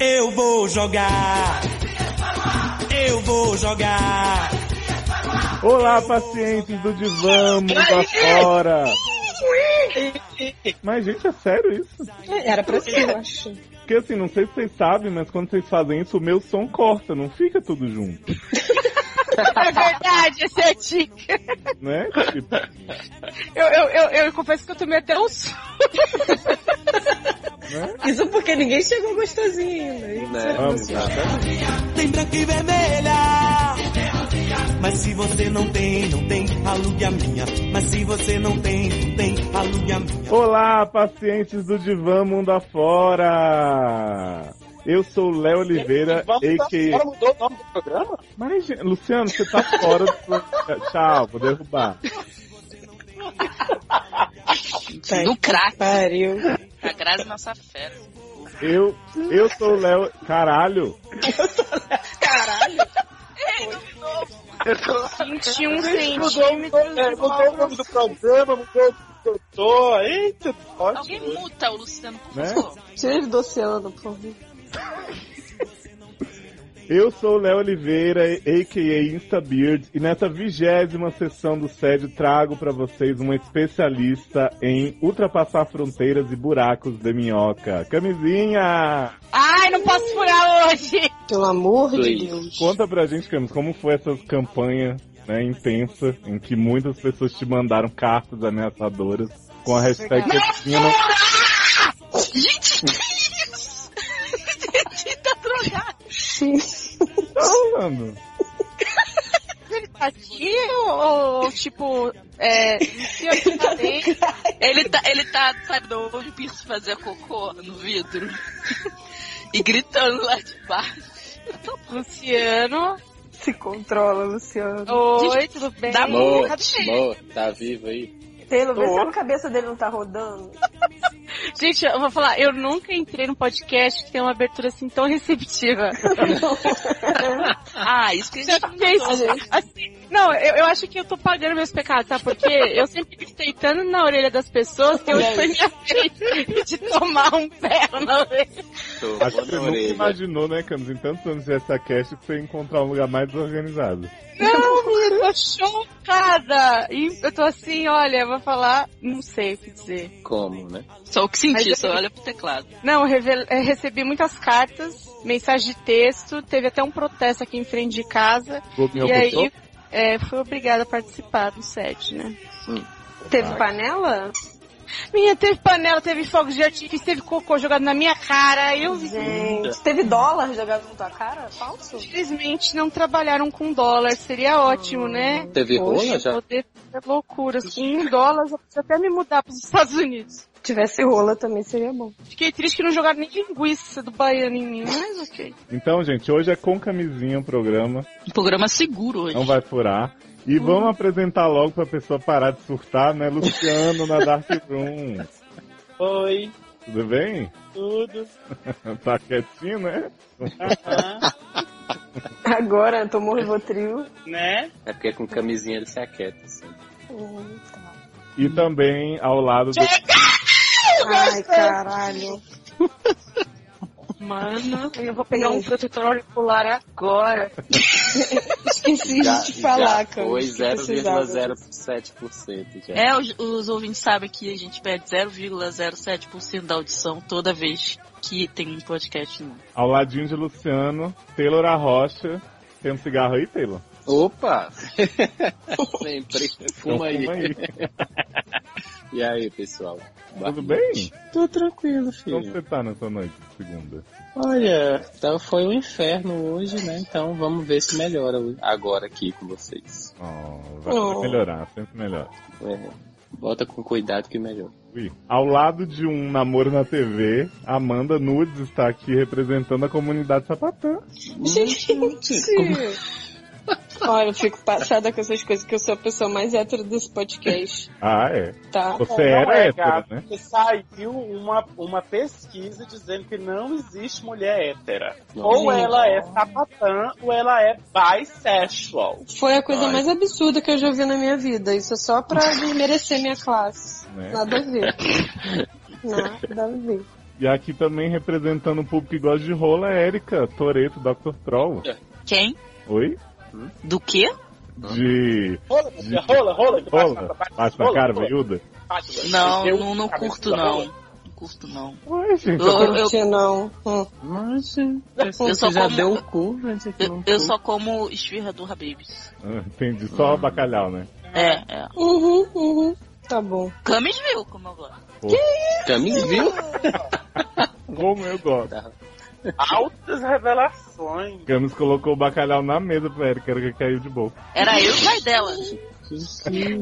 Eu vou jogar. Eu vou jogar. Olá, pacientes do divã, mundo afora. Mas, gente, é sério isso? Era pra ser, eu acho. Porque assim, não sei se vocês sabem, mas quando vocês fazem isso, o meu som corta, não fica tudo junto. É verdade, essa é a dica. Né? Tipo, Eu, eu, eu, eu confesso que eu tomei até um susto. né? Isso porque ninguém chegou gostosinho ainda. Né? é Vamos. Tem branca e vermelha. Mas se você não tem, não tem, alugue a minha. Mas se você não tem, não tem, minha. Olá, pacientes do divã, mundo afora. Eu sou o Léo Oliveira, a.k.a. fora, mudou o nome do programa? Mas, Luciano, você tá fora do... Tchau, vou derrubar. Tá, Do crack. Pariu. A Grazi nossa fera. Eu, eu sou o Léo... Caralho. Caralho. 21 Mudou, centímetros. é, mudou o nome do programa, mudou o doutor. Eita, Alguém ótimo. muta o Luciano, por Né? favor. Tira ele do oceano, por favor. Eu sou o Léo Oliveira, a.k.a. Instabeard, e nessa vigésima sessão do SED trago pra vocês uma especialista em ultrapassar fronteiras e buracos de minhoca. Camisinha! Ai, não posso furar hoje. Pelo amor de Please. Deus. Conta pra gente, Camis, como foi essa campanha né, intensa em que muitas pessoas te mandaram cartas ameaçadoras com a hashtag Camisinha não... Gente, que isso? Gente, tá drogado. Tá rolando. Ele tá aqui ou, ou, tipo, é, eu tá dentro, Ele tá, ele tá, sabe, do onde o Pierce fazia cocô no vidro. E gritando lá de baixo. Luciano. Se controla, Luciano. Oi, tudo bem? dá Amor, amor, tá vivo aí? Tô. se a cabeça dele não tá rodando. Gente, eu vou falar, eu nunca entrei num podcast que tem uma abertura assim tão receptiva. Ah, isso que a gente Já fez, assim, não, eu, eu acho que eu tô pagando meus pecados, sabe? Porque eu sempre fico deitando na orelha das pessoas que hoje foi minha vez de tomar um ferro na orelha. Tô Acho que você nunca orelha. imaginou, né, Camis, em tantos anos de essa cast, que você ia encontrar um lugar mais desorganizado. Não, eu tô chocada. E eu tô assim, olha, eu vou falar, não sei o que dizer. Como, né? Só o que senti, Mas só eu- olha pro teclado. Não, eu revel- recebi muitas cartas, mensagem de texto, teve até um protesto aqui em frente de casa. Globo e aí, é, fui obrigada a participar do set, né? Teve panela? Minha, teve panela, teve fogos de artifício, teve cocô jogado na minha cara. Eu, Gente, teve dólar jogado na tua cara? Falso? infelizmente, não trabalharam com dólar. Seria ótimo, né? Teve Poxa, rola já? Poder fazer loucuras. Com um dólar, eu preciso até me mudar para os Estados Unidos. Se tivesse rola também seria bom. Fiquei triste que não jogaram nem linguiça do baiano em mim, mas ok. Então, gente, hoje é com camisinha o programa, Um programa seguro hoje. não vai furar. E vamos apresentar logo pra pessoa parar de surtar, né? Luciano na Dark Room. Oi, Tudo bem? tudo. tá quietinho, né? Ah, Agora tomou Rivotril. né? É porque com camisinha ele se aquieta, assim. Hum, tá. E também ao lado do. Ai, caralho. Mano, eu vou pegar um protetor auricular agora. Esqueci Já, de te falar, já cara. foi que precisava. 0,07% já. É, os, os ouvintes sabem que a gente perde 0,07% da audição toda vez que tem um podcast novo. Ao ladinho de Luciano, Taylor Arrocha. Tem um cigarro aí, Taylor? Opa! Sempre. Então Fuma aí. aí. E aí, pessoal? Tudo bem? Tô tranquilo, Como filho. você tá nessa noite, segunda? Olha, então foi um inferno hoje, né? Então vamos ver se melhora agora aqui com vocês. Oh, vai Oh. melhorar, sempre melhor. É, bota com cuidado que melhora. Ao lado de um namoro na TV, Amanda Nudes está aqui representando a comunidade sapatã. Gente! Olha, eu fico passada com essas coisas, que eu sou a pessoa mais hétero desse podcast. Ah, é. Tá? Você Não era é, hétero, cara, né? porque saiu uma, uma pesquisa dizendo que não existe mulher hétera. Ou Gente. ela é sapatã, ou ela é bisexual. Foi a coisa Ai. mais absurda que eu já vi na minha vida. Isso é só pra desmerecer minha classe. Né? Nada a ver. Nada a ver. E aqui também representando o público que gosta de rola, é Erika Toreto, Dr. Troll. Quem? Oi? Do quê? De Rola, De- rola, rola. que bate rola? bate- rola, cara, bate, Não, eu- não, não curto não. Não curto não. Ué, gente, Eu- eu- Curti não. Hum. Mas, Eu só já como- deu o cu, que Eu, eu cu. só como esfirra do Habibs. Ah, entendi. Só bacalhau, né? É, é. Uhum, uhum. Tá bom. Camis viu como eu gosto. Camis viu? Como eu gosto. Altas revelações. Camis colocou o bacalhau na mesa pra Erika, Erika caiu de boca. Era eu e o pai dela.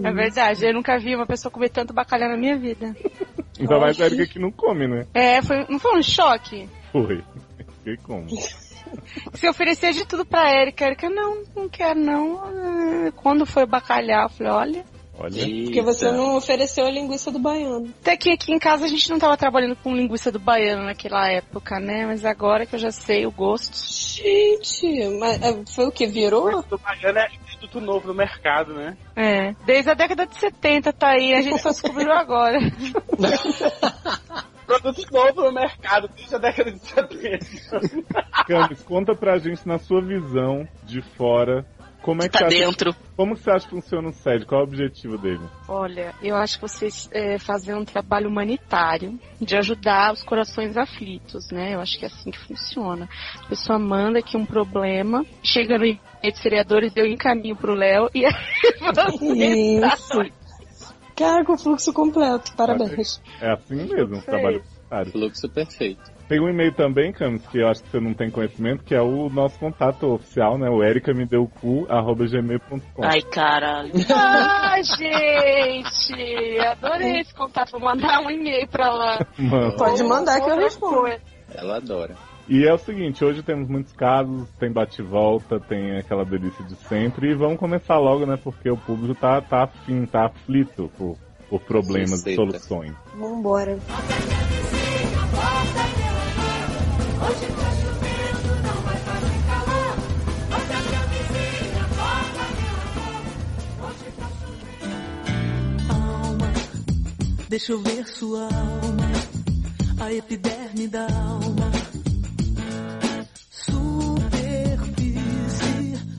É verdade, eu nunca vi uma pessoa comer tanto bacalhau na minha vida. Ainda mais a Erika que não come, né? É, foi, não foi um choque? Foi. Fiquei como? Se oferecer de tudo pra Erika, Erika, não, não quero não. Ah, Quando foi o bacalhau, eu falei, olha. Olha. Porque você não ofereceu a linguiça do baiano. Até que aqui em casa a gente não tava trabalhando com linguiça do baiano naquela época, né? Mas agora que eu já sei o gosto. Gente, mas é, foi o que? Virou? O baiano é produto novo no mercado, né? É, desde a década de 70 tá aí, a gente só descobriu agora. Produto novo no mercado desde a década de 70. Camis, conta pra gente na sua visão de fora. Como é que Tá você acha, dentro. como que você acha que funciona o SED? Qual é o objetivo dele? Olha, eu acho que vocês é, fazem um trabalho humanitário de ajudar os corações aflitos, né? Eu acho que é assim que funciona. A pessoa manda aqui um problema, chega no e-mail de vereadores, eu encaminho pro Léo e aí você Isso. Cara, com fluxo completo. Parabéns. É assim mesmo, um trabalho. Fluxo perfeito. Tem um e-mail também, Camis, que eu acho que você não tem conhecimento, que é o nosso contato oficial, né? O erica me deu cu, arroba gmail.com. Ai, caralho. Ah, gente! Adorei esse contato. Vou mandar um e-mail pra lá. Mano. Pode mandar que eu respondo. Ela adora. E é o seguinte, hoje temos muitos casos, tem bate-volta, tem aquela delícia de sempre, e vamos começar logo, né? Porque o público tá, tá afim, tá aflito por, por problemas e soluções. Vambora. alma, deixa eu ver sua alma, a epiderme da alma,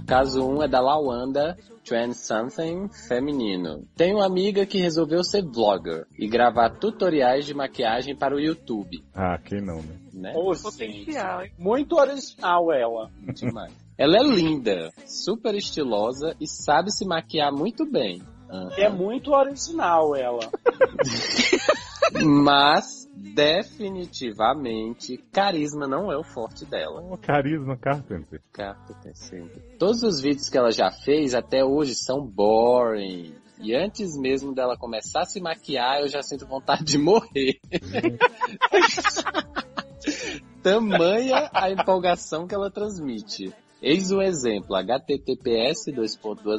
Caso 1 um é da Lawanda, Trans Something Feminino. Tem uma amiga que resolveu ser vlogger e gravar tutoriais de maquiagem para o YouTube. Ah, quem não, né? Né? Ô, Potencial, hein? Muito original ela. Demais. Ela é linda, super estilosa e sabe se maquiar muito bem. Ah, É muito original ela. Mas, definitivamente, carisma não é o forte dela. O carisma Carpenter. Carpenter sempre. Todos os vídeos que ela já fez até hoje são boring. E antes mesmo dela começar a se maquiar, eu já sinto vontade de morrer. Tamanha a empolgação que ela transmite. Eis o exemplo, https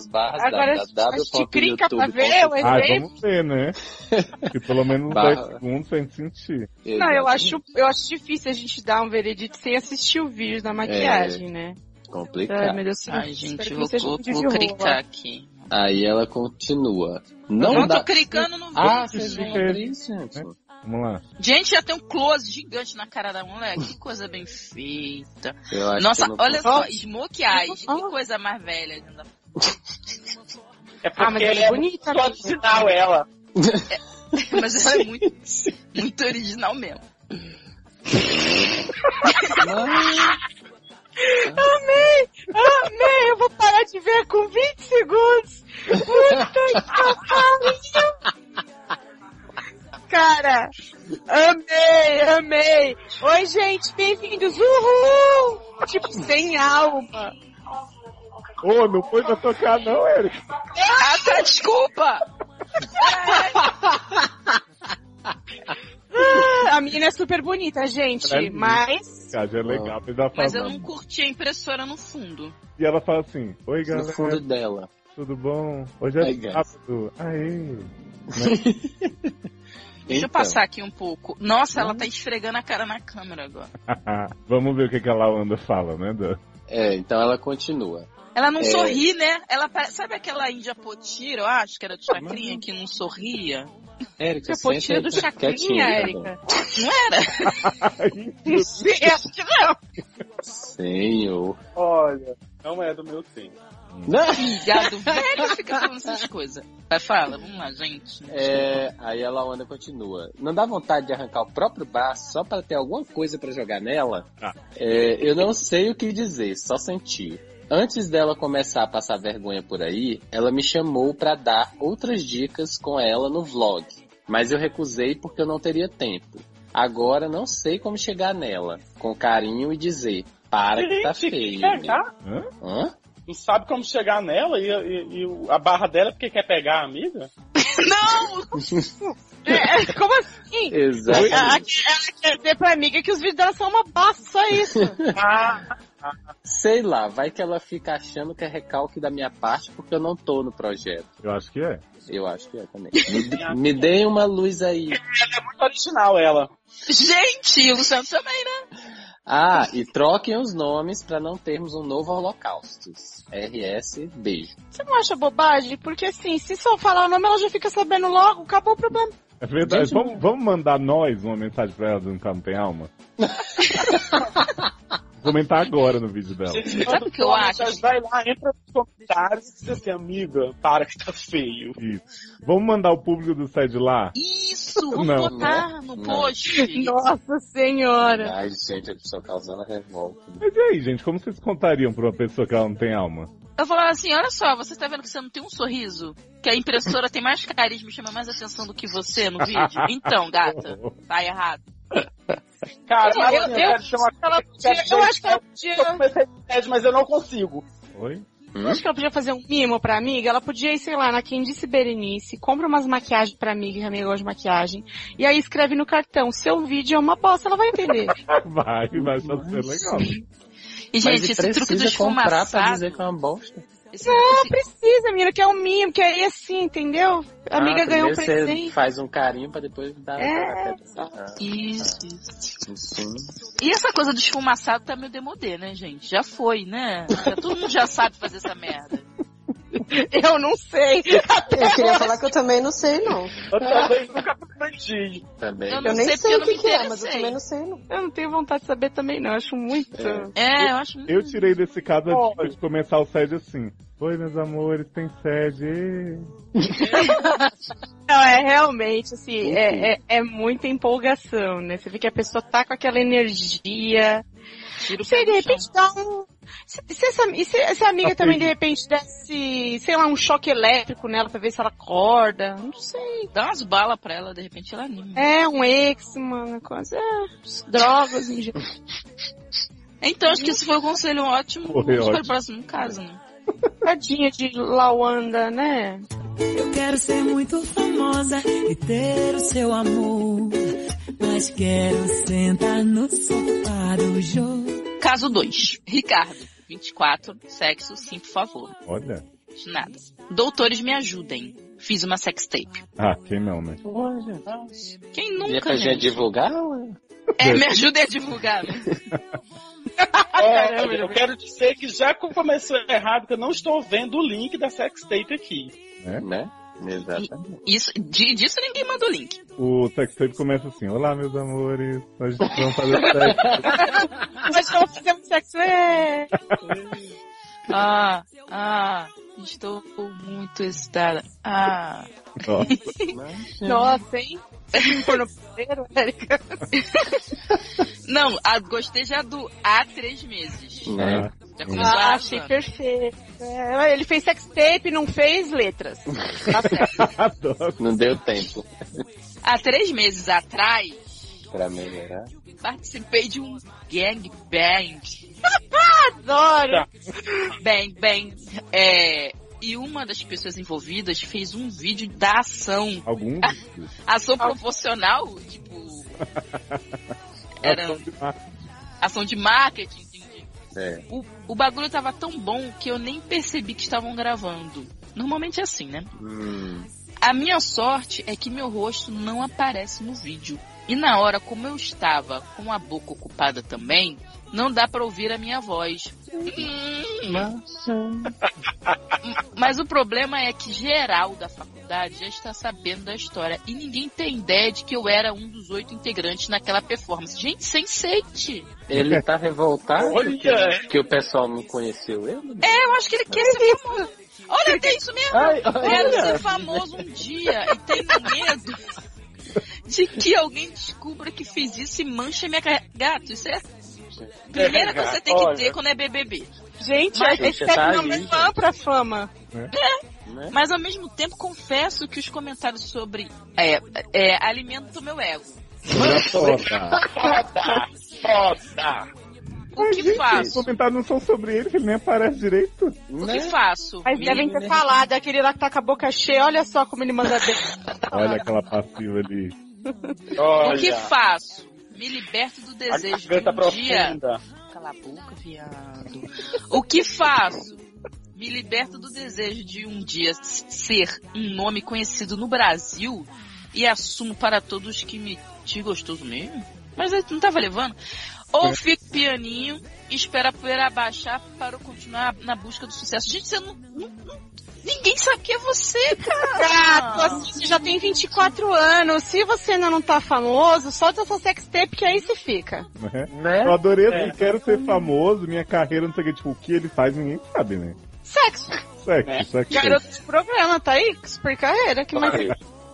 barras Agora a gente clica pra ver o Ah, exemplo. vamos ver, né? Que pelo menos Barra. 10 segundos pra gente sentir. Não, eu acho, eu acho difícil a gente dar um veredito sem assistir o vídeo da maquiagem, né? Ai, complicado. Deus, Ai, gente, vou, um vou, vou clicar aqui. Aí ela continua. Não, Não, dá. tô clicando no vídeo. Ah, vocês vão Fica- abrir, gente. Vamos lá. Gente, já tem um close gigante na cara da mulher. Que coisa bem feita. Nossa, olha só, smoke eyes. Que coisa mais velha. É porque Ah, mas ela é é bonita, muito amiga. Ah, original ela. Mas ela é muito, muito original mesmo. Amei! Amei! Eu vou parar de ver com 20 segundos! Puta que pariu! Cara, amei, amei! Oi, gente, bem-vindos! Uhul! Tipo, sem alma! Ô, não foi pra tocar não, Eric. Ah, tá, desculpa! a menina é super bonita, gente. É mas. Cádia é legal, mas ela fala Mas eu não curti a impressora no fundo. E ela fala assim, oi No galera, fundo dela. tudo bom? Hoje é sábado. Aê. Deixa eu Então. passar aqui um pouco. Nossa, ela tá esfregando a cara na câmera agora. Vamos ver o que, que a Lawanda fala, né, Dan? É, então ela continua. Ela não É. sorri, né? Ela pare- Sabe aquela índia potira, eu acho, que era do Chacrinha, que não sorria? Érica, Você pode tirar do senta chacrinha, tá Érica. Não era? Não sei, acho que não. Senhor. Olha, não é do meu tempo. Viado velho fica falando essas coisas. Vai, fala, vamos lá, gente. É, aí a Lawana continua. Não dá vontade de arrancar o próprio braço só para ter alguma coisa para jogar nela? Ah. É, eu não sei o que dizer, só sentir. Antes dela começar a passar vergonha por aí, ela me chamou para dar outras dicas com ela no vlog. Mas eu recusei porque eu não teria tempo. Agora não sei como chegar nela, com carinho e dizer: para que tá feio. pegar? Hã? Hã? Não sabe como chegar nela e, e- e a barra dela é porque quer pegar a amiga? Não! É, como assim? Exatamente. Ela, ela quer dizer pra amiga que os vídeos dela são uma bosta, só isso. Ah, Sei lá, vai que ela fica achando que é recalque da minha parte porque eu não tô no projeto. Eu acho que é. Eu acho que é também. Me, me deem uma luz aí. ela é muito original, ela. Gente, o Luciano também, né? Ah, e troquem os nomes pra não termos um novo holocausto. RS, beijo. Você não acha bobagem? Porque assim, se só falar o nome, ela já fica sabendo logo, acabou o problema. É verdade. Gente, vamos, vamos mandar nós uma mensagem pra ela dizendo que ela não tem alma? Vou comentar agora no vídeo dela. Gente, Sabe o que eu acho? Vai lá, entra nos comentários e diz assim, amiga, para que tá feio. Isso. Vamos mandar o público do site lá? Isso, vamos Não, botar no Não. post. Nossa senhora. Ai, gente, eu estou causando revolta. Mas e aí, gente, como vocês contariam pra uma pessoa que ela não tem alma? Eu falava assim, olha só, você tá vendo que você não tem um sorriso? Que a impressora tem mais carisma e chama mais atenção do que você no vídeo? Então, gata, tá errado. Cara, Eu- mas eu- eu- eu acho que ela Eu podia. comecei a TED, mas eu não consigo. Oi? Eu acho que ela podia fazer um mimo pra amiga. Ela podia ir, sei lá, na quem disse Berenice, compra umas maquiagens pra amiga, que a amiga gosta de maquiagem. E aí escreve no cartão, seu vídeo é uma bosta, ela vai entender. Vai, vai só ser legal. E, Mas gente, esse truque do precisa comprar pra dizer que é uma bosta. Esse, Não esse- precisa, menina, que é um mimo, que aí assim, entendeu? A amiga ah, ganhou um presente. Você faz um carinho pra depois dar É, ah, Isso, isso. sim. E essa coisa do esfumaçado tá meio demodê, né, gente? Já foi, né? Já, todo mundo já sabe fazer essa merda. Eu não sei. Eu queria falar que eu também não sei, não. Eu também nunca aprendi. Também. Eu não Eu nem sei sei eu o não que, que é, mas eu também não sei, não. Eu não tenho vontade de saber também, não. Eu acho muito. É, eu acho... Eu tirei desse caso a Olha. dica de começar o sede assim. Oi, meus amores, tem sede. Não, é realmente, assim, é, é, é muita empolgação, né? Você vê que a pessoa tá com aquela energia. Se de chão. repente dá um. Se, se essa, e se, se a amiga Tá também de perdido. repente desse, sei lá, um choque elétrico nela pra ver se ela acorda. Não sei. Dá umas balas pra ela, de repente ela anima. É, um eczema, uma coisa. É, drogas em geral. Então, acho que esse foi um conselho ótimo. Foi Vamos para ótimo. o próximo caso, né? Tadinha de Lawanda, né? Eu quero ser muito famosa e ter o seu amor. Mas quero sentar no sofá do jogo. Caso 2. Ricardo, 24, sexo, sim, por favor. Olha. De nada. Doutores, me ajudem. Fiz uma sextape. Ah, quem não, né? Quem E é nunca, né? gente divulgar? É, me ajudem a divulgar, né? É, olha, eu quero dizer que já começou errado, que eu não estou vendo o link da sextape aqui. Né? Exatamente. Isso, de, disso ninguém mandou link. O sextape começa assim. Olá, meus amores. Nós vamos fazer sexo. Nós vamos fazer um sexo. Ah, ah, estou muito excitada. Ah. Nossa. Nossa, hein? Você me pornô primeiro, Érica? Não, a, gostei já do há três meses. Né? Já começou Ah, achei perfeito. É, ele fez sextape, não fez letras. Tá certo. Não deu tempo Há três meses atrás, pra melhorar. participei de um gangbang. Adoro. Bang, bang. É, e uma das pessoas envolvidas fez um vídeo da ação. Algum. Ação proporcional, tipo, Era Ação de marketing. É. O, o bagulho tava tão bom que eu nem percebi que estavam gravando. Normalmente é assim, né? Hum. A minha sorte é que meu rosto não aparece no vídeo. E na hora, como eu estava com a boca ocupada também, não dá pra ouvir a minha voz. Hum. Mas o problema é que geral da faculdade já está sabendo da história e ninguém tem ideia de que eu era um dos oito integrantes naquela performance. Gente, sensate! Ele tá revoltado Olha, que, que o pessoal não conheceu ele? É, eu acho que ele quer ser famoso. Olha, tem isso mesmo. Ai, Quero ser famoso um dia e tenho medo de que alguém descubra que fiz isso e manche minha carreira. Gato, isso é a primeira coisa que você tem que ter quando é BBB. Gente, Mas esse você tá aí, é fã pra fama. Né? Mas ao mesmo tempo confesso que os comentários sobre é, é, alimentam o meu ego. Foda. Foda! Foda! O que Os faço? comentários não são sobre ele, que ele nem aparece direito. O Né? que faço? Mas devem ter falado, aquele lá que tá com a boca cheia, olha só como ele manda bem. Olha aquela passiva ali. Olha! O que faço? Me liberto do A desejo de um dia profunda. Cala a boca, viado. O que faço? Me liberto do desejo de um dia ser um nome conhecido no Brasil e assumo para todos que me te gostoso mesmo? Mas aí não tava levando? Ou fico pianinho e espero a poeira baixar para eu continuar na busca do sucesso. Gente, você não. não- não- ninguém sabe quem é você, cara. assim, você já tem 24 anos. Se você ainda não tá famoso, solta essa sextape que aí você fica. Né? Né? Eu adorei É. assim, quero ser famoso, minha carreira, não sei o que, tipo, o que ele faz, ninguém sabe, né? Sexo. Sexo, É. sexo. Garoto de programa, tá aí? Super carreira. Que mais...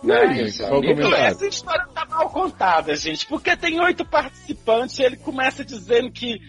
E aí, Ai, gente, amigo? Essa história tá mal contada, gente, porque tem oito participantes e ele começa dizendo que,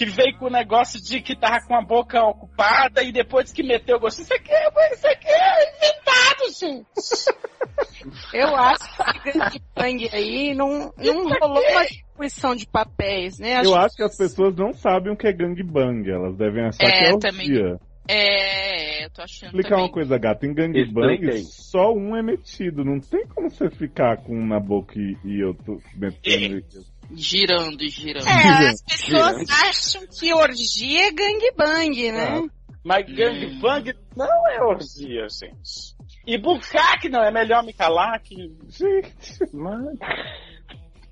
que veio com o negócio de que tava com a boca ocupada e depois que meteu o gosto. Isso aqui é, isso aqui é inventado, gente. Eu acho que esse sangue aí não, não rolou uma distribuição de papéis, né? Eu acho que as pessoas não sabem o que é gangbang, elas devem achar É, que é também. orgia. É, eu tô achando Explicar também. uma coisa, gato, em gangbang só um é metido, não tem como você ficar com um na boca e, e eu tô metendo... Girando e girando. É, as pessoas acham que orgia é gangbang, né? Mas gangbang não é orgia, gente. E bucaque não, é melhor me calar que...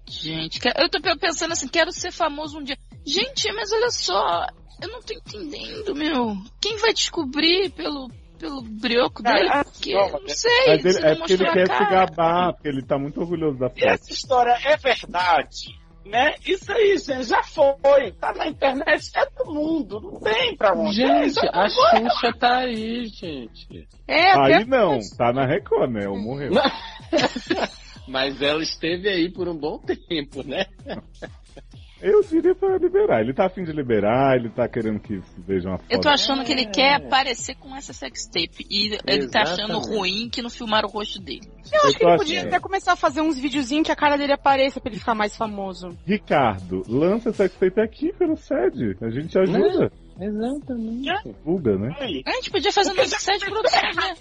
Gente, eu tô pensando assim, quero ser famoso um dia. Gente, mas olha só, eu não tô entendendo, meu. Quem vai descobrir pelo, pelo brioco dele? Ah, Porque, não, não mas- sei, mas ele, se é porque ele quer se gabar, porque ele tá muito orgulhoso da E foto. essa história é verdade, né? Isso aí, gente, já foi. Tá na internet, é do mundo, não tem pra onde. Gente, Já a. Xuxa tá aí, gente. É, até Aí não, tá na Record, né? Ou morreu. Mas ela esteve aí por um bom tempo, né? Eu diria pra liberar. Ele tá afim de liberar, ele tá querendo que se veja uma foto. Eu tô achando que ele quer aparecer com essa sextape. E ele tá achando Exatamente. ruim que não filmaram o rosto dele. eu acho que ele podia achando. até começar a fazer uns videozinhos que a cara dele apareça pra ele ficar mais famoso. Ricardo, lança sextape aqui pelo SED. A gente ajuda. Exatamente. Divulga, né? A gente podia fazer um set de produção, né?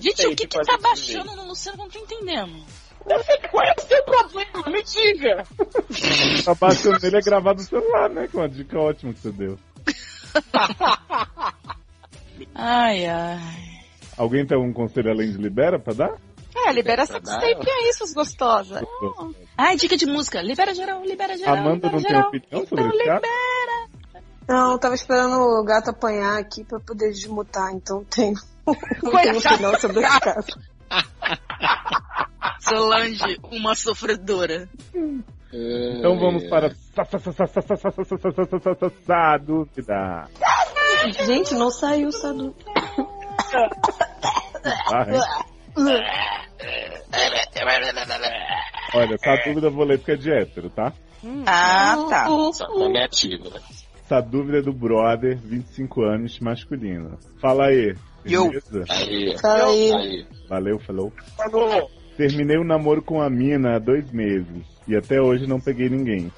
gente, o que que tá baixando no Luciano que eu não tô entendendo? Eu sei qual é o seu problema, me diga. Tá baixando nele é gravado no celular, né? Com a dica ótima que você deu. Ai, ai. Alguém tem algum conselho além de libera pra dar? É, libera dar, sextape aí, suas gostosas. Ai, dica de música. Libera geral, libera geral. Amanda libera não tem geral. opinião sobre Então esse caso? Não, eu tava esperando o gato apanhar aqui pra poder desmutar, então tenho, não tenho final sobre esse caso. Solange, uma sofredora. Então vamos para a dúvida. Gente, não saiu sa dúvida. Olha, essa dúvida eu vou ler porque é de hétero, tá? Ah, tá. Só negativa. Essa dúvida é do brother, 25 anos, masculino. Fala aí, Yo. Beleza? Aí, Fala aí. aí. Valeu, falou. Falou. Terminei o namoro com a mina há dois meses. E até hoje não peguei ninguém.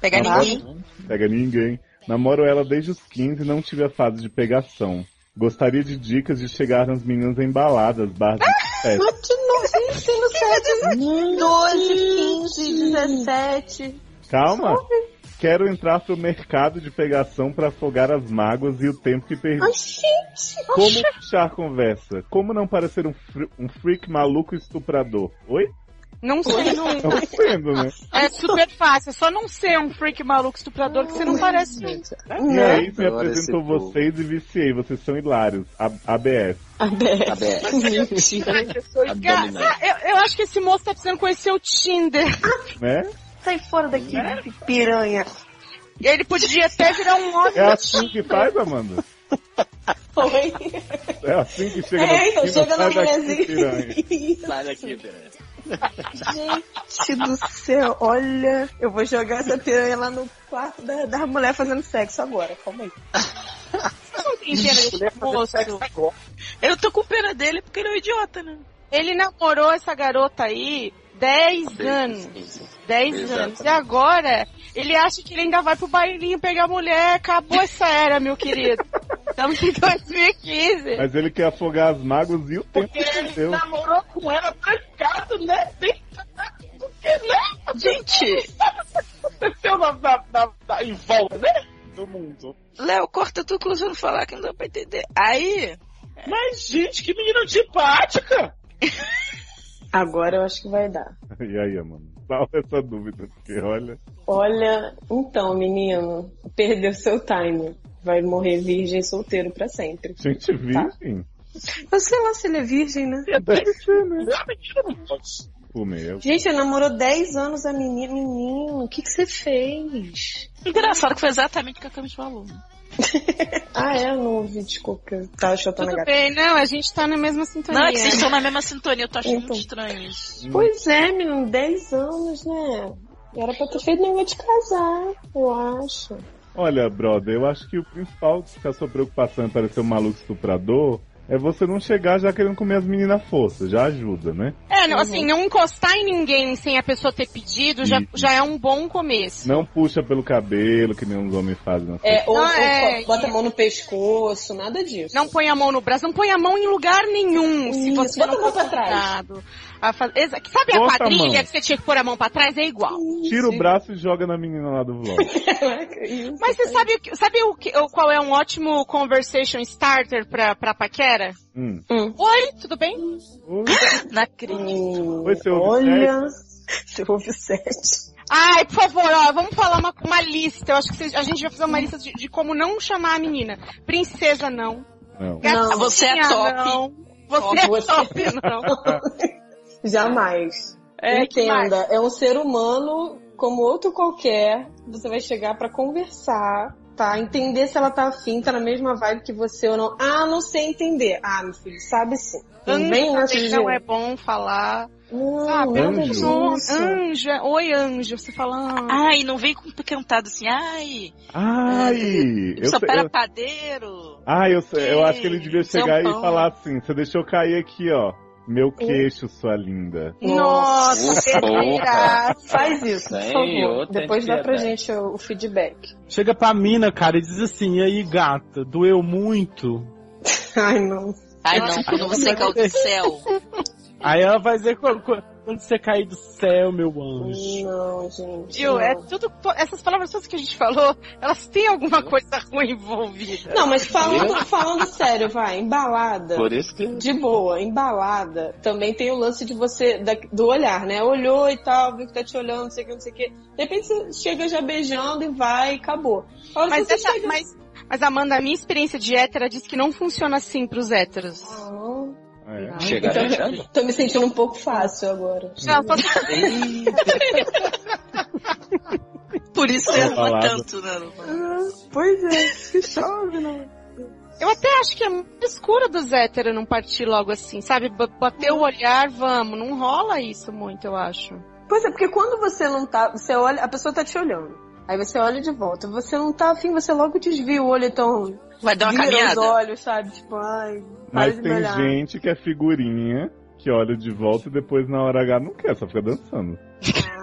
Pega Namoro- ninguém. Pega ninguém. Namoro ela desde os 15 e não tive a fase de pegação. Gostaria de dicas de chegar nas meninas embaladas, bar de 7. Mas de novo, gente, tem no 7 12, 15, 17. Calma. Quero entrar pro mercado de pegação pra afogar as mágoas e o tempo que perdi. Ai, gente. Como puxar conversa? Como não parecer um, fri- um freak maluco estuprador? Oi? Não sei, não. Não entendo, né? É super fácil, é só não ser um freak maluco estuprador que você não parece. Gente, E aí me Agora apresentou vocês e viciei. Vocês são hilários. A- ABS, ABS. ABS. Eu, eu acho que esse moço tá precisando conhecer o Tinder. né? Sai fora daqui, piranha. E aí ele podia até virar um homem. É assim que faz, Amanda? Oi. É assim que chega É, então no chega na sai daqui, piranha. mulherzinha. Sai daqui, Piranha. Gente do céu, olha. Eu vou jogar essa piranha lá no quarto da, da mulher fazendo sexo agora. Calma aí. Moço. Eu tô com pena dele porque ele é um idiota, né? Ele namorou essa garota aí 10 anos. 10 anos. E agora, ele acha que ele ainda vai pro bailinho pegar mulher. Acabou essa era, meu querido. Estamos em 2015. Mas ele quer afogar as mágoas e o tempo Ele perdeu. namorou com ela trancado, né? Porque, né? Gente, Aconteceu na, na, na, na, em volta, né? Do mundo. Léo, corta tudo que eu não falar que não dá pra entender. Aí, Mas, gente, que menina antipática! Agora eu acho que vai dar. E aí, Amanda? Salva essa dúvida, porque olha. Olha, então, menino, perdeu seu time. Vai morrer virgem solteiro pra sempre. Gente virgem. Eu sei lá se ele é virgem, né? Deve ser, né? Não pode. O meu. Gente, ele namorou 10 anos a menina. Menino, o que, que você fez? engraçado que foi exatamente o que a Camis falou. Ah, é? Eu não ouvi, desculpa. Eu tava chutando a Tudo bem, não, a gente tá na mesma sintonia. Não, é que vocês estão na mesma sintonia, eu tô achando Então. muito estranho isso. Pois é, menino, 10 anos, né? Era pra ter feito negócio de casar, eu acho. Olha, brother, eu acho que o principal que a sua preocupação em parecer um maluco estuprador é você não chegar já querendo comer as meninas força. Já ajuda, né? É, não, assim, não encostar em ninguém sem a pessoa ter pedido já, Isso. já é um bom começo. Não puxa pelo cabelo, que nem os homens fazem. na É, ou, Não, ou é, bota a mão no pescoço, nada disso. Não põe a mão no braço, não põe a mão em lugar nenhum. se Isso, você bota não a mão for pra trás. A Sabe a Bota a quadrilha mão. que você tinha que pôr a mão pra trás? É igual. Tira o braço e joga na menina lá do vlog. Mas você sabe, o que- sabe o que, qual é um ótimo conversation starter pra, pra paquera? Hum. Hum. Oi, tudo bem? Oi, acredito. Hum, Oi, seu Olha, você ouve sete. Ai, por favor, ó, vamos falar uma, uma lista. Eu acho que a gente vai fazer uma lista de, de como não chamar a menina. Princesa, não. Não. Não, você é top. Não. Você Ó, é você- top, não. Jamais. É? Entenda, é um ser humano como outro qualquer. Você vai chegar pra conversar, tá? Entender se ela tá afim, tá na mesma vibe que você ou não. Ah, não sei entender. Ah, meu filho, sabe sim. Anjo também não é bom falar. Não, Sabe? Anjo. Anjo. Anjo. Oi, anjo. Você fala. Ai, não vem com cantado assim, ai, Ai! Eu só sei, para eu, padeiro. ah, eu, sei, eu acho que ele devia chegar e falar assim: você deixou cair aqui, ó. Meu queixo, sua linda. Nossa, Pedreira. Faz isso, por favor. Depois dá pra gente o, o feedback. Chega pra mina, cara, e diz assim, e aí, gata, doeu muito? Ai, não. Ai, não, quando você caiu do céu. Aí ela vai dizer, quando, quando você cair do céu, meu anjo. Não, gente. Viu? não. É tudo. Essas palavras todas que a gente falou, elas têm alguma coisa ruim envolvida. Não, mas falando, falando sério, vai, embalada. Por isso que. De boa, embalada. Também tem o lance de você, da- do olhar, né? Olhou e tal, viu que tá te olhando, não sei o que, não sei o que. De repente você chega já beijando e vai e acabou. Mas, essa, chega... mas, mas Amanda, a minha experiência de hétera diz que não funciona assim pros héteros. Ah, É. Chegar Então, tô me sentindo um pouco fácil agora. Não, só- Por isso você palavra. tanto, né? Pois é, que chove, né? Eu até acho que é muito escuro dos héteros não partir logo assim, sabe? B- Bater o olhar, vamos. Não rola isso muito, eu acho. Pois é, porque quando você não tá, você olha, a pessoa tá te olhando. Aí você olha de volta. Você não tá afim, você logo desvia o olho, então Vai dar uma vira os caminhada. olhos, sabe? Tipo, ai, Mas tem olhar. gente que é figurinha, que olha de volta e depois na hora H não quer, só fica dançando.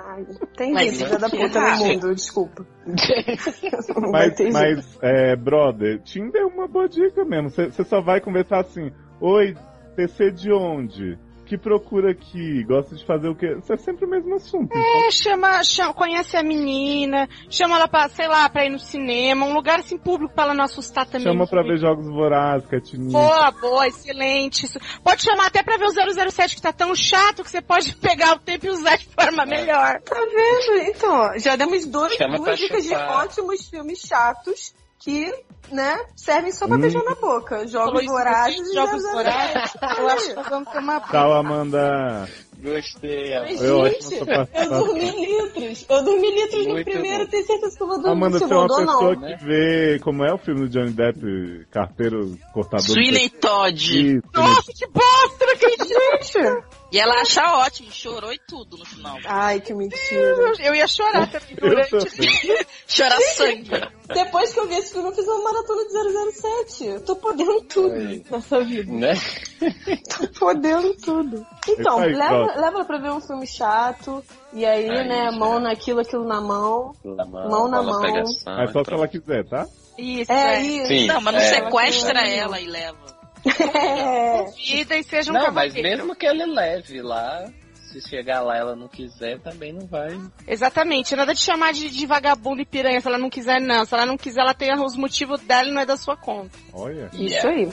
Ai, tem Mas gente não filha da puta no mundo, desculpa. Mas, gente. mas é, brother, Tinder é uma boa dica mesmo. Você só vai conversar assim, oi, TC de onde? Que procura aqui, gosta de fazer o quê? Isso é sempre o mesmo assunto. É, chama, chama, conhece a menina, chama ela pra, sei lá, pra ir no cinema, um lugar assim público pra ela não assustar também. Chama pra ver jogos vorazes, Catini. Boa, boa, excelente. Isso. Pode chamar até pra ver o 007 que tá tão chato que você pode pegar o tempo e usar de forma melhor. Tá vendo? Então, já demos dois, duas dicas de ótimos filmes chatos que, né, servem só pra Hum. beijar na boca. Jogos isso vorazes e Jogos 007. vorazes. Eu acho que nós vamos ter uma Tchau, Amanda. Gostei. Mas, ótimo gente, eu dormi litros. Eu dormi litros no Muito primeiro, bom. tenho certeza que eu vou dormir Amanda, no você é uma segundo, pessoa não. né? que vê como é o filme do Johnny Depp, carteiro cortador. Sweeney Todd. Isso, Nossa, que bosta, não acredito. E ela acha ótimo, chorou e tudo no final. Ai, que mentira. Eu ia chorar também durante. também. Chorar sangue. Depois que eu vi esse filme, eu fiz uma maratona de 007. Eu tô podendo tudo nessa vida. Né? Tô podendo tudo. Então, leva, leva ela pra ver um filme chato. E aí, Aí, né, mão naquilo, aquilo na mão. Na mão, Mão na mão. pegação, Mas só se pronto. ela quiser, tá? Isso, É, é. isso. Sim. Não, mas não É. sequestra ela e leva. É. Vida e seja um Não, mas mesmo que ele leve lá, se chegar lá e ela não quiser, também não vai. Exatamente, nada de chamar de, de vagabundo e piranha se ela não quiser, não. Se ela não quiser, ela tem os motivos dela e não é da sua conta. Olha. Isso aí.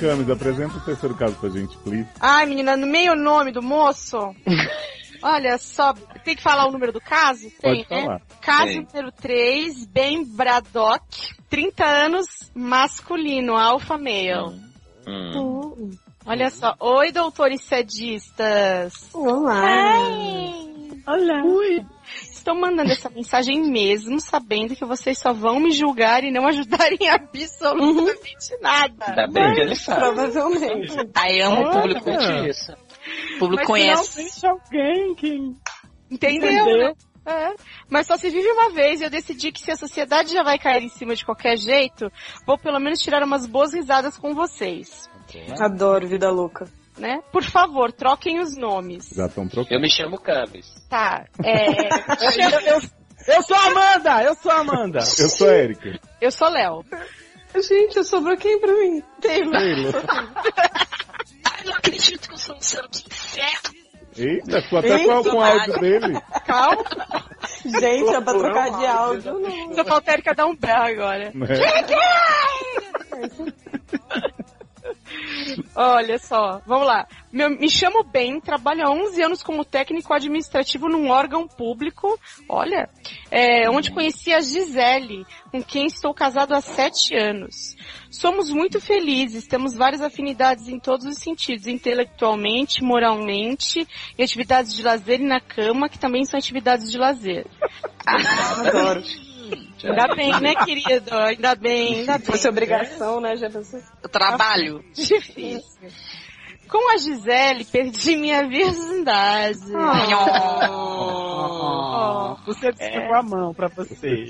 Camis, apresenta o terceiro caso pra gente, please. Ai, menina, no meio nome do moço. Olha só, tem que falar o número do caso? Pode Tem, né? falar. Caso Tem. número 3, Ben Braddock, 30 anos, masculino, alfa male. Hum. Olha só, oi doutores sadistas. Olá. Olá. Estou mandando essa mensagem mesmo, sabendo que vocês só vão me julgar e não ajudar em absolutamente nada. Ainda bem que ele sabe. Provavelmente. Aí ama o público Olha. O público Mas conhece. finalmente alguém que Entendeu? entendeu. né? É. Mas só se vive uma vez e eu decidi que se a sociedade já vai cair em cima de qualquer jeito, vou pelo menos tirar umas boas risadas com vocês. Adoro vida louca. Né? Por favor, troquem os nomes. Já estão trocando. Eu me chamo Camis. Tá. É... Eu, eu, eu sou a Amanda! Eu sou a Amanda! Eu sou a Erika. eu sou Léo. Gente, sobrou quem pra mim? Taylor. Taylor. Acredito que eu sou um ser do inferno. Eita, ficou até com, com o áudio dele. Calma. Gente, é pra trocar de áudio, não. Só falta a Erika dar um berro agora. Né? Olha só, vamos lá. Meu- me chamo Ben, trabalho há 11 anos como técnico administrativo num órgão público, olha, é, onde conheci a Gisele, com quem estou casado há 7 anos. Somos muito felizes, temos várias afinidades em todos os sentidos, intelectualmente, moralmente, e atividades de lazer e na cama, que também são atividades de lazer. Adoro. Ainda bem, né, querido? Ainda bem, ainda bem. Fosse obrigação, né? Eu trabalho. Difícil. Com a Gisele, perdi minha virgindade. Oh. Você destacou a mão pra você.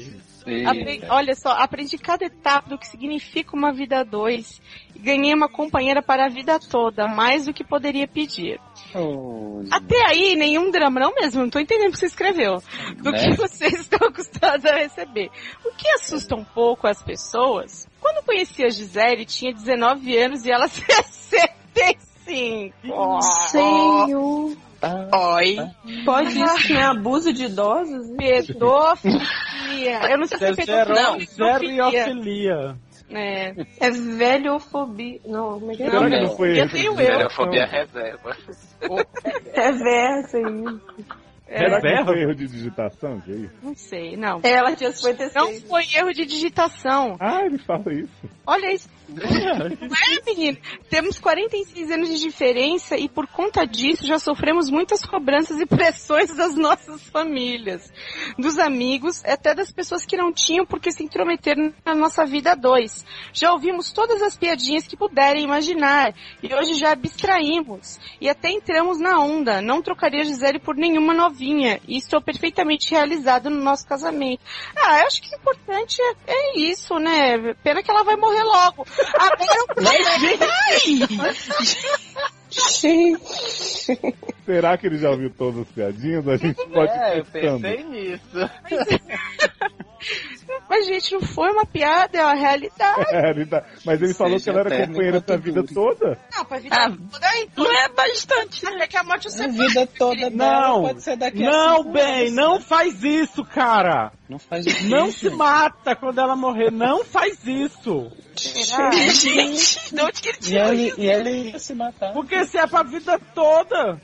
Apre- Olha só, aprendi cada etapa do que significa uma vida a dois e ganhei uma companheira para a vida toda, mais do que poderia pedir. Oh, Até aí, nenhum drama, não mesmo, não tô entendendo o que você escreveu. Do Né? que vocês estão acostumados a receber. O que assusta um pouco as pessoas, quando conheci a Gisele, tinha 19 anos e ela 65. Oh. Senhor. Oi. Pode isso, né? Abuso de idosos? Pedofilia. Eu não sei se é Zero, pedofilia. zero pedofilia. É. É velhofobia. Não, como é que é? Será que não. não foi Eu tenho eu. Xerofobia reserva. Reversa isso. Será que foi erro de digitação? Que é isso? Não sei, não. É, Ela tinha 56. Não foi erro de digitação. Ah, ele fala isso. Olha isso. É, menino? Temos 46 anos de diferença e por conta disso já sofremos muitas cobranças e pressões das nossas famílias, dos amigos, até das pessoas que não tinham por que se intrometer na nossa vida a dois. Já ouvimos todas as piadinhas que puderem imaginar e hoje já abstraímos e até entramos na onda. Não trocaria Gisele por nenhuma novinha e estou perfeitamente realizado no nosso casamento. Ah, eu acho que o importante é, é isso, né? Pena que ela vai morrer logo. Agora Gente. Será que ele já ouviu todas as piadinhas? A gente pode É, ir eu pensei nisso. Mas, gente, não foi uma piada, é uma realidade. É, ele tá- Mas ele falou que ela era companheira da vida dure. toda. Não, pra vida Ah, toda, então. Não é bastante, né? Até que a morte o A vida toda dela Não, pode ser daqui a não, cinco bem, anos. não faz isso, cara. Não faz isso. Não se mata quando ela morrer, não faz isso. Será? Gente, de onde que ele E tirou ele, isso? e ele ia se matar. Porque se é pra vida toda.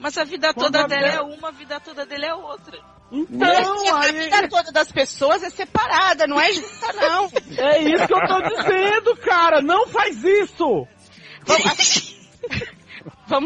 Mas a vida Quando toda a dela é uma, a vida toda dele é outra. Então, a aí, vida toda das pessoas é separada, não é junta, não. é isso que eu tô dizendo, cara. Não faz isso. Vamos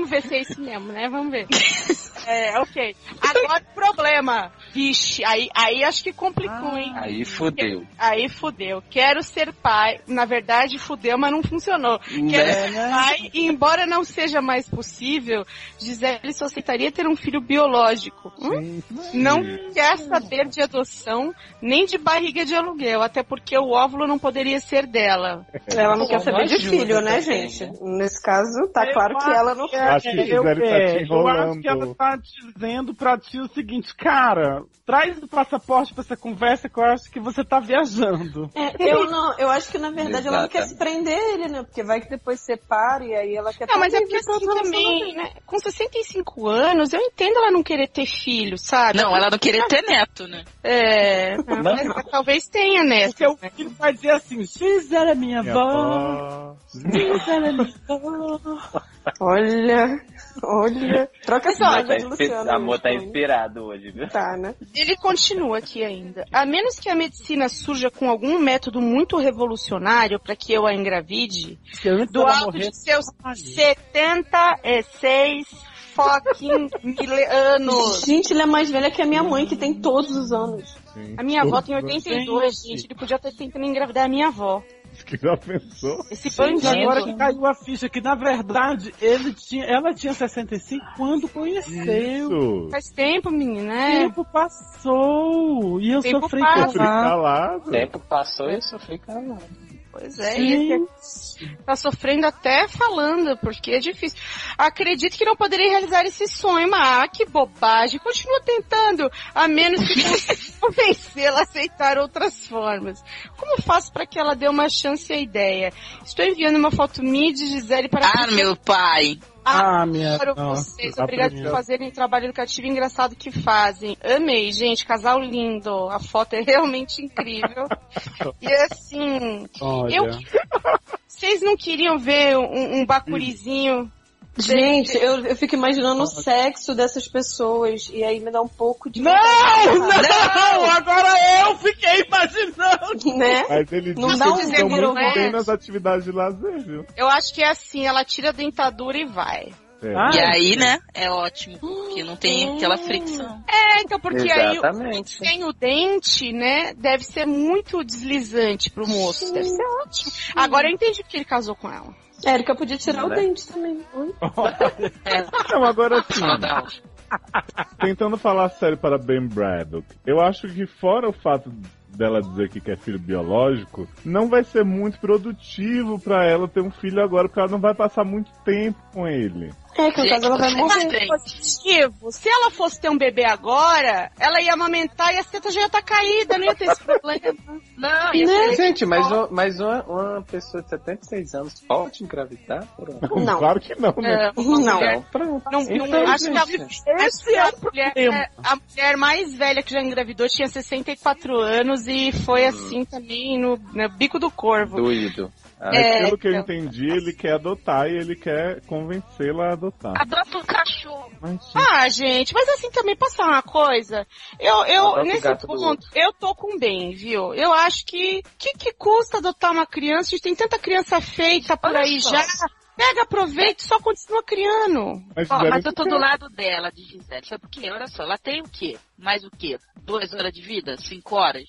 ver se é isso mesmo, né? Vamos ver. É, ok. Agora o problema. Vixe, aí, aí acho que complicou, hein? Aí fudeu. Aí fudeu. Quero ser pai. Na verdade, fudeu, mas não funcionou. Quero Né? ser pai, e embora não seja mais possível, Gisele só aceitaria ter um filho biológico. Hum? Não quer saber de adoção, nem de barriga de aluguel, até porque o óvulo não poderia ser dela. Ela não Pô, quer saber de ajuda filho, né, também, gente? né? Nesse caso, tá Eu claro que ela não Acho que é, eu, Gisele tá te é, eu acho que ela tá dizendo pra ti o seguinte, cara, traz o passaporte pra essa conversa que eu acho que você tá viajando. É, eu não, eu acho que na verdade ela não quer se prender ele, né? Porque vai que depois separa e aí ela quer Não, mas é porque assim também, né? Com 65 anos, eu entendo ela não querer ter filho, sabe? Não, ela não queria ter neto, né? É, mas talvez tenha nessa. Porque o filho vai dizer assim, Gisele é minha Minha avó. avó. Gisele é minha avó. Olha, olha. Troca essa água tá de inspi- Luciano. Amor tá gente. inspirado hoje, viu? Tá, né? Ele continua aqui ainda. A menos que a medicina surja com algum método muito revolucionário para que eu a engravide, do alto morrer, de seus 76 fucking mil anos. Gente, ele é mais velha que a minha mãe, que tem todos os anos. Sim. A minha avó tem 82, gente. Ele podia estar tentando engravidar a minha avó. Que já pensou? Esse bandido. agora que caiu a ficha que na verdade ele tinha, ela tinha 65 quando conheceu. Isso. Faz tempo, menina, O né? tempo passou e eu Tempo sofri calado. calado. O tempo passou e eu sofri calado. Pois é, Sim. e esse tá sofrendo até falando, porque é difícil. Acredito que não poderia realizar esse sonho, mas ah, que bobagem. Continua tentando, a menos que consiga convencê-la a aceitar outras formas. Como faço para que ela dê uma chance à ideia? Estou enviando uma foto minha de Gisele para Ah, meu pai. Ah, minha para nossa. vocês. a Obrigado primeira. por fazerem o trabalho educativo e engraçado que fazem. Amei, gente. Casal lindo. A foto é realmente incrível. e assim, Olha. eu vocês não queriam ver um, um bacurizinho? Gente, eu, eu fico imaginando o sexo dessas pessoas e aí me dá um pouco de. Não, não! Agora eu fiquei imaginando! Né? Mas eles Não dá um que bem nas atividades de lazer, viu? Eu acho que é assim, ela tira a dentadura e vai. É. Ah, E aí, né? É ótimo, porque não tem aquela fricção. É, então, porque aí Exatamente. tem o dente, né? Deve ser muito deslizante pro moço. Deve ser ótimo. Agora eu entendi porque ele casou com ela. Érica podia tirar o Né? dente também. Oi? Não, agora sim. Não. Tentando falar sério para Ben Braddock, eu acho que fora o fato dela dizer que quer filho biológico, não vai ser muito produtivo pra ela ter um filho agora, porque ela não vai passar muito tempo com ele. É, que no caso ela vai Gente, morrer. Positivo. Se ela fosse ter um bebê agora, ela ia amamentar e a seta já ia estar caída, não ia ter esse problema. Não, ia Né? ser Gente, mas, uma, mas uma, uma pessoa de 76 anos pode engravidar? Por um... Não. Claro que não, né? É, Não. Então, pronto. Não, não, acho que a, Esse é o mulher, problema. a mulher mais velha que já engravidou tinha 64 anos e foi assim também no, no bico do corvo. Doido. Mas É, pelo que eu então. entendi, ele quer adotar e ele quer convencê-la a adotar. Adota um cachorro. Mas, Ah, gente, mas assim também passar uma coisa. Eu, eu Adota nesse ponto, eu tô com bem, viu? Eu acho que que que custa adotar uma criança? A gente tem tanta criança feita por Olha aí só. já. Pega, aproveita e só continua criando. mas mas eu tô do lado dela, de Gisele. Sabe por quê? Olha só, ela tem o quê? Mais o quê? Duas horas de vida? Cinco horas?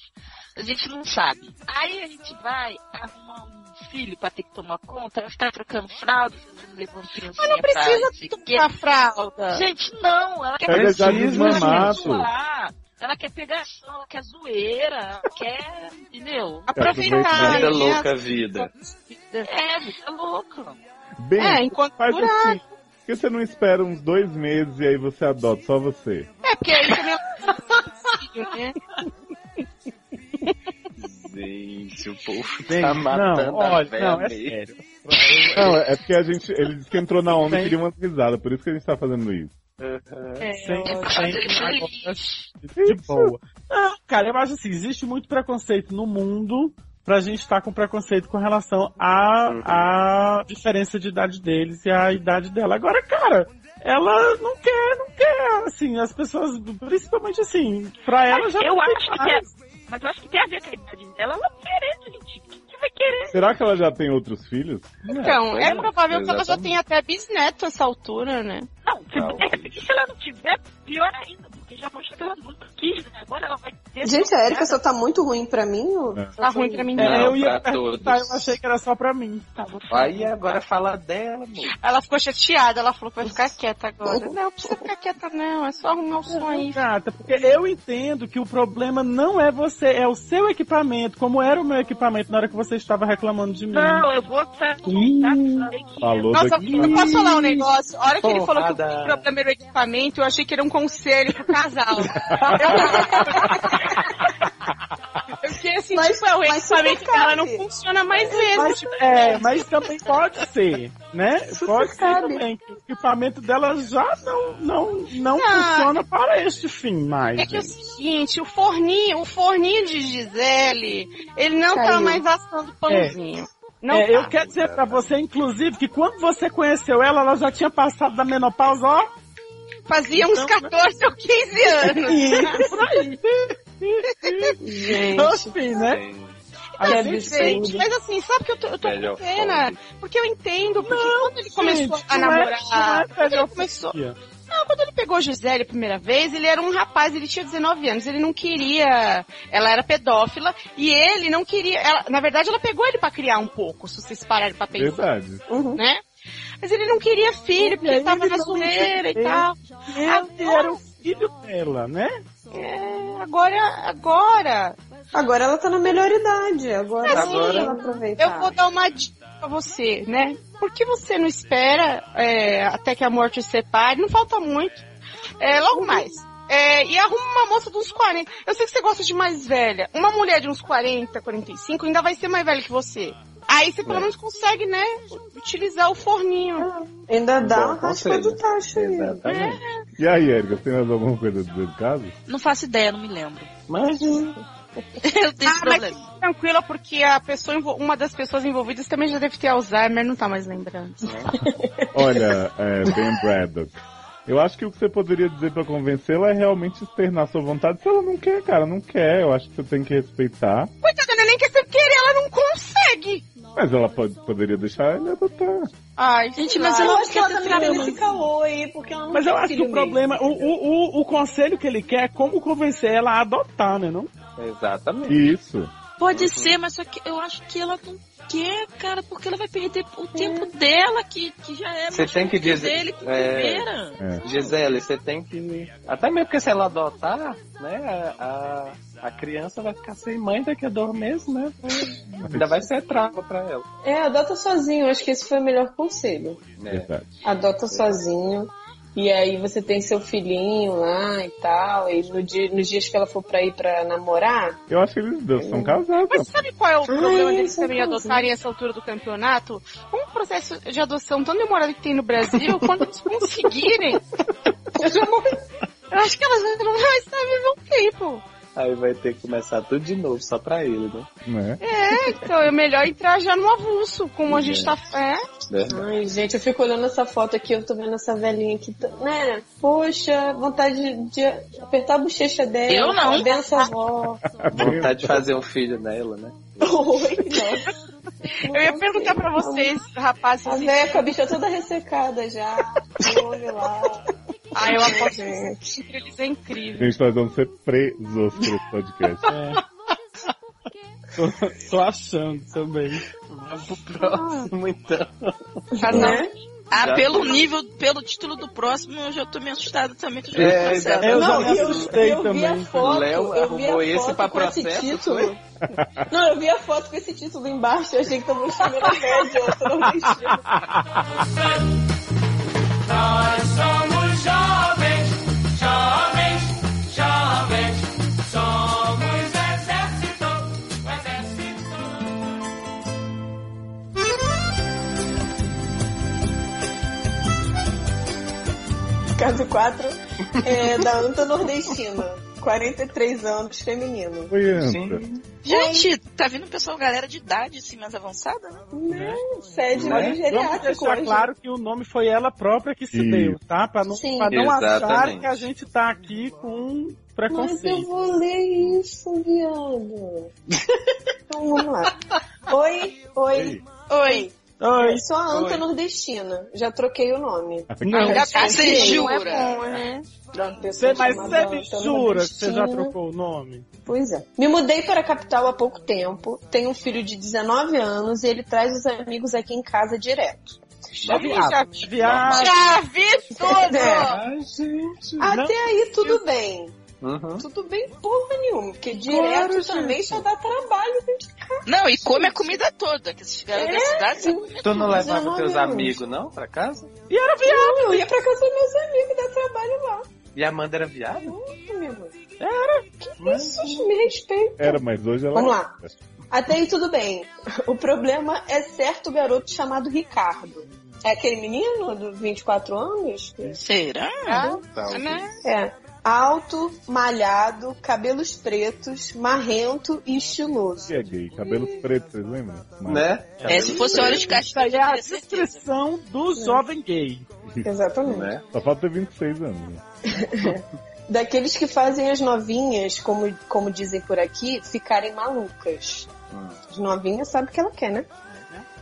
A gente não sabe. Aí a gente vai arrumar um filho pra ter que tomar conta, vai ficar trocando fralda, levando Mas não precisa tomar fralda. Gente, não, ela quer ela quer desmamado. zoar, Ela quer pegação, ela quer zoeira, ela quer, entendeu? Aproveitar, Vida louca a vida. É, vida louca. Bem, É, enquanto faz assim. Por que você não espera uns dois meses e aí você adota só você? É, porque aí também filho, né? Gente, o povo Gente, tá matando não, a olha, véia não, é sério. Não, é porque a gente. Ele disse que entrou na onda e queria uma risada, por isso que a gente tá fazendo isso. É, Sem, sem agora, de boa. Não, cara, eu acho assim, existe muito preconceito no mundo pra gente estar com preconceito com relação à à diferença de idade deles e à idade dela. Agora, cara, ela não quer, não quer, assim, as pessoas, principalmente assim, pra ela já eu não acho que é, mas eu acho que tem a ver com a idade dela. Ela é querer, gente. O que vai querer? Será que ela já tem outros filhos? Então, é provável que ela já tenha até bisneto essa altura, né? Não, se, Não. repente, se ela não tiver, pior ainda, já mostrou que ela nunca quis, né? Agora ela vai ter. Gente, a Erika só tá muito ruim pra mim? ou- É. Tá ruim pra mim, É, não. Não, eu ia perguntar, eu achei que era só pra mim. Tá, vou Aí agora fala dela, amor. Ela ficou chateada, ela falou que vai ficar quieta agora. Não, não precisa ficar quieta não, é só arrumar o som aí. Gata, porque eu entendo que o problema não é você, é o seu equipamento, como era o meu equipamento na hora que você estava reclamando de mim. Não, eu vou tá, Ih, Falou Nossa, daqui. eu posso falar um negócio? A hora que ele falou que Porrada. o problema era o equipamento, eu achei que era um conselho pro casal. Eu fiquei assim, Mas- tipo, é, o equipamento dela não funciona mais vezes. Mas, tipo, é, mas também pode ser, né? Super pode ser cabe. também. que O equipamento dela já não, não, não Ah. funciona para este fim mais. É que é o seguinte, o forninho, o forninho de Gisele, ele não tá Caiu. mais assando pãozinho. Não É, tá. eu quero dizer pra você, inclusive, que quando você conheceu ela, ela já tinha passado da menopausa, ó. Fazia uns 14 ou 15 anos. Aí. Gente, Enfim, né? que gente, mas assim, sabe que eu tô, eu tô com pena? Porque eu entendo, porque quando ele começou Gente, a não é- namorar, não é quando ele começou. Não, quando ele pegou Gisele a primeira vez, ele era um rapaz, ele tinha 19 anos, ele não queria. Ela era pedófila e ele não queria. ela- na verdade, ela pegou ele pra criar um pouco, se vocês pararem pra pensar, Verdade. Uhum. Mas ele não queria filho, porque ele tava na zoeira e tal. Ele era o filho dela, né? É, agora, agora, Agora ela tá na melhor idade. Agora Assim, sim ela aproveitar. eu vou dar uma dica pra você, né? Por que você não espera é, até que a morte os separe? Não falta muito. É, logo mais. É, e arruma uma moça de uns 40. Eu sei que você gosta de mais velha. Uma mulher de uns 40, 45 ainda vai ser mais velha que você. Aí você pelo É. menos consegue, né? Utilizar o forninho. Ainda dá Bom uma raspa do tacho aí. Exatamente. E aí, Erika, tem mais alguma coisa a dizer do caso? Não faço ideia, não me lembro. Mas Eu tenho esse Ah, mas problema. fique tranquila, porque a pessoa, uma das pessoas envolvidas também já deve ter Alzheimer, não tá mais lembrando. Olha, é, Ben Braddock. Eu acho que o que você poderia dizer pra convencê-la é realmente externar sua vontade. Se ela não quer, cara, não quer. Eu acho que você tem que respeitar. Coitada, nem quer ser querer, ela não consegue. Mas ela pode, poderia deixar ele adotar. Ai, Gente, mas Eu não acho que quer ela tá não. nesse caô aí, porque ela não Mas eu acho que o problema, o, o, o, o conselho que ele quer é como convencer ela a adotar, né? Não? Exatamente. Isso. Pode ser, mas só que eu acho que ela não quer, cara, porque ela vai perder o tempo dela, que, que já é Você tem que dizer- dele, que é. primeira. É. Gisele, você tem que. Até mesmo porque se ela adotar, né, a, a, criança vai ficar sem mãe daqui a dois meses, né? Ainda vai ser trava pra ela. É, adota sozinho. Acho que esse foi o melhor conselho. Verdade. Adota sozinho. E aí você tem seu filhinho lá e tal. E no dia, nos dias que ela for pra ir pra namorar, Eu acho que eles dois são casados. Mas sabe qual é o problema Ai, deles também casados. adotarem essa altura do campeonato? Um processo de adoção tão demorado que tem no Brasil, quando eles conseguirem, eu já morri. Eu acho que elas não vão estar viver um tempo. Aí vai ter que começar tudo de novo, só pra ele, né? Né? É, então é melhor entrar já no avulso, como a gente tá. É. Verdade. Ai, gente, eu fico olhando essa foto aqui, eu tô vendo essa velhinha aqui, né? Poxa, vontade de, de apertar a bochecha dela. Eu não. Benção, avó. Vontade de fazer um filho nela, né? Oi, nossa. Eu ia perguntar pra vocês, rapazes, A velha com a bicha toda ressecada já. Ouve lá. Ah, eu aposto que eles é incrível. Gente, nós vamos ser presos por esse podcast. Tô, tô achando também. Vamos pro próximo, então. Casal. Né? Ah, pelo nível, pelo título do próximo, eu já tô meio assustada também. Tô É, processo. exato. Eu já Não, me eu, assustei eu vi a também. foto, Léo eu vi a arrumou esse foto pra esse processo, título. Não, eu vi a foto com esse título embaixo, eu achei que tava escrevendo média, outro nordestino. Nós Caso 4 é da Anta Nordestina. 43 anos, feminino. Oi, Anta. Sim. Gente, tá vindo pessoal, galera de idade assim mais avançada, né? Não, sede Mas mais Vamos geriátrico deixar hoje. claro que o nome foi ela própria que se Isso. deu, tá? Pra não, Sim. pra não achar que a gente tá aqui com Mas eu preconceito. vou ler isso, viado. então vamos lá. Oi, oi. Oi. Oi. Eu sou a Anta Oi. Nordestina. Já troquei o nome. Não, Ainda você não é jura? bom, né? Da uma pessoa Você, mas você me jura que você já trocou o nome? Pois é. Me mudei para a capital há pouco tempo. Tenho um filho de 19 anos e ele traz os amigos aqui em casa direto. É viado. Viado. Já vi tudo! É. Ai, gente. Até aí tudo bem. Uhum. Tudo bem porra nenhuma, porque direto Claro, também gente. só dá trabalho dentro de casa. Não, e come a comida toda, que esses caras da cidade sim. Tu não levava 19 teus amigos, não, pra casa? E era viado. Não, eu ia pra casa dos meus amigos dar trabalho lá. E a Amanda era viada? Amigo. Era. Que isso? Me respeita. Era, mas hoje ela. Vamos lá. Até aí tudo bem. O problema é certo garoto chamado Ricardo. É aquele menino de 24 anos? Será? Né? É. Alto, malhado, cabelos pretos, marrento e estiloso. Que é gay, cabelos pretos, vocês lembram? Mas- Né? É, se fosse óleo de aí é a descrição do jovem gay. Exatamente. Né? Só falta ter 26 anos. né? Daqueles que fazem as novinhas, como, como dizem por aqui, ficarem malucas. Hum. As novinhas sabem o que ela quer, né?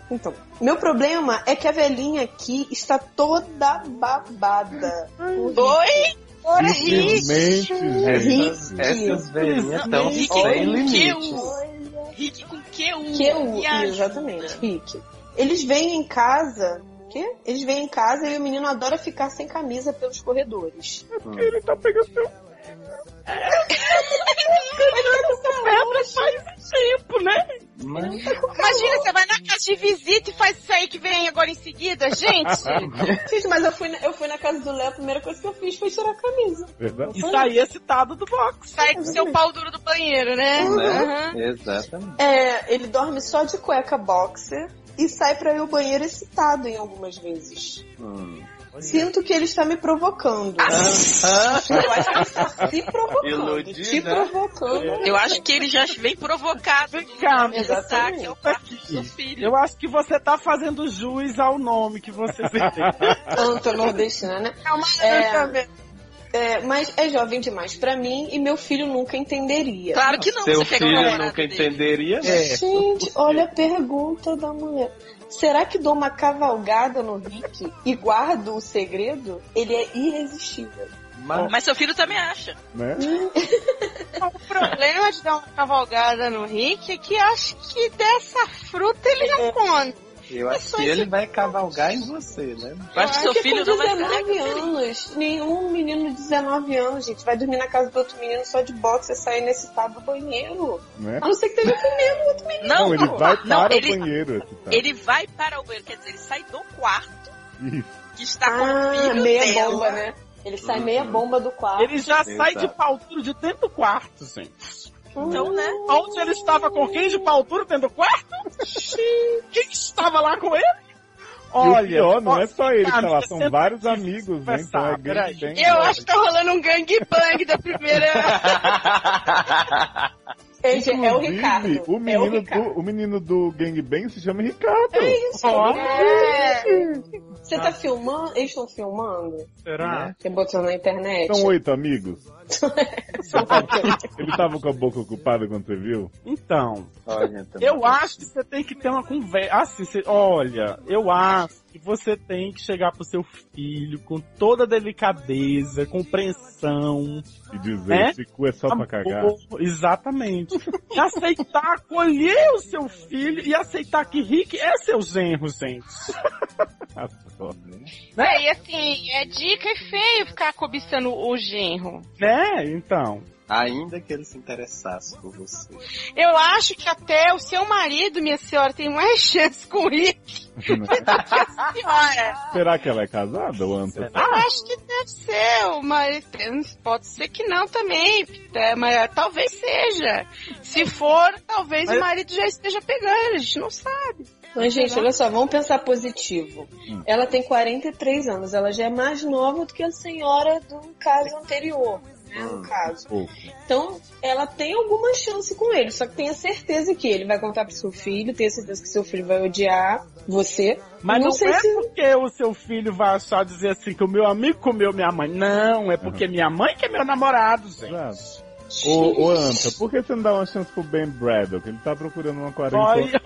Então, meu problema é que a velhinha aqui está toda babada. Oi? Simplesmente, Essas, Rick. essas velhinhas estão Rick sem. Q. Rick com Q. Que eu, Me ajuda. exatamente, Rick. Eles vêm em casa. Quê? Eles vêm em casa e o menino adora ficar sem camisa pelos corredores. Ele tá pegando seu. Tempo, né? Mas, Imagina, você vai na casa de visita e faz isso aí que vem agora em seguida, gente. Gente, mas eu fui, na, eu fui na casa do Léo, a primeira coisa que eu fiz foi tirar a camisa. Verdade? E sair excitado do box. Sai com seu pau duro do banheiro, né? né? Exatamente. É, ele dorme só de cueca boxer e sai pra ir ao banheiro excitado em algumas vezes. Hum. Sinto que ele está me provocando. Ah, Eu acho que ele está se provocando. Iludida. Te provocando. Eu acho que ele já vem provocado. Vem cá, exatamente. é filho. Eu acho que você tá fazendo jus ao nome que você tem. Anta nordestina, né? É uma É. também. É, mas é jovem demais pra mim e meu filho nunca entenderia. Claro que não, Seu você pegou o filho nunca dele. entenderia, né? Gente, olha a pergunta da mulher. Será que dou uma cavalgada no Rick e guardo o segredo? Ele é irresistível. Mas, Mas seu filho também acha. Né? O problema de dar uma cavalgada no Rick é que acho que dessa fruta ele não come. Eu acho que ele vai cavalgar em você, né? Eu acho que seu Porque filho com não vai ser 19 anos, nenhum menino de 19 anos, gente, vai dormir na casa do outro menino só de boxe e sair nesse do banheiro. né? A não ser que esteja comendo o outro menino. Não, Não, ele vai não, para ele- o banheiro. esse tá. Ele vai para o banheiro, quer dizer, ele sai do quarto que está com o Ah, filho meia dela. bomba, né? Ele sai meia bomba do quarto. Ele já sai de pau duro de dentro do quarto, gente. Então, né? Onde ele estava com quem de pau duro dentro do quarto? Quem estava lá com ele? e o Olha, pior não é só ele que tá lá, são vários amigos, né? Então é bem Eu jovem. acho que tá rolando um gangbang da primeira. Gente, é o Ricardo. O é o menino, Ricardo. do, o menino do Gangbang se chama Ricardo. Isso, Ó. é. Você tá filmando? Eles estão filmando? será? Você botou na internet? São oito amigos. Ele tava com a boca ocupada quando você viu? Então, Olha, também. eu acho que você tem que ter uma conversa. Assim, você- olha, eu acho que você tem que chegar pro seu filho com toda delicadeza, compreensão, E dizer É? esse cu é só pra cagar. exatamente. E aceitar, acolher o seu filho e aceitar que Rick é seu genro, gente. Ah, só. É, e assim, é dica e feio ficar cobiçando o genro. Né? Então. Ainda que ele se interessasse por você. Eu acho que até o seu marido, minha senhora, tem mais chance com senhora. Será que ela é casada, Anta? Eu acho que deve ser, mas pode ser que não também, é, mas talvez seja. Se for, talvez Mas- o marido já esteja pegando, a gente não sabe. Mas, gente, olha só, vamos pensar positivo. Hum. Ela tem 43 anos, ela já é mais nova do que a senhora do caso anterior, né? No caso. Pouco. Então, ela tem alguma chance com ele, só que tenha certeza que ele vai contar pro seu filho, tenha certeza que seu filho vai odiar você. Mas não, não, sei é se. porque o seu filho vai só dizer assim que o meu amigo comeu minha mãe. Não, é porque minha mãe que é meu namorado, gente. Exato. Ô, ô Anta, por que você não dá uma chance pro Ben Braddock? Ele tá procurando uma quarentena.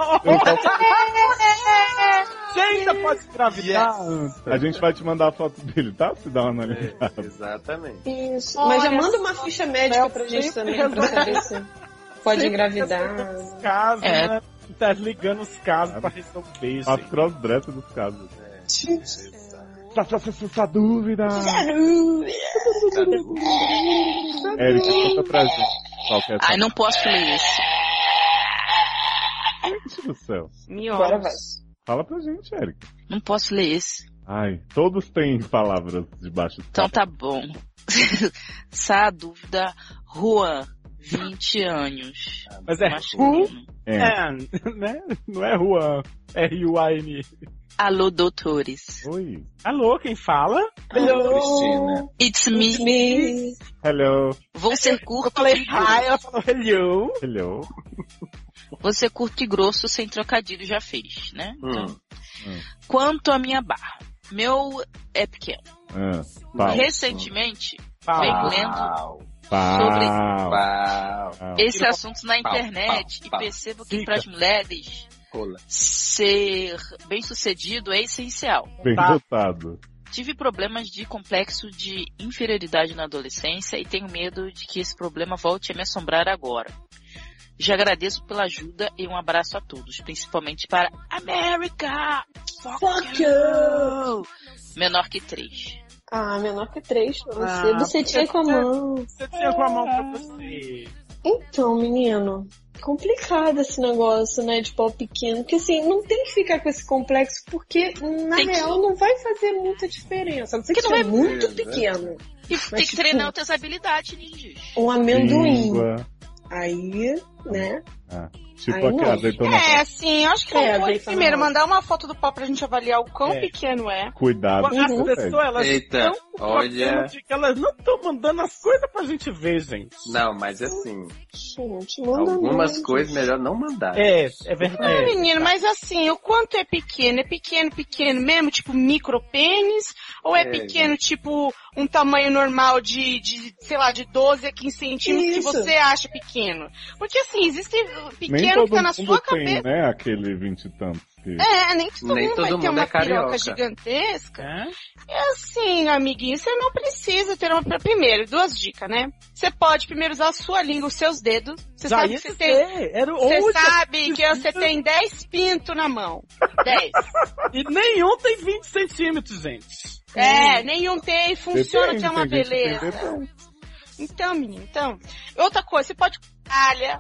Você ainda pode engravidar, Anta. a gente vai te mandar a foto dele, tá? Se dá uma analisada. Exatamente. Isso. Mas já manda uma ficha médica É, pra gente também, pra saber se pode Sempre engravidar. Os casos, É. né? Interligando os casos pra resolver, As gente. crossdresser dos casos. Tá só essa dúvida. Eric, conta pra gente. Qual que é essa Ai, não posso ler esse. gente do céu? Agora vai. Fala pra gente, Eric. Não posso ler esse. Ai, todos têm palavras debaixo do Então tá bom. Essa dúvida, Juan, 20 anos. Mas é masculino. É. É, né? Não é Juan. É R-U-A-N. Alô, doutores. Oi. Alô, quem fala? Cristina. It's me. It's me. Hello. Vou ser Eu curto falei e hi, grosso. ela falou hello. Hello. Vou ser curto e grosso sem trocadilho já fez, né? Então, Hum. Quanto à minha barra. Meu é pequeno. Ah, pau. Recentemente, Fala. venho lendo Pau, Pau. pau, Pau. esse assunto na Pau, internet pau, e pau. percebo que para as mulheres ser bem sucedido é essencial. Bem Tá. votado. Tive problemas de complexo de inferioridade na adolescência e tenho medo de que esse problema volte a me assombrar agora. Já agradeço pela ajuda e um abraço a todos, principalmente para América! Fuck you! Menor que três. Ah, menor que três pra você. Ah, você tinha com a mão. Você tinha com a mão pra você. Então, menino, complicado esse negócio, né, de pau pequeno. Porque assim, não tem que ficar com esse complexo, porque na Tem que- real não vai fazer muita diferença. A não que Que é muito pequeno. E tem que tipo- treinar outras habilidades ninjas. Um amendoim. Língua. Aí, né? Ah, tipo Ai, aqui, não. azeitona. É, assim, eu acho que É, azeitona primeiro mandar uma foto do pau pra gente avaliar o quão É. pequeno é. Cuidado. As Uhum. pessoas, elas Eita, estão olha. que elas não estão mandando as coisas pra gente ver, gente. Não, mas assim, Gente, manda algumas não, coisas gente. melhor não mandar. É, é Ah, verdade. menino, mas assim, o quanto é pequeno? É pequeno, pequeno mesmo, tipo micro pênis? Ou é, É, pequeno, tipo um tamanho normal de, de, sei lá, de 12 a 15 centímetros que Isso. você acha pequeno? Porque assim, existe Nem pequeno que tá na sua tem, cabeça. né? Aquele vinte e tantos que... É, nem todo Nem mundo todo vai ter mundo uma é carioca. piroca gigantesca. É? É assim, amiguinho, você não precisa ter uma. Primeiro, duas dicas, né? Você pode primeiro usar a sua língua, os seus dedos. Você Já sabe que você tem. Você hoje, sabe que você tem 10 pintos na mão. 10. E nenhum tem 20 centímetros, gente. É, nenhum tem, funciona Depende, que é uma beleza. Então, menino, então. Outra coisa, você pode olha,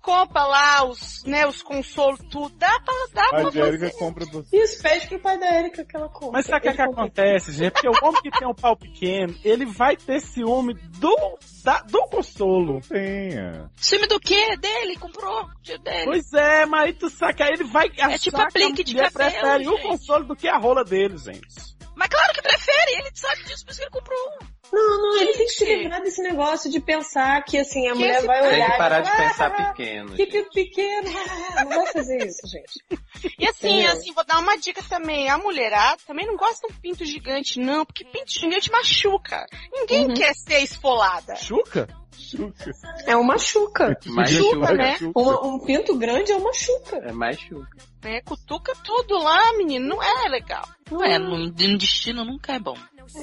compra lá os, né, os consolos, tudo. Dá pra, dá pra fazer. compra pra você. Isso, pede pro pai da Erika que ela compra. Mas sabe o que, Ele que compra. acontece, gente? É porque o homem que tem um pau pequeno, ele vai ter ciúme do, da- do consolo. Tenha. Ciúme do quê? Dele, comprou. tio Dele. Pois é, mas aí tu aí ele vai achar tipo que aplique a de cabelo, prefere o consolo do que a rola dele, gente. Mas claro que prefere, ele sabe disso, por isso que ele comprou um. Não, não, ele tem que se Gente. livrar desse negócio de pensar que assim, a Que mulher vai Tem olhar. que e parar de falar, pensar "Ah, pequeno. Que gente. pinto pequeno. Ah, Não vai fazer isso, gente. E assim, Entendeu? assim, vou dar uma dica também. A mulherada também não gosta de um pinto gigante, não, porque pinto gigante machuca. Ninguém Uhum. quer ser esfolada. Chuca? Chuca. É uma chuca. Mais Chuca, chuca, né? chuca. Uma- um pinto grande é uma chuca. É mais chuca. Né? Cutuca tudo lá, menino. Não é legal. Não é, no, no destino nunca é bom.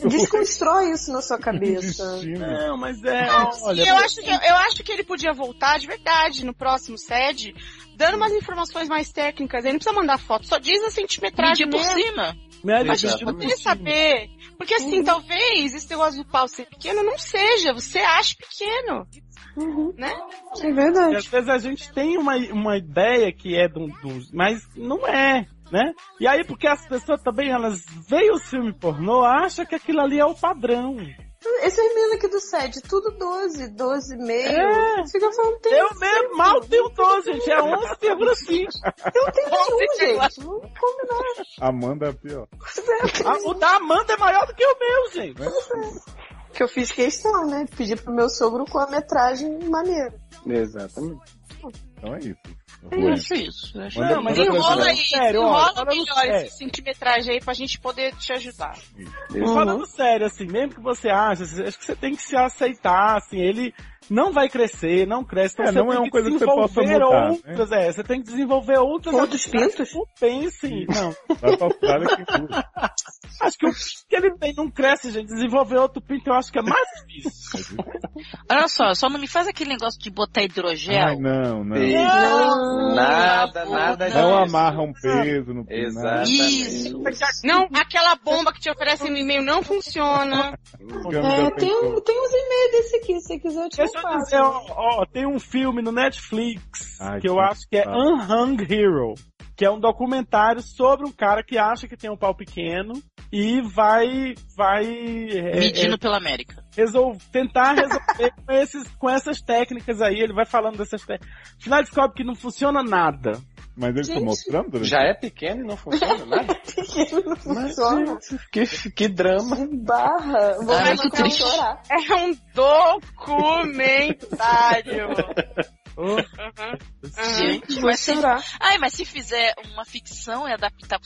Desconstrói isso na sua cabeça. Não, mas é, olha... E eu acho, que, eu acho que ele podia voltar de verdade no próximo sede, dando umas informações mais técnicas. Ele não precisa mandar foto, só diz a centimetragem Medir por cima. Mas Exatamente. Queria saber. Porque assim, talvez esse negócio do pau ser pequeno não seja, você acha pequeno. Né? É E verdade. às vezes a gente tem uma, uma ideia que é do, do. Mas não é, né? E aí, porque as pessoas também, elas veem o filme pornô, acham que aquilo ali é o padrão. Esse menino aqui do SED, tudo 12, 12 meio. É. Fica falando, tem Eu mesmo mal tenho 12, gente. É 11,5. Eu tenho nenhum, gente. Vamos combinar. Amanda é pior. O da Amanda é maior do que o meu, gente. Que eu fiz questão, né? De pedir pro meu sogro com a metragem maneira. Exatamente. Então é isso. É isso, isso. Acho- Manda- Não, mas enrola aí, Sério, enrola melhor sério. esse centimetragem aí pra gente poder te ajudar. Falando sério, assim, mesmo que você ache, assim, acho que você tem que se aceitar, assim, ele não vai crescer, não cresce. Então É, você não é tem uma coisa que você possa desenvolver mudar, outras, é, você tem que desenvolver outras Outros habilidades pintos? que compensem. Não, Vai pra Austrália que tudo. acho que o pinto que ele tem não cresce, gente. Desenvolver outro pinto eu acho que é mais difícil. Olha só, só não me faz aquele negócio de botar hidrogel. Ai, não, não. Beijo. Nada, nada Não disso. amarra um peso no pinto. Exatamente. Isso. Não, aquela bomba que te oferecem no e-mail não funciona. É, tem, tem uns e-mails desse aqui, se você quiser eu te Eu dizer, ó, ó, tem um filme no Netflix Ai, que eu que acho que é. Unhung Hero, que é um documentário sobre um cara que acha que tem um pau pequeno e vai vai é, Medindo pela América. resol- tentar resolver com, esses, com essas técnicas aí. Ele vai falando dessas técnicas. No final descobre que não funciona nada. Mas ele tá mostrando? durante- Já é pequeno e não funciona nada? Pequeno não funciona. Que, que drama. Barra. Vou Ai, que triste. chorar. É um documentário. Uhum. Gente, Vou mas se, chorar. ai, mas se fizer uma ficção e adaptar,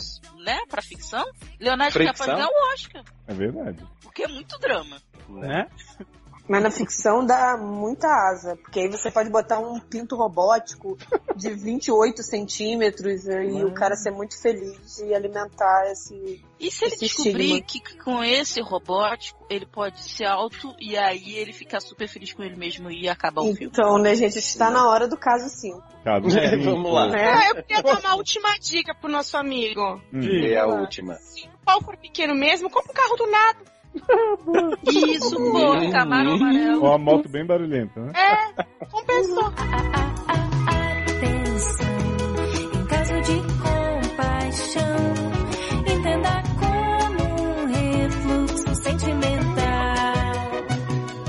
né, pra ficção, Leonardo? DiCaprio ganha o Oscar. É verdade. Porque é muito drama. Né? Mas na ficção dá muita asa, porque aí você pode botar um pinto robótico de 28 centímetros e o cara ser muito feliz e alimentar esse. E se ele descobrir estigma. que com esse robótico ele pode ser alto e aí ele ficar super feliz com ele mesmo e acabar o filme? Então, né, gente, está na hora do caso 5. Caso É, cinco. vamos lá. Né? Ah, eu queria dar uma última dica pro nosso amigo. Hum. E a última. Se o pau for pequeno mesmo, compra um carro do nada. Isso, pô, Camaro amarelo. Ou a moto bem barulhenta, né? É, compensou. Atenção, em caso de compaixão, entenda como um refluxo sentimental.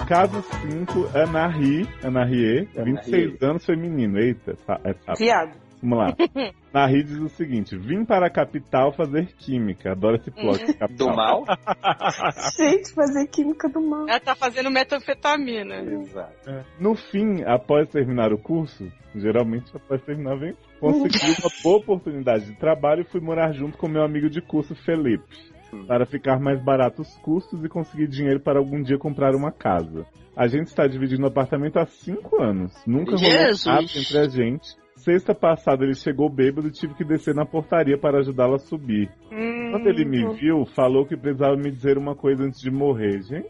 Caso 5, Ana Ri, Ana Rie, 26 anos, feminino. Eita, tá, é tá. Viado. Vamos lá. Ana Ri diz o seguinte: Vim para a capital fazer química. Adoro esse plot. Do capital. mal? Gente, fazer química do mal. Ela tá fazendo metanfetamina. Exato. No fim, após terminar o curso, geralmente após terminar vem, consegui uma boa oportunidade de trabalho e fui morar junto com meu amigo de curso Felipe. Para ficar mais barato os custos e conseguir dinheiro para algum dia comprar uma casa. A gente está dividindo o apartamento há cinco anos. Nunca rolou nada entre a gente. Sexta passada ele chegou bêbado e tive que descer na portaria para ajudá-lo a subir. Hum, Quando ele me viu, falou que precisava me dizer uma coisa antes de morrer. Gente,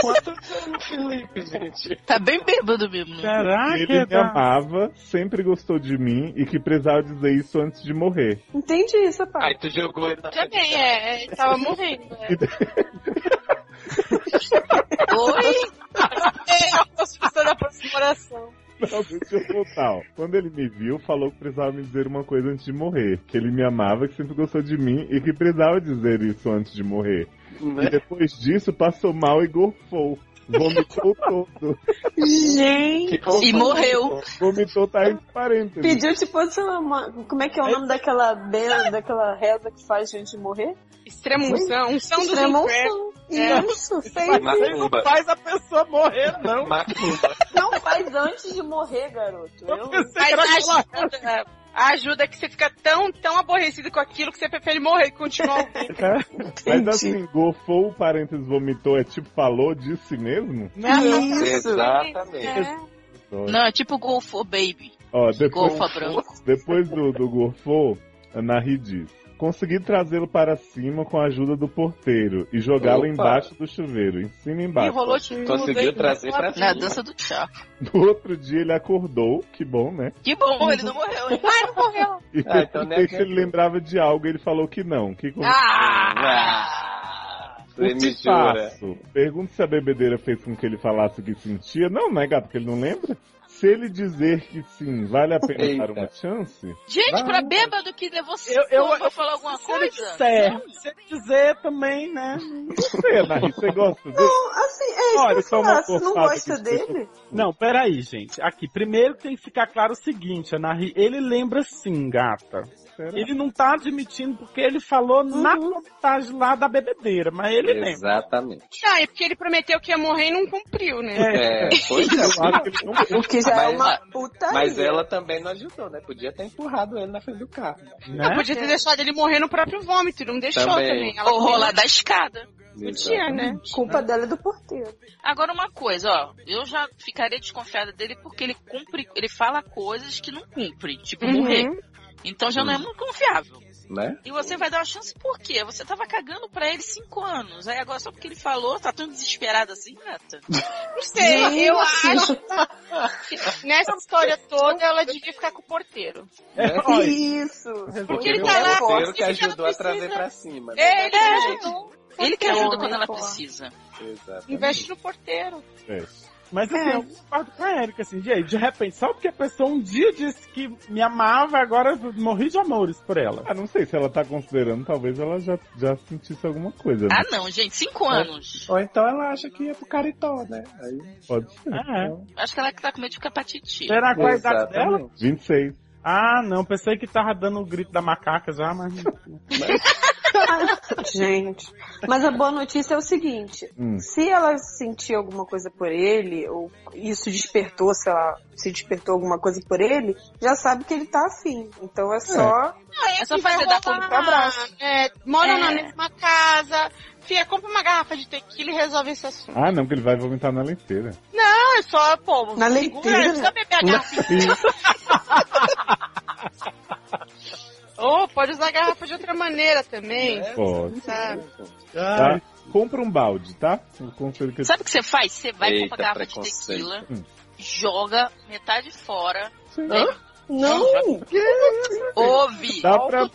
Quantos anos, Felipe, gente? Tá bem bêbado mesmo, né? Caraca, ele me amava, sempre gostou de mim e que precisava dizer isso antes de morrer. Entendi isso, pai. Aí tu jogou ele na Também, é, ele tava morrendo. É. Oi? É a construção da aproximação. Eu voltar. ó. Quando ele me viu, falou que precisava me dizer uma coisa antes de morrer. Que ele me amava, que sempre gostou de mim e que precisava dizer isso antes de morrer. E né? depois disso, passou mal e gorfou. Vomitou todo. Gente. E morreu. Vomitou tá entre parênteses. Pediu, tipo, lá, uma, como é que é o nome daquela benda, daquela reza que faz gente morrer? Extrema unção, unção dos Extrema unção. É. Isso, Mas não faz a pessoa morrer, não. Macumba. Não faz antes de morrer, garoto. Eu... pensei que era aquela- ajuda, ajuda que você fica tão, tão aborrecido com aquilo que você prefere morrer e continuar ouvindo. Mas assim, gorfou, parênteses, vomitou, é tipo falou de si mesmo? Isso. Exatamente. É. Não, é tipo Go for Baby. Ó, depois, Golfa branco. depois do, do gorfou, a Nahi diz. Consegui trazê-lo para cima com a ajuda do porteiro e jogá-lo embaixo do chuveiro, em cima e embaixo. Enrolou tudo. Conseguiu trazer pra Na cima. dança do chá. No outro dia ele acordou, que bom, né? Que bom, ele não morreu? Ai, não morreu. E Ah, então é se que- ele lembrava de algo, ele falou que não. Que Ah! Ah, O que faço? Pergunto se a bebedeira fez com que ele falasse o que sentia. Não, né, gato? Porque ele não lembra. Se ele dizer que sim, vale a pena Eita. dar uma chance? Gente, Vai. pra bêbado que levou cinco Eu- eu- anos pra falar alguma Se ele coisa. disser, se ele dizer também, né? Você, Anaí, você gosta dele? Não, assim, é isso Olha, que eu uma falar. Você não gosta dele? Não, peraí, gente. Aqui, primeiro tem que ficar claro o seguinte, Anahi, ele lembra sim, gata. Será? Ele não tá admitindo porque ele falou na contagem lá da bebedeira, mas ele lembra. Exatamente. Ah, é porque ele prometeu que ia morrer e não cumpriu, né? É, pois é. Não O que já é Mas- uma puta. Mas ela também não ajudou, né? Podia ter empurrado ele na frente do carro. Não, Né? podia ter deixado ele morrer no próprio vômito, e não deixou Também. também. Ela Ou rolar da escada. Podia, né? Culpa dela é do porteiro. Agora uma coisa, ó, eu já ficaria desconfiada dele porque ele cumpre, ele fala coisas que não cumpre, tipo Uhum. morrer. Então já não é muito confiável. Né? E você vai dar uma chance por quê? Você tava cagando pra ele cinco anos. Aí agora só porque ele falou, tá tão desesperado assim, gata? Não sei, eu acho que nessa história toda ela devia ficar com o porteiro. É, Olha, Isso. Porque ele o tá lá, porteiro que ajudou a trazer pra cima. né? É, ele ajudou. Ele que ajuda quando ela precisa. Exatamente. Investe no porteiro. É. Mas assim, É. eu concordo com a Erika, assim, de, aí, de repente, só porque a pessoa um dia disse que me amava, agora eu morri de amores por ela. Ah, não sei se ela tá considerando, talvez ela já, já sentisse alguma coisa. Né? Ah não, gente, cinco anos. Ou então ela acha que ia pro caritó, né? Aí, Pode ser. Ah, é. Acho que ela que tá com medo de ficar hepatite. Será qual a idade dela? exatamente. 26. Ah, não, pensei que tava dando o grito da macaca já, mas. Gente. Mas a boa notícia é o seguinte: Hum. se ela sentir alguma coisa por ele, ou isso despertou, sei lá, se despertou alguma coisa por ele, já sabe que ele tá afim. Então é só. É só fazer dar conta abraço. É, moram É. na mesma casa. Fia, compra uma garrafa de tequila e resolve esse assunto. Ah, não, que ele vai vomitar na lenteira. Não, é só, pô, Na segura, leiteira, não precisa beber a garrafa. Ou pode usar a garrafa de outra maneira também. Pode. Sabe? Tá? Compra um balde, tá? Que Sabe o que você faz? Você vai Eita, comprar garrafa de tequila, Hum. joga metade fora, Sim. né? Não! ouve. Dá pra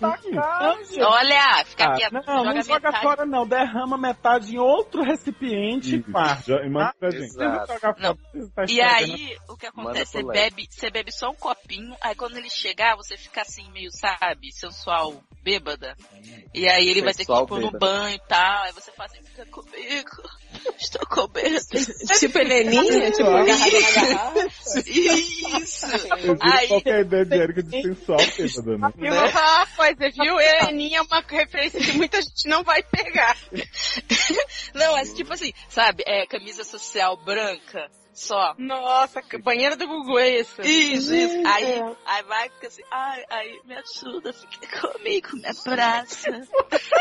Olha, fica Ah, quieto. não, joga não joga metade. fora não, derrama metade em outro recipiente e. Já- e manda pra gente. Não. tá E aí, o que acontece? Você bebe, você bebe só um copinho, aí quando ele chegar, você fica assim, meio, sabe, sensual, bêbada. E aí ele vai ter que Sensual te pôr no banho e tal, aí você fala assim, fica comigo, estou com medo. Tipo Heleninha? Tipo na garrafa? Isso! Vocês viram Aí- qualquer ideia de Erika de sensual né? Eu vou falar uma coisa, viu? Heleninha é uma referência que muita gente não vai pegar. Não, mas tipo assim, sabe, é camisa social branca, só. Nossa, banheira do Gugu é isso. Isso, isso. Aí, É. aí vai, fica assim, ai, aí, me ajuda, fica comigo, me abraça.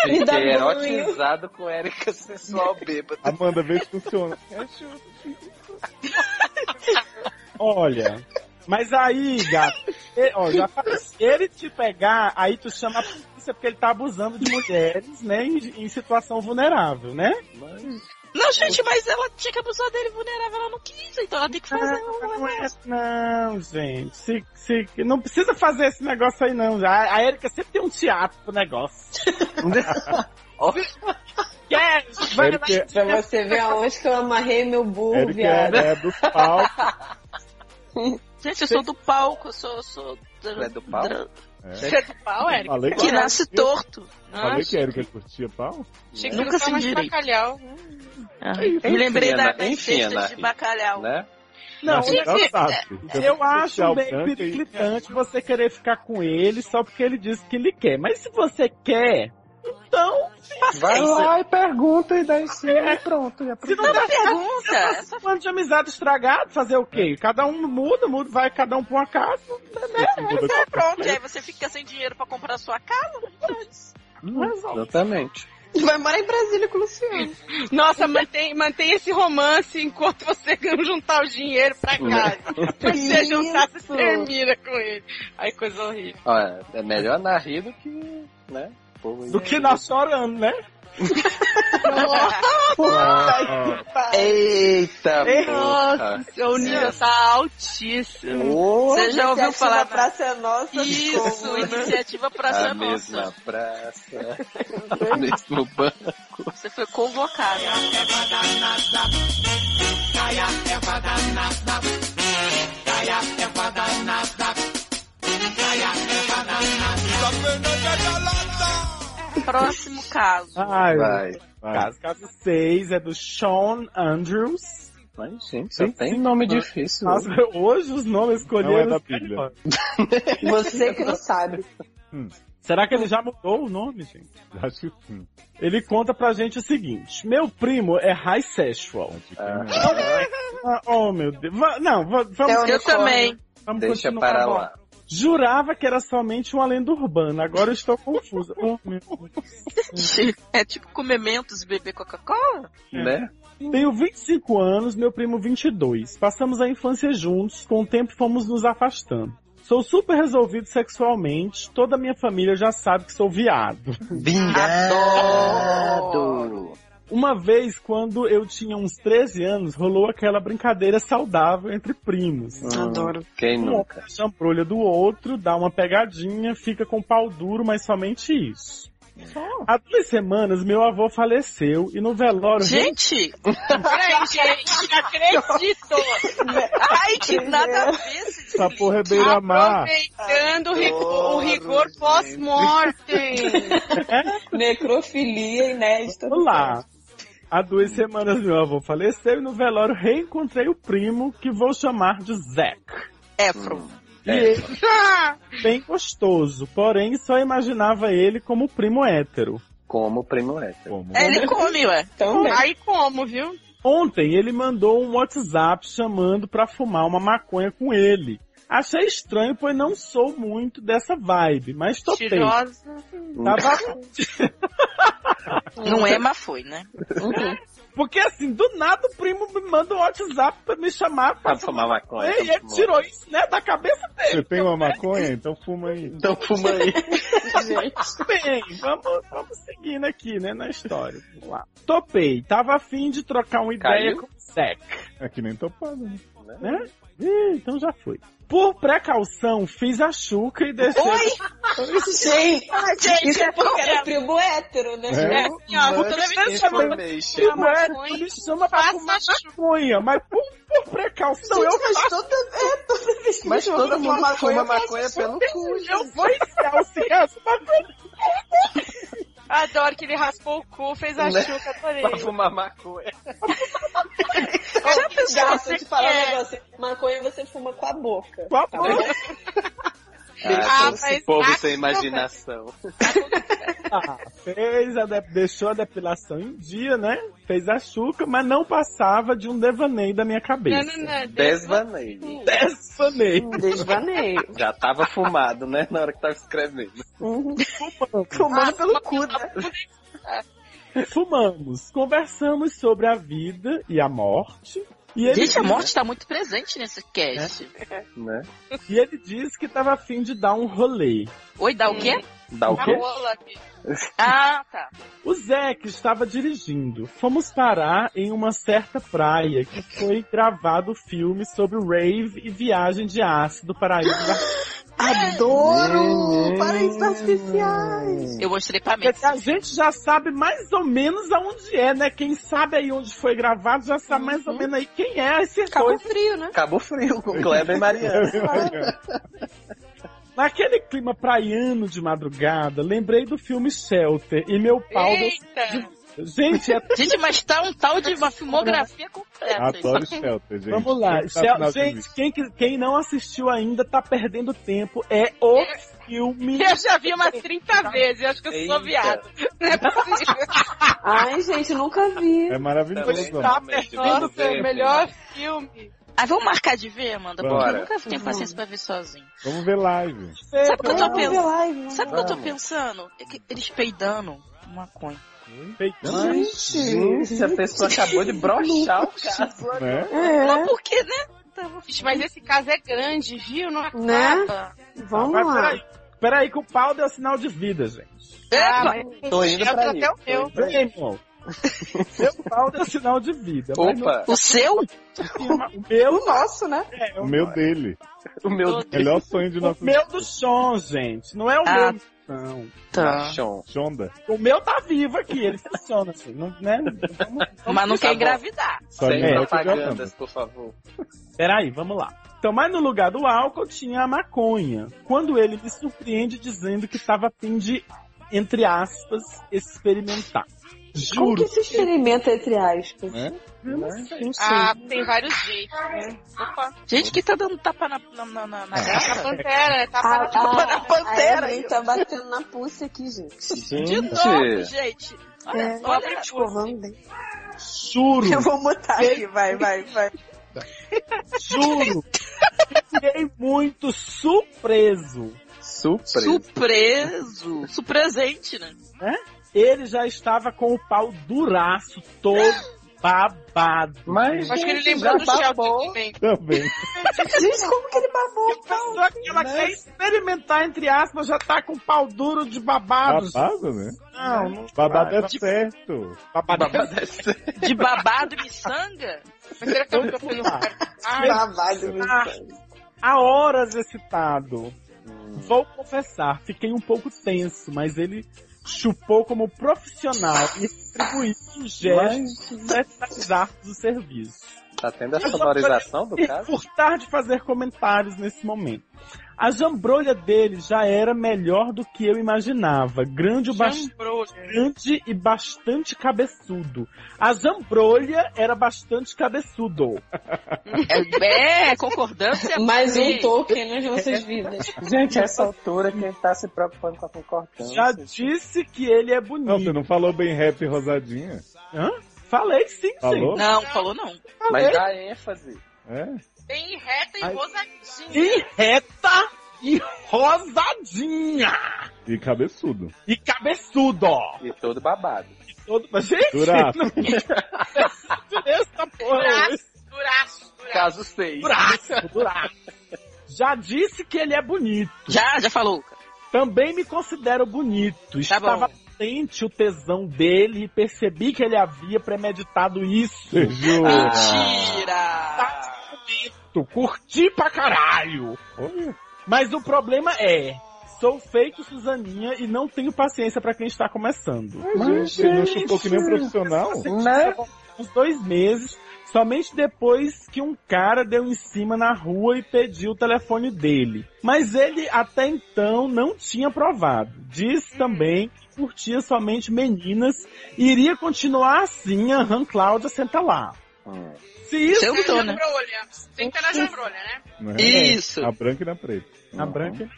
Me dá Fiquei banho. erotizado com Erika sensual bêbada. Amanda, vê se funciona. Olha, mas aí, gato, e- ó, já ele te pegar, aí tu chama a polícia porque ele tá abusando de mulheres, né, em, em situação vulnerável, né? Não, gente, mas ela tinha que abusar dele vulnerável, ela não quis, então ela tem que fazer. Não, é, não, gente, se, se, não precisa fazer esse negócio aí não, a, a Erika sempre tem um teatro pro negócio. Vai Erika, é- Pra você ver aonde que eu amarrei meu burro, Erika é, viado. é dos palcos. Gente, eu sou do palco, eu sou, sou Tu é do pau? É. Você é do pau, Érica? Falei que, que nasce torto. falei que a Erika curtia pau? Achei que Nunca de direito. bacalhau. Ah, eu me lembrei da, Ana, de bacalhau. Né? Não, eu, acho bem branca e- periclitante você querer ficar com ele só porque ele disse que ele quer. Mas se você quer, então Vai lá e pergunta e daí sim e pronto. E Se não der pergunta. é essa ano de amizade estragado, fazer o quê? Cada um muda, muda, vai cada um pra uma casa. É, pronto, e aí você fica sem dinheiro pra comprar a sua casa. Exatamente. Vai morar em Brasília com o Luciano. Nossa, mantém, mantém esse romance enquanto você juntar o dinheiro pra casa. Quando você juntar, você termina com ele. Ai, coisa horrível. Olha, é melhor na rir do que, né? Povo Do que nós chorando, né? Eita, Nossa, porra. seu nível tá altíssimo. Ô, Você já ouviu Iniciativa falar. Praça é Nossa. Isso, como, né? iniciativa Praça a Nossa. mesma praça, o mesmo banco. Você Foi convocado. Próximo caso. Ai, Vai. Caso, caso 6 é do Sean Andrews. Mas, gente, só tem nome difícil. Nossa, hoje os nomes Não é escolheram. da Bíblia. Você que não sabe. Será que ele já mudou o nome, gente? Acho que sim. Ele conta pra gente o seguinte: Meu primo é high sexual. Ah, oh, meu Deus. Va- Não, va- vamos, É o Eu também. vamos Deixa para lá. Jurava que era somente uma lenda urbana, agora eu estou confusa. Oh, meu Deus. É tipo comer mentos e beber Coca-Cola? Né? Tenho 25 anos, meu primo 22. Passamos a infância juntos, com o tempo fomos nos afastando. Sou super resolvido sexualmente, toda a minha família já sabe que sou viado. Vingado! Uma vez, quando eu tinha uns 13 anos, rolou aquela brincadeira saudável entre primos. Adoro. Quem Um nunca? a chambrolha do outro, dá uma pegadinha, fica com pau duro, mas somente isso. Há duas semanas, meu avô faleceu e no velório... Gente! Peraí, gente, não acredito! Ai, que nada a ver Essa porra é beira-mar. Aproveitando o rigor, o rigor pós-mortem. Necrofilia inédita. Vamos lá. Há duas semanas meu avô faleceu e no velório reencontrei o primo que vou chamar de Zack. Efron. E ele bem gostoso, porém só imaginava ele como primo hétero. Como primo hétero. Como? É, ele come, ué. Também. Aí como, viu? Ontem ele mandou um WhatsApp chamando pra fumar uma maconha com ele. Achei estranho, pois não sou muito dessa vibe, mas topei. Cheirosa. Tava... Não é, mas foi, né? Porque assim, do nada o primo me manda um WhatsApp pra me chamar pra Pra fumar maconha. E ele tirou isso, né, da cabeça dele. Você tem uma maconha? Então fuma aí. Então fuma aí. Bem, vamos, vamos seguindo aqui, né, na história. Vamos lá. Topei, tava afim de trocar uma ideia Caiu? com o Zack, Aqui nem topado, né? né? Ih, então já foi. Por precaução, fiz a chuca e desci. Oi? Gente, Gente, isso é porque qual é? era primo hétero, né? É. Assim, ó, toda vez que. Primo maconha, hétero me chama pra fumar maconha, mas por, por precaução eu Gente, mas toda, é, toda vez que Mas todo pra mundo fumar fuma eu faço maconha pelo cu. Eu vou enfiar o cigarro maconha. Adoro que ele raspou o cu, fez a Né? chuca, adorei. Pra fumar maconha. Já pensou você te falar um negócio. Maconha você fuma com a boca. Com a Tá boca. bom? Ah, esse povo sem imaginação. Ah, fez a de- deixou a depilação em dia, né? Fez a chuca, mas não passava de um devaneio da minha Não, cabeça. não, não. Desvaneio. Devaneio. Desvaneio. Já tava fumado, né? Na hora que tava escrevendo. Uhum. Fumando pelo cu, né? Fumamos, conversamos sobre a vida e a morte. E ele, Gente, a morte tá muito presente nesse cast. Né? e ele disse que estava afim de dar um rolê. Oi, dá o quê? Dá o quê? Ah, tá. O Zeke estava dirigindo. Fomos parar em uma certa praia que foi gravado o filme sobre rave e viagem de ácido para a ilha. Adoro! Paraísos artificiais! Eu mostrei pra mim. A gente já sabe mais ou menos aonde é, né? Quem sabe aí onde foi gravado já sabe mais ou menos aí quem é esse Cabo dois. Frio, né? Cabo Frio com Kleber e Mariana. Naquele clima praiano de madrugada, lembrei do filme Shelter e meu pau. deu- Eita! Gente, é... Gente, mas tá um tal de uma filmografia completa. Adoro Shelter, gente. vamos lá. Tá Shel- Gente, quem, que- quem não assistiu ainda tá perdendo tempo. É o filme. Eu já vi umas 30 vezes, eu acho que eu sou Eita. viado. Não é possível. Ai, gente, nunca vi. É maravilhoso. Também, mano. totalmente. Nossa, Vamos ver. o melhor filme. Ah, vamos marcar de ver, Amanda? Porque Bora. eu nunca tenho paciência pra ver sozinho. Vamos ver live. Sabe o que eu tô pensando? né? Sabe o que eu tô pensando? É Eles peidando maconha. Feitando. Gente, a pessoa acabou de brochar o caso. Né? É, Mas por que, né? Gente, mas esse caso é grande, viu? Não acaba. Né? vamos Mas lá. peraí. Peraí que o pau deu sinal de vida, gente. Ah, É, mas Tô indo pra aí. até o meu. pra. Vem, irmão. Meu pau deu sinal de vida. Opa, O seu? não- o meu O nosso, né? é O meu dele. o meu Melhor sonho de O nosso meu do som, gente. Não é o Ah. meu. Não. Tá. Machão. Shonda. O meu tá vivo aqui, ele funciona assim. Não, né? Vamos- Mas não Tá quer engravidar. Sem É, propagandas, por favor. Peraí, vamos lá. Então, mas no lugar do álcool tinha a maconha. Quando ele me surpreende dizendo que estava a fim de, entre aspas, experimentar. Como Juro. que se experimenta entre aspas? Não sei. Ah, tem vários jeitos, né? Opa. Gente que tá dando tapa na, na, na, na, na A gata. pantera? Tá A, para a, na pantera a tá batendo na pulse aqui, gente. De novo, gente. Olha, É, olha. Juro. Eu vou mutar aqui, vai, vai, vai. Juro. Fiquei muito surpreso. Surpresa. surpreso. Surpresente, né? Ele já estava com o pau duraço, todo babado. Mas, Acho que ele lembrou do Sheldon babou. também. Também. Gente, como que ele babou? A pessoa que ela quer experimentar, entre aspas, já tá com o pau duro de babado. Babado, né? Não, não Babado é Vai. certo. babado. Babado é sério. De babado e miçanga? Mas será que eu nunca fui no Ah, babado, Ah. Deus. Há horas excitado. Vou confessar, fiquei um pouco tenso, mas ele chupou como profissional e distribuiu os gestos personalizados do serviço. Tá tendo a sonorização do E caso? por tarde fazer comentários nesse momento. A jambrolha dele já era melhor do que eu imaginava. Grande, grande e bastante cabeçudo. A jambrolha era bastante cabeçudo. É, é concordância. Mais um token nas nossas vidas. Gente, a essa altura, quem tá se preocupando com a concordância? Já disse que ele é Não, você bonito. não falou bem rap rosadinha? Hã? Falei sim, Falou? sim. Não, falou não. Mas dá ênfase. É? Bem reta e Ai. rosadinha. E reta e rosadinha. E cabeçudo. E cabeçudo, ó. E todo babado. E todo... Mas, Gente, Duraço. não... essa porra. Duraço, duraço, duraço. Caso 6. Duraço, duraço. Já disse que ele é bonito. Já, já falou. Também me considero bonito. Tá Estava bom. latente o tesão dele e percebi que ele havia premeditado isso. Jura? Mentira! Bonito, curti pra caralho. Mas o problema é, sou feito Suzaninha e não tenho paciência pra quem está começando. Mas, gente, não chupou que nem um profissional? Né? Uns dois meses, somente depois que um cara deu em cima na rua e pediu o telefone dele. Mas ele até então não tinha provado. Disse também que curtia somente meninas e iria continuar assim, aham, Cláudia, senta lá. Se isso Tô, a né? jambrolha. Tem que ter na jambrolha, né? É? Isso. A branca e na preta. Na branca.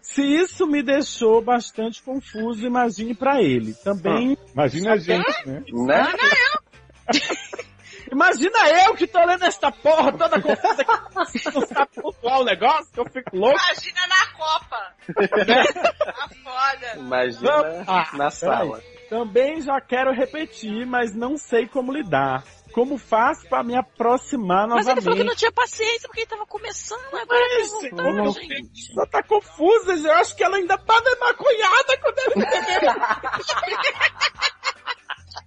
Se isso me deixou bastante confuso, imagine pra ele. Também. Imagina a gente, né? Né? Imagina eu que tô lendo esta porra toda confusa que não sabe pontuar o negócio, que eu fico louco. Imagina na Copa. Tá foda. Imagina Ah, na sala. Também já quero repetir, mas não sei como lidar. Como faço pra me aproximar Mas ele falou que novamente? não tinha paciência porque ele tava começando. Agora Mas, não, gente. Ela tá confusa, eu acho que ela ainda tá maconhada quando ele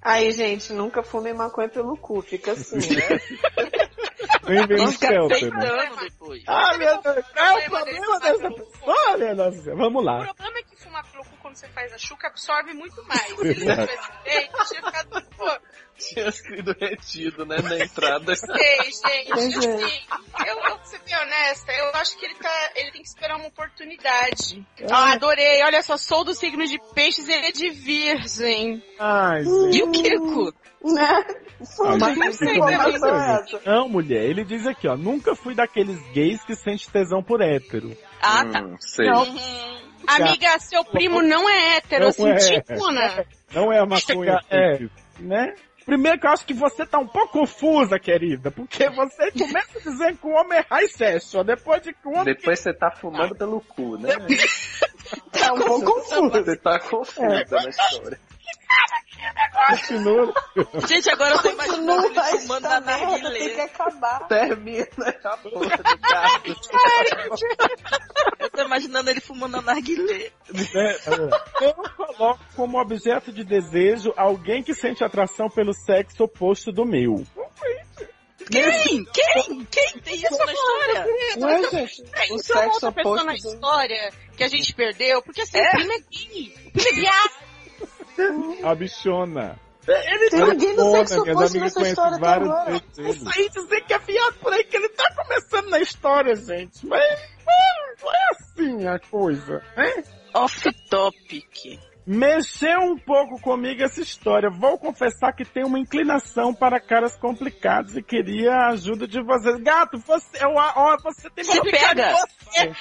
Aí, gente, nunca fumei maconha pelo cu, fica assim, né? Nem vem no Vamos ficar Skelter, né? depois. Ah, meu Deus, qual é o Problema dessa pessoa, minha nossa? Vamos O lá. problema é que fumar pelo cu quando você faz a chuca absorve muito mais. Se ele tivesse feito, tinha ficado, pô, Tinha sido retido, né? Na entrada. sei, gente, é. assim, eu, eu vou ser bem honesta, eu acho que ele tá, ele tem que esperar uma oportunidade. Ah, adorei, olha só, sou do signo de peixes e ele é de virgem. Ai, E o Kiko? né? Ah, Mas é coisa. essa? Não, mulher, ele diz aqui, ó, nunca fui daqueles gays que sente tesão por hétero. Ah, tá. Hum, sei. Uhum. Amiga, seu primo não é hétero, eu Não é. senti puna. Não é a maconha. É. né? Primeiro que eu acho que você tá um pouco confusa, querida, porque você começa dizendo que o homem é high sexual, depois de que o homem... Depois você tá fumando pelo cu, né? Tá um pouco confuso. Você tá confusa na história. Continua. Gente, agora eu tô imaginando ele fumando esta na merda, tem que narguilé. acabar. Termina a porra do carro. Eu tô imaginando ele fumando na narguilé. né, Eu coloco como objeto de desejo alguém que sente atração pelo sexo oposto do meu. Quem? Quem? Quem tem isso na história? Ué, gente, o Isso é sexo outra pessoa oposto na do... história que a gente perdeu, porque assim, É? o primo é gay. O primo é viado. A bichona. Ele Tem ninguém no sexo oposto nessa história até vários agora. Isso aí dizer que é viado por aí, que ele tá começando na história, gente. Mas mas não é assim a coisa. né? Off topic. Mexeu um pouco comigo essa história. Vou confessar que tenho uma inclinação para caras complicados e queria a ajuda de vocês. Gato, você, eu, ó, você tem Se pega. você.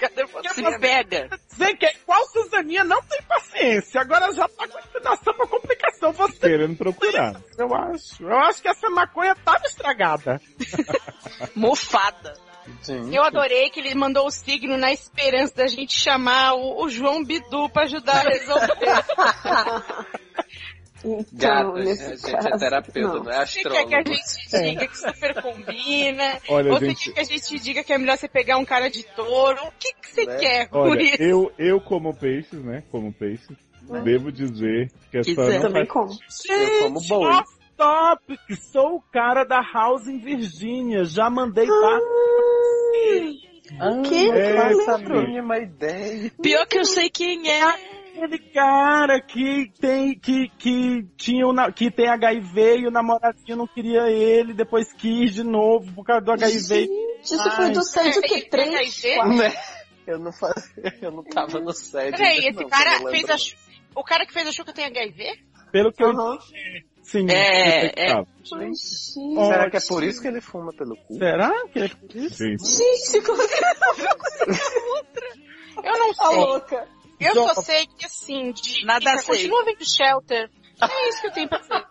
Cadê você? Se pega. Dizer que qual Suzaninha não tem paciência. Agora já tá com inclinação para complicação. Você, Querendo procurar. eu acho. Eu acho que essa maconha tava estragada. Mofada. Gente, Eu adorei que ele mandou o signo na esperança da gente chamar o, o João Bidu pra ajudar a resolver. Então, Gata, a nesse gente caso, é terapeuta, não. não é Você quer que a astrólogo. gente diga que super combina? Olha, ou você gente- quer que a gente diga que é melhor você pegar um cara de touro? O que, que você Né? quer com Olha, isso? eu, eu como peixes, né? Como peixes, devo dizer que essa Quiser. não Também faz... como. Eu como boi. Off topic, sou o cara da House em Virgínia. Já mandei lá. Ah, Que? É, essa mínima ideia. Pior que eu sei quem é. Aquele cara que tem que que tinha o na- que tem HIV e o namoradinho não queria ele, depois quis de novo por causa do HIV. Gente, isso foi do sede o quê? Ele Três? quatro? Né? Eu não fazia, eu não tava no sede. Peraí, esse não, cara fez a. O cara que fez a Xuca tem HIV? Pelo que eu Aham. Sim. É, é. Gente. Será que é por isso que ele fuma pelo cu? Será que é por isso? Gente, Gente, como é que Eu não tá sei. louca? Eu Só- só sei que assim, de. Nada sei. Continua vendo shelter. É isso que eu tenho pra dizer.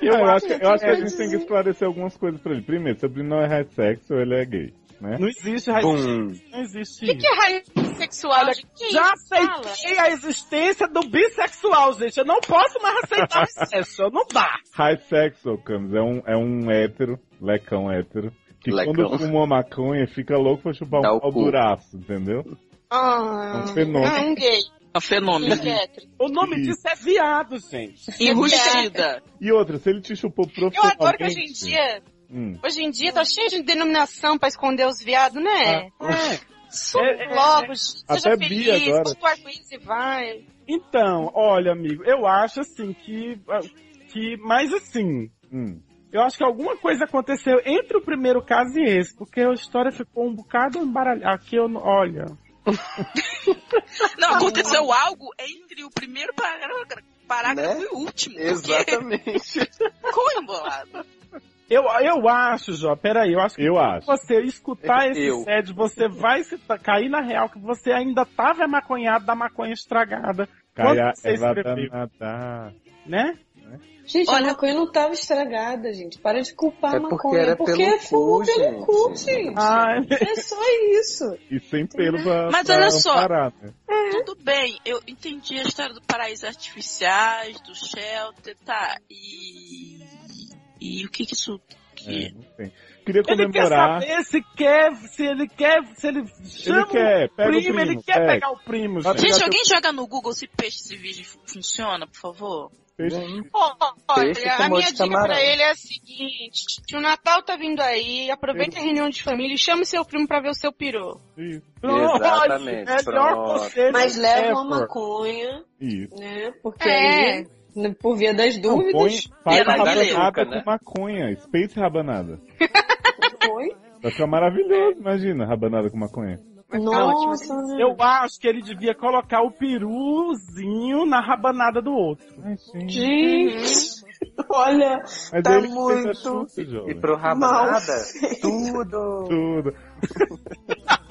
eu, acho, que- eu acho que a eu gente dizer- tem que esclarecer algumas coisas pra ele. Primeiro, se o Bruno não é sexo, ele é gay, né? Não existe raiz. Bum. Não existe O que, que é raiz sexual? Olha? Que Já isso? Fala. aceitei a existência do bissexual, gente. Eu não posso mais aceitar o sexo. Não dá. High sex, ô Camus, é um, é um hétero, lecão hétero, que Lecão. quando fuma uma maconha fica louco pra chupar Dá um o pau duraço, entendeu? Ah, É um fenômeno. ah, um gay. É um fenômeno. Psiquiátrico. O nome Isso. disso é viado, gente. Enrustida. E outra, se ele te chupou Eu profissionalmente... adoro que hoje em dia. Hum, Hoje em dia tá cheio de denominação pra esconder os viados, né? É. Suba É, é, logo, seja Até feliz, agora. bota o arco-íris e vai. Então, olha, amigo, eu acho assim que. que mas assim. hum. Eu acho que alguma coisa aconteceu entre o primeiro caso e esse, porque a história ficou um bocado embaralhada. Aqui eu não. Olha. Não, aconteceu algo entre o primeiro parágrafo, parágrafo Né? e o último. porque Exatamente. Ficou embolado. Eu, eu acho, Jó, peraí, eu acho que Eu acho. você escutar esse Eu. SED, você vai se cair na real que você ainda tava maconhado da maconha estragada. Caia você escreveu, danada. né? Gente, Olha- a maconha não tava estragada, gente. Para de culpar É a maconha. era porque pelo fumou cu, pelo cu, gente. gente. Ah, É só isso. E sem pelo pra, Mas pra olha só. amparar, né? Tudo bem, eu entendi a história do paraíso artificiais, do shelter, tá. E. E o que que isso. É, Que... não tem. Queria ele quer comemorar. saber se quer, se ele quer, se ele chama Ele quer, o pega o primo, primo, ele quer pega. pegar o primo, gente. Gente, teu- alguém joga no Google se peixes e virgem fu- funciona, por favor? Peixe. Olha, Peixe a minha de dica camarão. pra ele é a seguinte: o Natal tá vindo aí, aproveita a reunião de família e chame seu primo pra ver o seu peru. Isso, Exatamente, melhor conselho Mas leva uma maconha, isso. né? Porque É. aí, por via das Não, põe, dúvidas, faz E rabanada com maconha. Space rabanada. foi. Vai ficar maravilhoso, imagina, rabanada com maconha. Nossa, né? Eu acho que ele devia colocar o peruzinho na rabanada do outro. Ai, gente. Gente, olha, Mas tá ele que fez a muito Xuxa, E jovem. pro rabo Mal nada, feito. tudo. Tudo.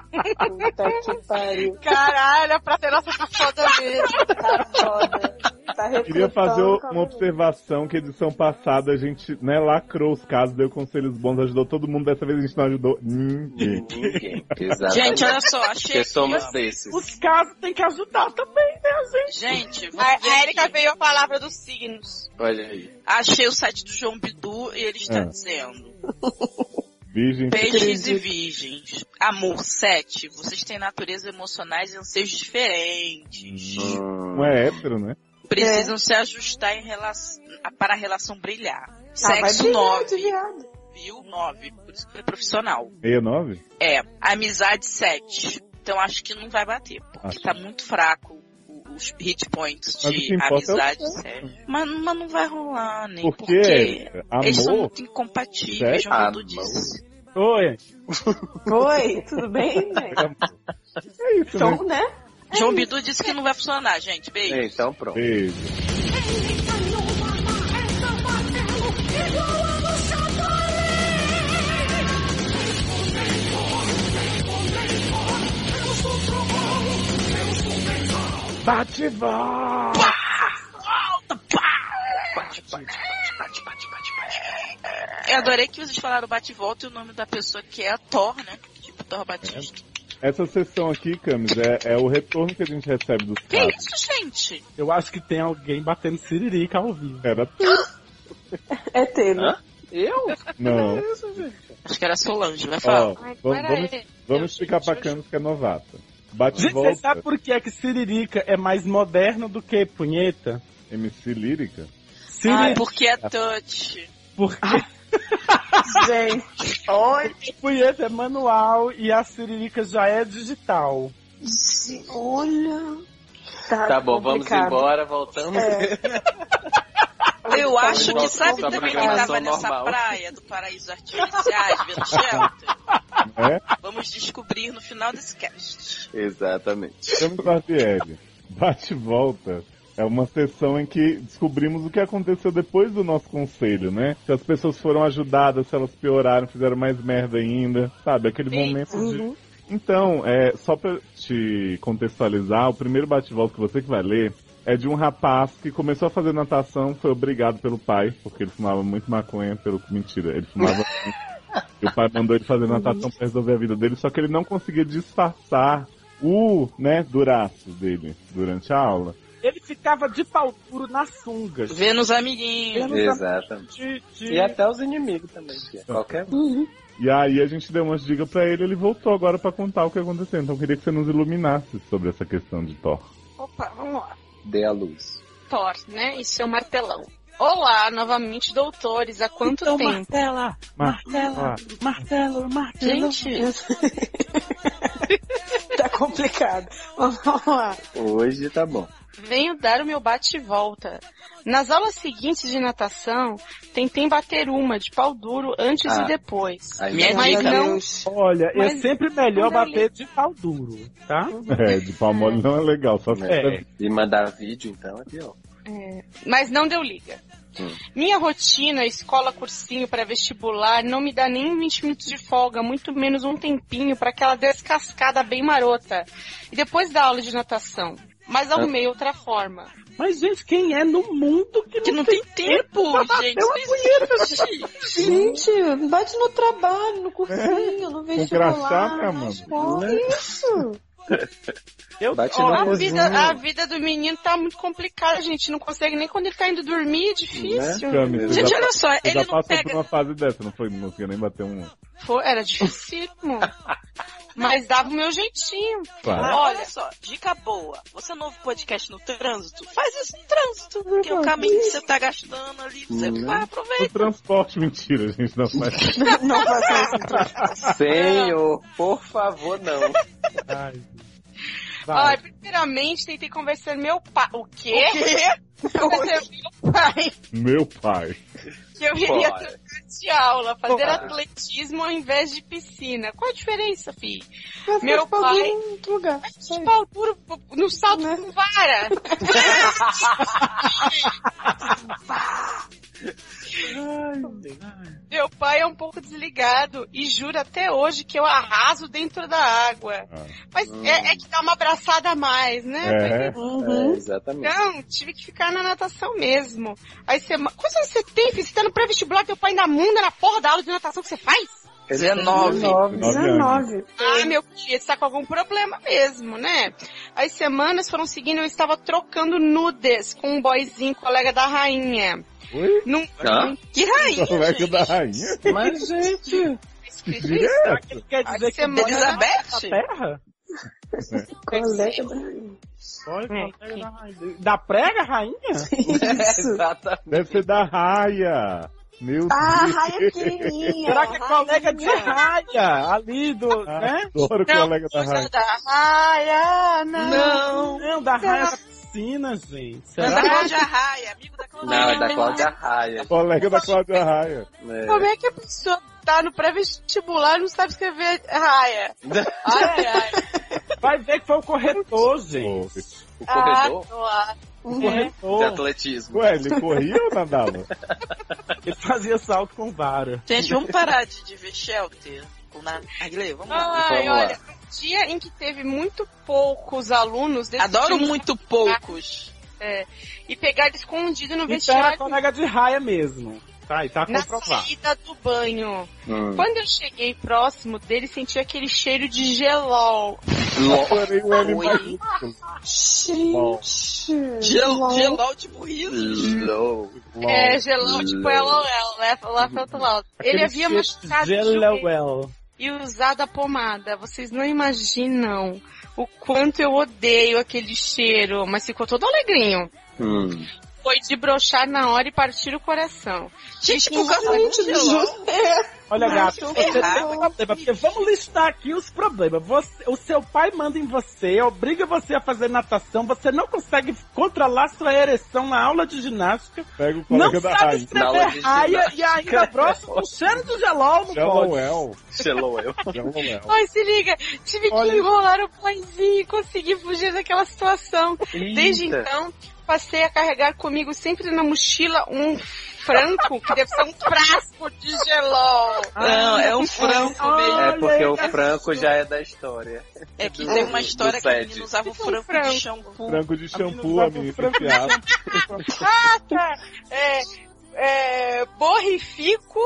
puta que pariu. Caralho, a prateira tá foda mesmo. Tá foda. Tá Queria fazer uma observação que edição passada a gente né, lacrou os casos, deu conselhos bons, ajudou todo mundo. Dessa vez a gente não ajudou ninguém. Ninguém. Exatamente. Gente, olha só, achei. Porque somos desses. Os casos tem que ajudar também, né, gente? Gente, A, a Erika veio a palavra dos signos. Olha aí. Achei o site do João Bidu e ele está Ah. dizendo: Virgem. Peixes e virgens. Amor, sete. Vocês têm natureza emocionais e anseios diferentes. Hum, Não é hétero, né? precisam se ajustar em relação, para a relação brilhar. Ah, Sexo brilhar 9, de viado. viu? 9, por isso que foi profissional. 69? É, amizade 7. Então acho que não vai bater, porque Acho. tá muito fraco os hit points de é amizade. 7. Mas, mas não vai rolar, nem Por porque quê? eles são Amor? muito incompatíveis, Sexo? João Dudu Amor. disse. Oi. Oi, tudo bem, gente? É isso, né? Então, né? João Bidu disse que não vai funcionar, gente. Beijo. Então pronto. Beijo. Bate e volta! Eu adorei que vocês falaram bate-volta e o nome da pessoa que é a Thor, né? Tipo Thor Batista. Essa sessão aqui, Camis, é, é o retorno que a gente recebe dos Que isso, gente? Eu acho que tem alguém batendo siririca ao vivo. Era É ter, né? Eu? Não. Acho que era Solange, vai falar. Ó, vamos, vamos, vamos explicar pra Camis que é novata. Bate Gente, você volta, sabe por que é que siririca é mais moderno do que punheta? MC Lírica. Ah, porque é touch. porque Gente, olha, punheta é manual e a siririca já é digital. olha. Tá, Tá bom, vamos embora, voltamos. É. Eu acho que sabe também quem tava nessa normal. praia do Paraíso Artificiais, vendo Shelter? É? Vamos descobrir no final desse cast. Exatamente. Camis Barbieri. Bate e volta. É uma sessão em que descobrimos o que aconteceu depois do nosso conselho, né? Se as pessoas foram ajudadas, se elas pioraram, fizeram mais merda ainda. Sabe? Aquele Sim. momento de. Uhum. Então, é, só pra te contextualizar, o primeiro bate-volta que você que vai ler é de um rapaz que começou a fazer natação, foi obrigado pelo pai, porque ele fumava muito maconha pelo. Mentira, ele fumava muito. E o pai mandou ele fazer natação pra resolver a vida dele, só que ele não conseguia disfarçar o, né, duraço dele durante a aula. Ele ficava de pau duro nas sungas. Vendo os amiguinhos. Exatamente. De, de- E até os inimigos também, tia. Qualquer um. E aí a gente deu umas dicas pra ele, ele voltou agora pra contar o que aconteceu. Então eu queria que você nos iluminasse sobre essa questão de Thor. Opa, vamos lá. Dê a luz. Thor, né? E seu martelão. Olá, novamente, doutores. Há quanto Então, tempo? martela, martela, martelo, martelo. Gente, Tá complicado. Vamos lá. Hoje tá bom. venho dar o meu bate-volta. Nas aulas seguintes de natação, tentei bater uma de pau duro antes Ah. e depois. Minha vai. Mas dica. não. Olha, é Mas- sempre melhor aí- bater de pau duro, tá? É, de pau mole não é legal, só É. E mandar vídeo, então, é pior. Mas não deu liga. Hum. Minha rotina, escola, cursinho para vestibular, não me dá nem 20 minutos de folga, muito menos um tempinho para aquela descascada bem marota. E depois da aula de natação. Mas arrumei outra forma. Mas, gente, quem é no mundo que, Que não tem tempo, gente. uma Isso existe. Gente, bate no trabalho, no cursinho, no Com crachá, vestibular. minha na mano. escola. Isso. Eu, Bate ó, na A vida, a vida do menino tá muito complicada, gente. Não consegue nem quando ele tá indo dormir, é difícil. Você Gente, já, olha só, você ele já não passou pega por uma fase dessa, não foi? Não conseguia nem bater um. Foi, era dificílimo. Mas dava o meu jeitinho. Claro. Olha só, dica boa. Você é novo podcast no trânsito? Faz isso no trânsito. Porque o caminho que você tá gastando ali, você Hum. vai O aproveitar. transporte, mentira, gente, não faz. Não faça isso. então. Senhor, por favor, não. Ai, primeiramente, tentei convencer meu pai. O quê? Convencer meu pai Meu pai. que eu iria Trocar de aula, fazer Bora. atletismo ao invés de piscina. Qual a diferença, filho? Mas Meu pai- lugar. De pau duro no salto Né? com vara. Meu pai é um pouco desligado e jura até hoje que eu arraso dentro da água. Ah. Mas é, é que dá uma abraçada a mais, né? É. Uhum. É, exatamente. Não, tive que ficar na natação mesmo. Aí você. Quantos anos você tem, filho? Você tá no pré-vestibular, teu pai ainda munda na porra da aula de natação que você faz? 19. 19. 19. Ah, meu filho, você tá com algum problema mesmo, né? As semanas foram seguindo, eu estava trocando nudes com um boyzinho, colega da rainha. Oi? Num... Ah? Que rainha, Colega gente. da rainha? Mas, gente, Que é que quer dizer que na Elizabeth? terra? Colega da rainha. Olha, É, colega da rainha. Da prega, rainha? Exatamente. Deve ser da raia. Meu Ah, Deus. raia pequenininha. Será que é colega de raia? Ali do. né? Adoro o Não, colega da raia. da raia, não. Não. Não, da raia da piscina, gente. Não é Será? da Cláudia Raia, amigo da Cláudia Não, é da. Cláudia Raia. Colega da Cláudia Raia. É. Como é que a pessoa tá no pré-vestibular e não sabe escrever raia? Ai, ai, ai. Vai ver que foi o corretor, gente. O corredor Ah, O de corretor. atletismo. Ué, ele corria ou nadava? Ele fazia salto com vara. Gente, vamos parar de, de ver Shelter. Com na... Aguilê, vamos lá. Ai, Vamos lá. olha, um dia em que teve muito poucos alunos Adoro muito poucos. e pegaram escondido no Então era vestiário colega de raia mesmo. Tá, e tá na comprovado. saída do banho. Hum. Quando eu cheguei próximo dele, senti aquele cheiro de gelol. Oi. maiúsculo. Gente. Gel, gelol tipo risos. Low. É, gelol, tipo LOL, né? Lá foi outro lado. Ele havia machucado de Gelewell. e usado a pomada. Vocês não imaginam o quanto eu odeio aquele cheiro, mas ficou todo alegrinho. Hum. Foi de brochar na hora e partir o coração. Gente, por causa do gelol. Olha, gato, que você tem um problema, porque vamos listar aqui os problemas. Você- o seu pai manda em você, obriga você a fazer natação, você não consegue controlar sua ereção na aula de ginástica, Pega o não colega da sabe raia. Na aula escrever de raia e ainda brocha com cheiro de gelol no. Shallow eu. Shallow well. Ai, se liga, tive que Olha- enrolar o paizinho e conseguir fugir daquela situação. Desde Eita. então, passei a carregar comigo sempre na mochila um franco, que deve ser um frasco de gelol. Não, é um franco mesmo. É porque o Franco já é da história. É que tem uma história que a menina usava o Tipo um franco franco. de shampoo. Frango de shampoo, a menina enfiava. Ah, tá. É, é, borrifico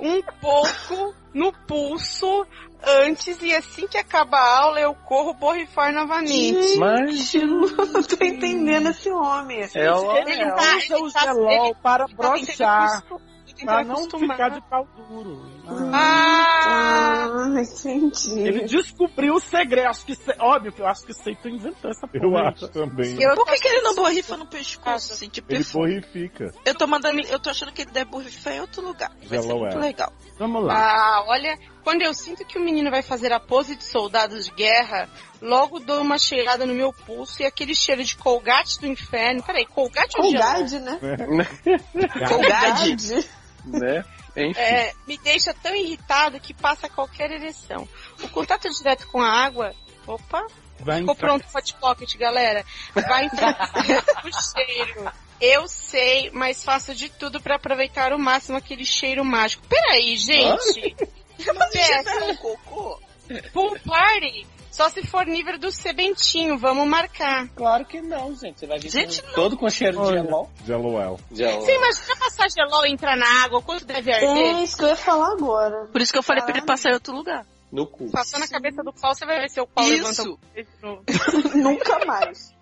um pouco no pulso antes e assim que acaba a aula eu corro borrifar novamente. Mas não tô entendendo esse homem. é o Ele Ele tá- usa ele o tá- gelol ele para Tá brochar, tentando para não ficar de pau duro. Ah, Ah, entendi. Ele descobriu o segredo. Acho que, óbvio que eu acho que sei que tu inventou essa porra. Eu acho também. eu Por que, que ele não borrifa no pescoço, assim, tipo Ele borrifica. Eu tô mandando, eu tô achando que ele deve borrifar em outro lugar. Vai ser Gelol muito é. legal. Vamos lá. Ah, olha, quando eu sinto que o menino vai fazer a pose de soldado de guerra, logo dou uma cheirada no meu pulso e aquele cheiro de colgate do inferno. Peraí, colgate ou gelol? Colgade, né? Colgade. Né? Enfim. É, me deixa tão irritado que passa qualquer ereção. O contato direto com a água. Opa, Vai ficou entrar- pronto o hot pocket, galera. Vai entrar o cheiro. Eu sei, mas faço de tudo pra aproveitar ao máximo aquele cheiro mágico. Peraí, gente. Mas É. um cocô? Pool party? Só se for nível do Sebentinho, vamos marcar. Claro que não, gente. Você vai vir Gente, com- todo com cheiro de gelol. Gelol. Você imagina passar gelol e entrar na água, quanto deve É arder? isso que eu ia falar agora. Por isso que eu falei pra ele passar em outro lugar. No cu. Passou na cabeça do pau, você vai ver seu pau levanta Isso. o de novo. Nunca mais.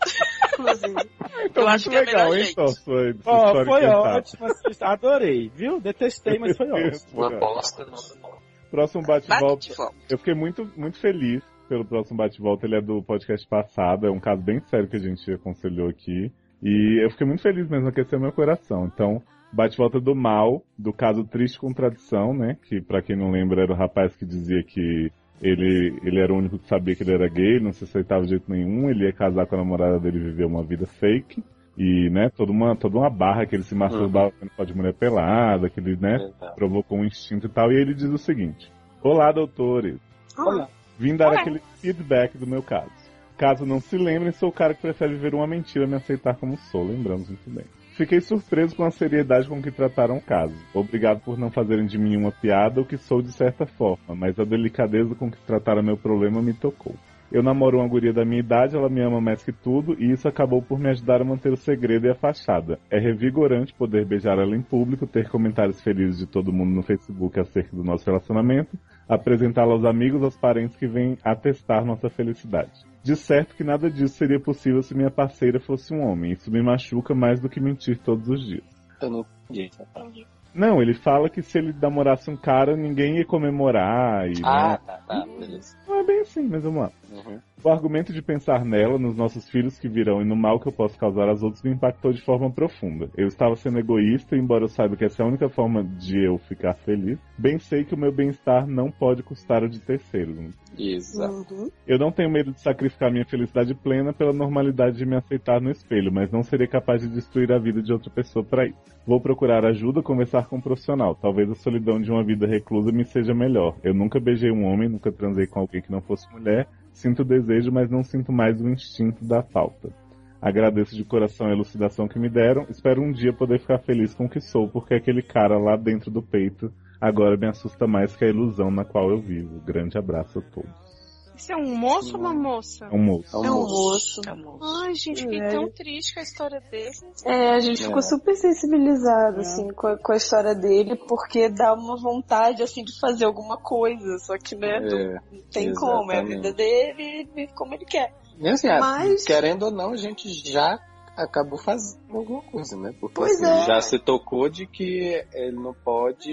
Inclusive. Então, Eu acho é o legal, hein, sua Ó, história foi ótimo. Adorei, viu? Detestei, mas foi ótimo. Uma bosta. não. Próximo bate-volta. Bate. Eu fiquei muito, muito feliz pelo próximo bate-volta. Ele é do podcast passado. É um caso bem sério que a gente aconselhou aqui. E eu fiquei muito feliz mesmo, aqueceu meu coração. Então, bate-volta do mal, do caso Triste Contradição, né? Que pra quem não lembra era o rapaz que dizia que ele, ele era o único que sabia que ele era gay, não se aceitava de jeito nenhum. Ele ia casar com a namorada dele e viver uma vida fake. E, né, toda uma, toda uma barra que ele se masturbava foto de mulher pelada, que ele, né, Exato. provocou um instinto e tal. E ele diz o seguinte: Olá, doutores. Ah, Vim dar Ué. aquele feedback do meu caso. Caso não se lembrem, sou o cara que prefere viver uma mentira e me aceitar como sou. Lembramos muito bem. Fiquei surpreso com a seriedade com que trataram o caso. Obrigado por não fazerem de mim uma piada, o que sou de certa forma, mas a delicadeza com que trataram meu problema me tocou. Eu namoro uma guria da minha idade, ela me ama mais que tudo, e isso acabou por me ajudar a manter o segredo e a fachada. É revigorante poder beijar ela em público, ter comentários felizes de todo mundo no Facebook acerca do nosso relacionamento, apresentá-la aos amigos, aos parentes que vêm atestar nossa felicidade. De certo que nada disso seria possível se minha parceira fosse um homem. Isso me machuca mais do que mentir todos os dias. Eu não entendi. Não, ele fala que se ele namorasse um cara, ninguém ia comemorar. E, Ah, né? tá, tá, beleza. Ah, bem assim, mas vamos lá. Uhum. O argumento de pensar nela, nos nossos filhos que virão e no mal que eu posso causar aos outros me impactou de forma profunda. Eu estava sendo egoísta, embora eu saiba que essa é a única forma de eu ficar feliz. Bem sei que o meu bem-estar não pode custar o de terceiros. Exato. Uhum. Eu não tenho medo de sacrificar minha felicidade plena pela normalidade de me aceitar no espelho, mas não serei capaz de destruir a vida de outra pessoa para isso. Vou procurar ajuda, conversar com um profissional. Talvez a solidão de uma vida reclusa me seja melhor. Eu nunca beijei um homem, nunca transei com alguém que não fosse mulher. Sinto desejo, mas não sinto mais o instinto da falta. Agradeço de coração a elucidação que me deram. Espero um dia poder ficar feliz com o que sou, porque aquele cara lá dentro do peito agora me assusta mais que a ilusão na qual eu vivo. Grande abraço a todos. Isso é um moço ou uma moça? É um moço. É um moço. É um moço. Ai, gente, fiquei É. tão triste com a história dele. É, a gente ficou É. super sensibilizado, assim, com a, com a história dele, porque dá uma vontade, assim, de fazer alguma coisa, só que, né, não É. tem como, é a exatamente. vida dele e ele vive como ele quer. E assim, Mas- querendo ou não, a gente já acabou fazendo alguma coisa, né? Porque Pois assim, é. já se tocou de que ele não pode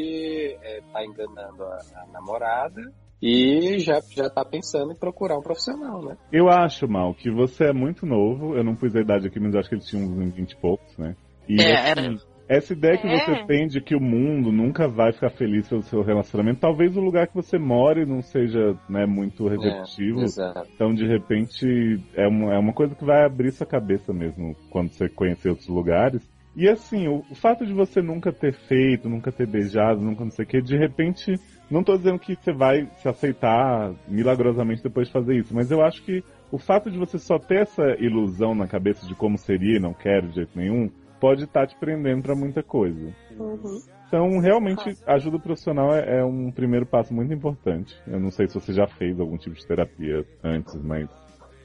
estar enganando a, a namorada e já, já tá pensando em procurar um profissional, né? Eu acho, Mal, que você é muito novo. Eu não pus a idade aqui, mas eu acho que ele tinha uns 20 e poucos, né? E É, assim, era. essa ideia que É. você tem de que o mundo nunca vai ficar feliz pelo seu relacionamento, talvez o lugar que você more não seja né, muito receptivo. É, exato. Então, de repente, é uma, é uma coisa que vai abrir sua cabeça mesmo quando você conhecer outros lugares. E assim, o, o fato de você nunca ter feito, nunca ter beijado, nunca não sei o que, de repente, não tô dizendo que você vai se aceitar milagrosamente depois de fazer isso, mas eu acho que o fato de você só ter essa ilusão na cabeça de como seria e não quero de jeito nenhum, pode estar te prendendo pra muita coisa. Uhum. Então, realmente, ajuda profissional é, é um primeiro passo muito importante. Eu não sei se você já fez algum tipo de terapia antes, mas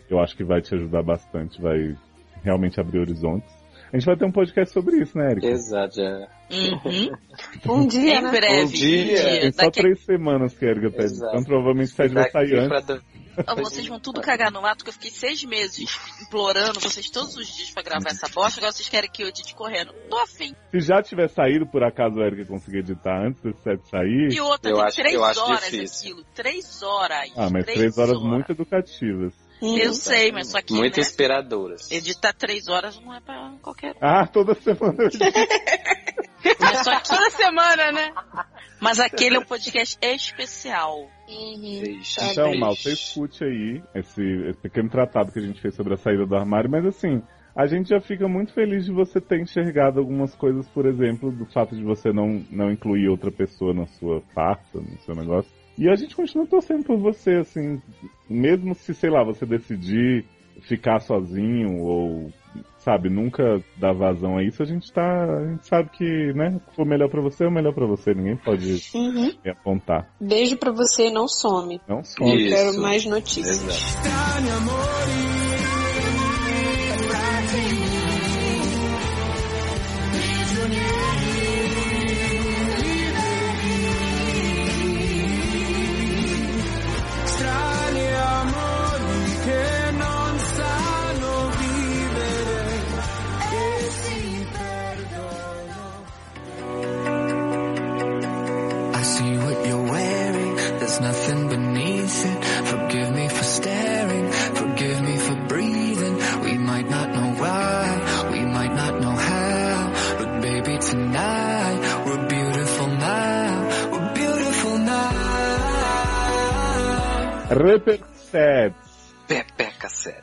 eu acho que vai te ajudar bastante, vai realmente abrir horizontes. A gente vai ter um podcast sobre isso, né, Erika? Exato, já. Uhum. Um dia, Em né? breve. Um dia. Tem só Daqui três semanas que a Erika tá Exato. Então, provavelmente o Sérgio vai sair antes. do- Vocês vão tudo cagar no mato, que eu fiquei seis meses implorando vocês todos os dias pra gravar essa bosta. Agora vocês querem que eu edite correndo. Tô afim. Se já tiver saído, por acaso a Erika conseguir editar antes desse set sair. E outra, Eu tem acho- três eu acho horas difícil. aquilo. Três horas. Ah, mas três horas muito educativas. Eu sei, mas só que, Muito né, inspiradoras. editar três horas não é pra qualquer. Ah, toda semana eu edito. É só que... Toda semana, né? Mas aquele é um podcast especial. Vixe, Então, vixe. mal, você escute aí esse, esse pequeno tratado que a gente fez sobre a saída do armário, mas assim, a gente já fica muito feliz de você ter enxergado algumas coisas, por exemplo, do fato de você não, não incluir outra pessoa na sua farsa, no seu negócio. E a gente continua torcendo por você, assim, mesmo se, sei lá, você decidir ficar sozinho ou, sabe, nunca dar vazão a isso, a gente tá, a gente sabe que, né, o que for melhor pra você é o melhor pra você, ninguém pode Uhum. me apontar. Beijo pra você, não some. Não só. Isso. Quero mais notícias. Exato. Repercebe. Pepeca sério.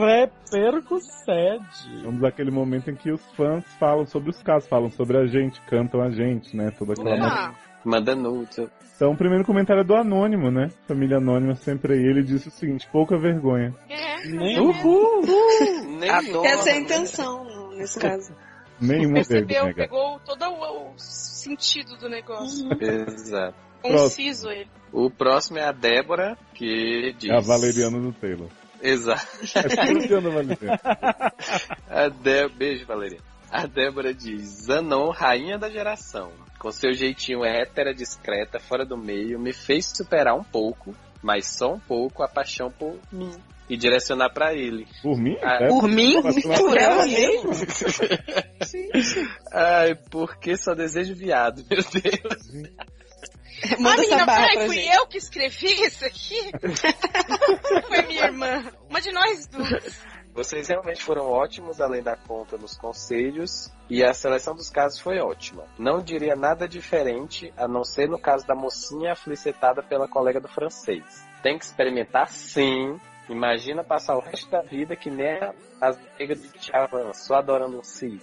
Repercussede. Vamos daquele momento em que os fãs falam sobre os casos, falam sobre a gente, cantam a gente, né? Toda aquela. É. Ah, Manda nude. Então, o primeiro comentário é do Anônimo, né? Família Anônima sempre aí. Ele disse o seguinte: pouca vergonha. é. Nem Uhul! Nem dó, Essa é a né? intenção, nesse caso. Nenhuma Percebeu, vergonha, cara. pegou todo o, o sentido do negócio. Exato. Conciso ele. O próximo é a Débora, que diz. É a Valeriana do Taylor. Exato. É Luciana Valeriana. A Dé... Beijo, Valeria. A Débora diz: Zanon, rainha da geração, com seu jeitinho hétera, discreta, fora do meio, me fez superar um pouco, mas só um pouco, a paixão por mim. E direcionar pra ele. Por mim? Ah, É, Por mim? Por ela Ela mesmo? Ai, porque só desejo viado, meu Deus. Manda ah, menina, peraí, fui gente. eu que escrevi isso aqui? Foi minha irmã. Uma de nós duas. Vocês realmente foram ótimos além da conta nos conselhos e a seleção dos casos foi ótima. Não diria nada diferente, a não ser no caso da mocinha aflicetada pela colega do francês. Tem que experimentar sim. Imagina passar o resto da vida que nem as amigas de Chavan, só adorando um si.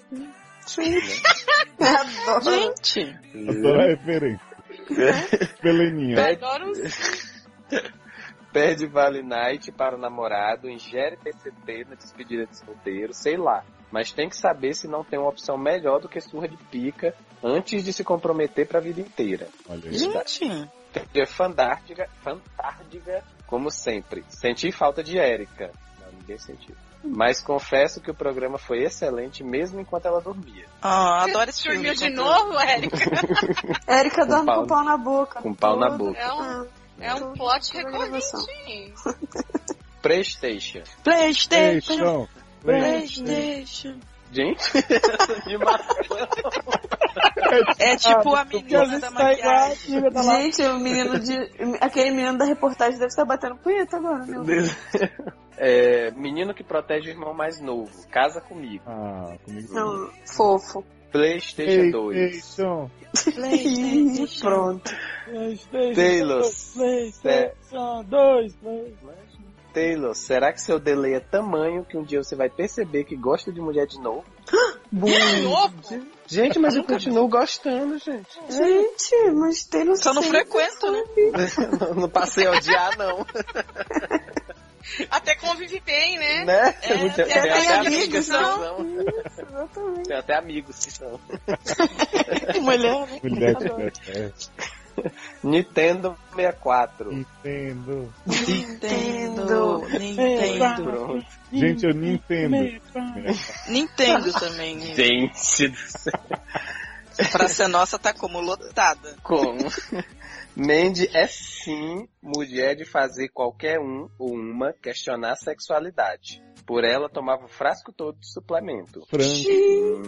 Adoro. Gente, Adoro a referência. Beleninha. Pede, Adoro uns... pede Vale Night para o namorado, ingere PCT na despedida de solteiro, sei lá. Mas tem que saber se não tem uma opção melhor do que surra de pica antes de se comprometer para a vida inteira. Olha aí. gente. É fantástica, fantástica, como sempre. Senti falta de Érica. Não, ninguém sentiu. Mas confesso que o programa foi excelente mesmo enquanto ela dormia. Ah, adoro esse filme. dormiu de novo, Érica? Érica dorme pau- com o pau na boca. Com pau na boca. É um, é um plot recorrente. Playstation. Playstation. Playstation. Playstation. Gente. É tipo a menina da tá maquiagem. Gente, o menino de. Aquele menino da reportagem deve estar batendo punheta agora, meu. É, menino que protege o irmão mais novo. Casa comigo. Ah, comigo. Não, fofo. Playstation 2. Playstation. Pronto. Playstation, Taylor. Playstation 2, Playstation. Taylor, será que seu delay é tamanho que um dia você vai perceber que gosta de mulher de novo? De novo? Gente, mas eu continuo gostando, gente. Gente, mas no Só não sempre frequento, né? não, não passei a odiar, não. Até convive bem, né? né? É, Tem tem até amigos, amigos que não? são. Exatamente. Tem até amigos que são. Mulher, né? Mulher de pé. Nintendo 64. Nintendo. Nintendo. Nintendo. Pronto. Gente, eu Nintendo. Nintendo também. né? Gente do céu. Praça Nossa tá como lotada. Como? Mandy é sim mulher de fazer qualquer um ou uma questionar a sexualidade. Por ela, tomava o frasco todo de suplemento. Frango.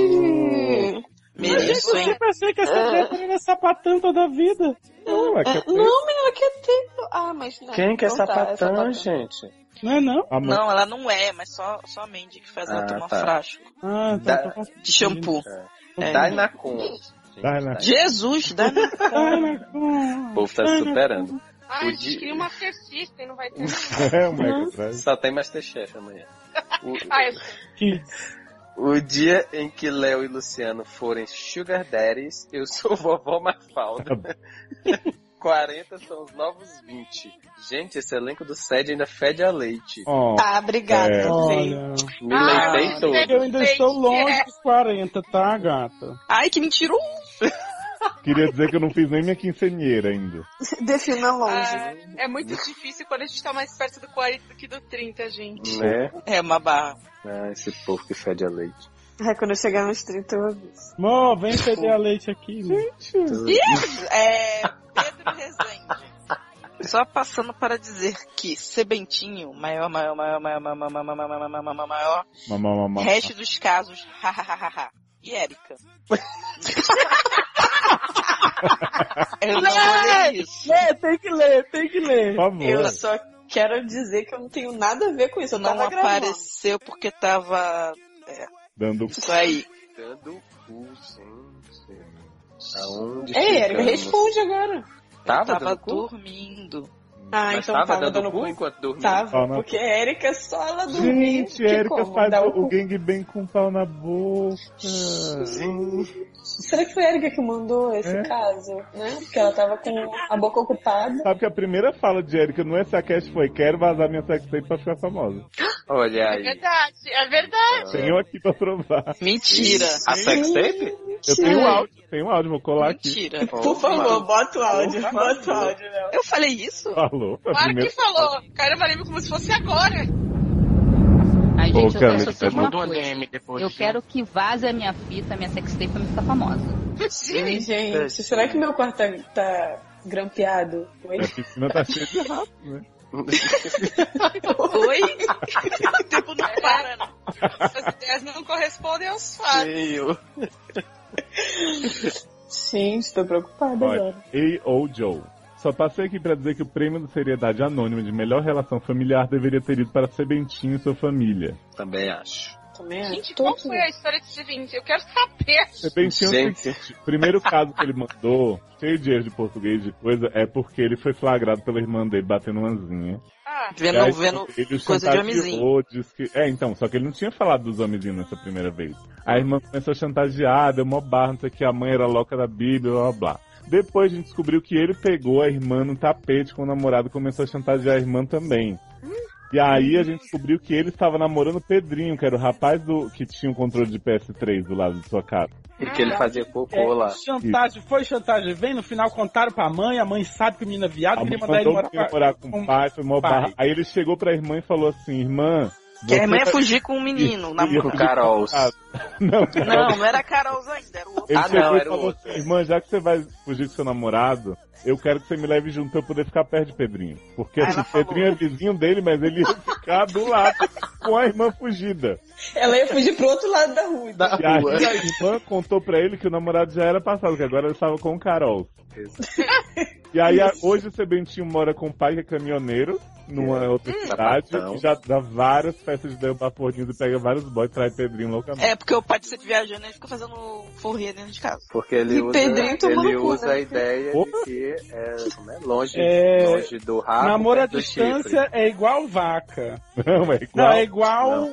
Hum. Hein? Eu pensei que essa treta era sapatão toda a vida. Não, é que é Não, menina, que é tempo. Ah, mas não. Quem que é Então tá, sapatão, sapatão. gente? Não é não? a. Não, ela não é, mas só, só a Mandy que faz ela Ah, tomar tá. frasco Ah, Da- tá. tô de shampoo. É. É. Jesus, dá na O povo tá se superando. Ai, O a gente di- queria uma Master System, não vai ter. É. Só tem Masterchef amanhã. O, o dia em que Léo e Luciano forem Sugar Daddies, eu sou vovó Mafalda. 40 são os novos 20. Gente, esse elenco do SED ainda fede a leite. Ó, Tá, obrigada, É. Olha, Me Ah, não. todo. eu ainda estou longe É. dos 40, tá, gata? Ai, que mentiroso. Queria dizer que eu não fiz nem minha quinceanheira ainda. Defina longe. ah, é muito difícil quando a gente tá mais perto do 40 do que do 30, gente. Né? É uma barra. Ah, esse povo que fede a leite. Ai, quando eu chegar nos 30 eu aviso. Mô, vem ceder a leite aqui. gente. É, Pedro Rezende. Só passando para dizer que Sebentinho, maior, maior, maior, maior, maior, maior, maior, maior, maior, maior, maior, maior, Mamá, mamá. resto dos casos, hahaha. E Érica? Eu não olhei isso. Lê, tem que ler, tem que ler. Por favor. Eu só quero dizer que eu não tenho nada a ver com isso. Eu Não tava gravando. apareceu porque tava Dando isso aí. Dando cu, gente. Aonde Ei, Erika, chegamos? responde agora. Tava, Tava dando cu? dormindo. Ah, Mas então tava, tava dando, dando cu enquanto dormia? Tava, porque a Erika só ela dormia. Gente, como? faz o, o gangbang com pau na boca. Será que foi a Erika que mandou esse É. caso, né? Porque ela tava com a boca ocupada. Sabe que a primeira fala de Erika no SACast foi quero vazar minha sextape pra ficar famosa. Olha É aí. verdade, é verdade. Tenho aqui pra provar. Mentira. A sextape? Eu tenho um áudio, tenho um áudio, vou colar aqui. Mentira. Por favor, bota o áudio. Bota o áudio, Léo. Eu falei isso? Falou, a Claro primeira. que falou. Caramba, lembro como se fosse agora. Ai, Ô, gente, eu Câmara, peço só uma um coisa. Depois. Eu quero que vaze a minha fita, a minha sextape pra me ficar famosa. Ai, gente, será que meu quarto tá, tá grampeado? Oi? A piscina tá cheia de rato, né? Oi? o tempo não para, não. As ideias não correspondem aos fatos. Sim, estou preocupada Olha, agora. A ou Joe. Só passei aqui pra dizer que o prêmio do Seriedade Anônima de melhor relação familiar deveria ter ido para Sebentinho e sua família. Também acho. Também acho. Gente, qual foi a história desse vídeo? Eu quero saber. Sebentinho é o Gente. seguinte, o primeiro caso que ele mandou, cheio de erro de português de coisa, é porque ele foi flagrado pela irmã dele batendo uma zinha. Ah, E aí, Vendo, vendo ele coisa de disse que... É, então, só que ele não tinha falado dos homenzinhos nessa primeira vez. A irmã começou a chantagear, deu mó barra, não sei o que, a mãe era louca da Bíblia, blá blá blá. Depois a gente descobriu que ele pegou a irmã no tapete com o namorado e começou a chantagear a irmã também. E aí a gente descobriu que ele estava namorando o Pedrinho, que era o rapaz do que tinha o controle de PS3 do lado de sua casa. E que ele fazia cocô É, lá. chantagem, foi chantagem. Vem, no final contaram pra mãe, a mãe sabe que o menino é viado, A queria mandar ele morar menino morar com o pai, foi mó pai. barra. Aí ele chegou pra irmã e falou assim, irmã... Que a irmã ia fugir com o menino. na fugir Carols. Não, Não, não era a Carol ainda, era o outro. Ele Ah, não, era o outro. assim, irmã, já que você vai fugir com seu namorado, eu quero que você me leve junto pra eu poder ficar perto de Pedrinho. Porque assim. Pedrinho é vizinho dele, mas ele ia ficar do lado com a irmã fugida. Ela ia fugir pro outro lado da rua. Da E aí rua. a irmã contou pra ele que o namorado já era passado, que agora ele estava com o Carol. E aí a- hoje o Sebentinho mora com o pai que é caminhoneiro, numa outra cidade, sapatão. e já dá várias festas de derrubar porquinhos e pega vários boys e traz Pedrinho loucamente. É, porque o pai de ser viajando, ele fica fazendo forria dentro de casa. Porque ele E usa, Pedrinho ele cu, usa né? a ideia Opa. de que é, como é longe, É, longe do rabo. Namoro à do distância chifre. é igual vaca. Não, é igual Não, é igual.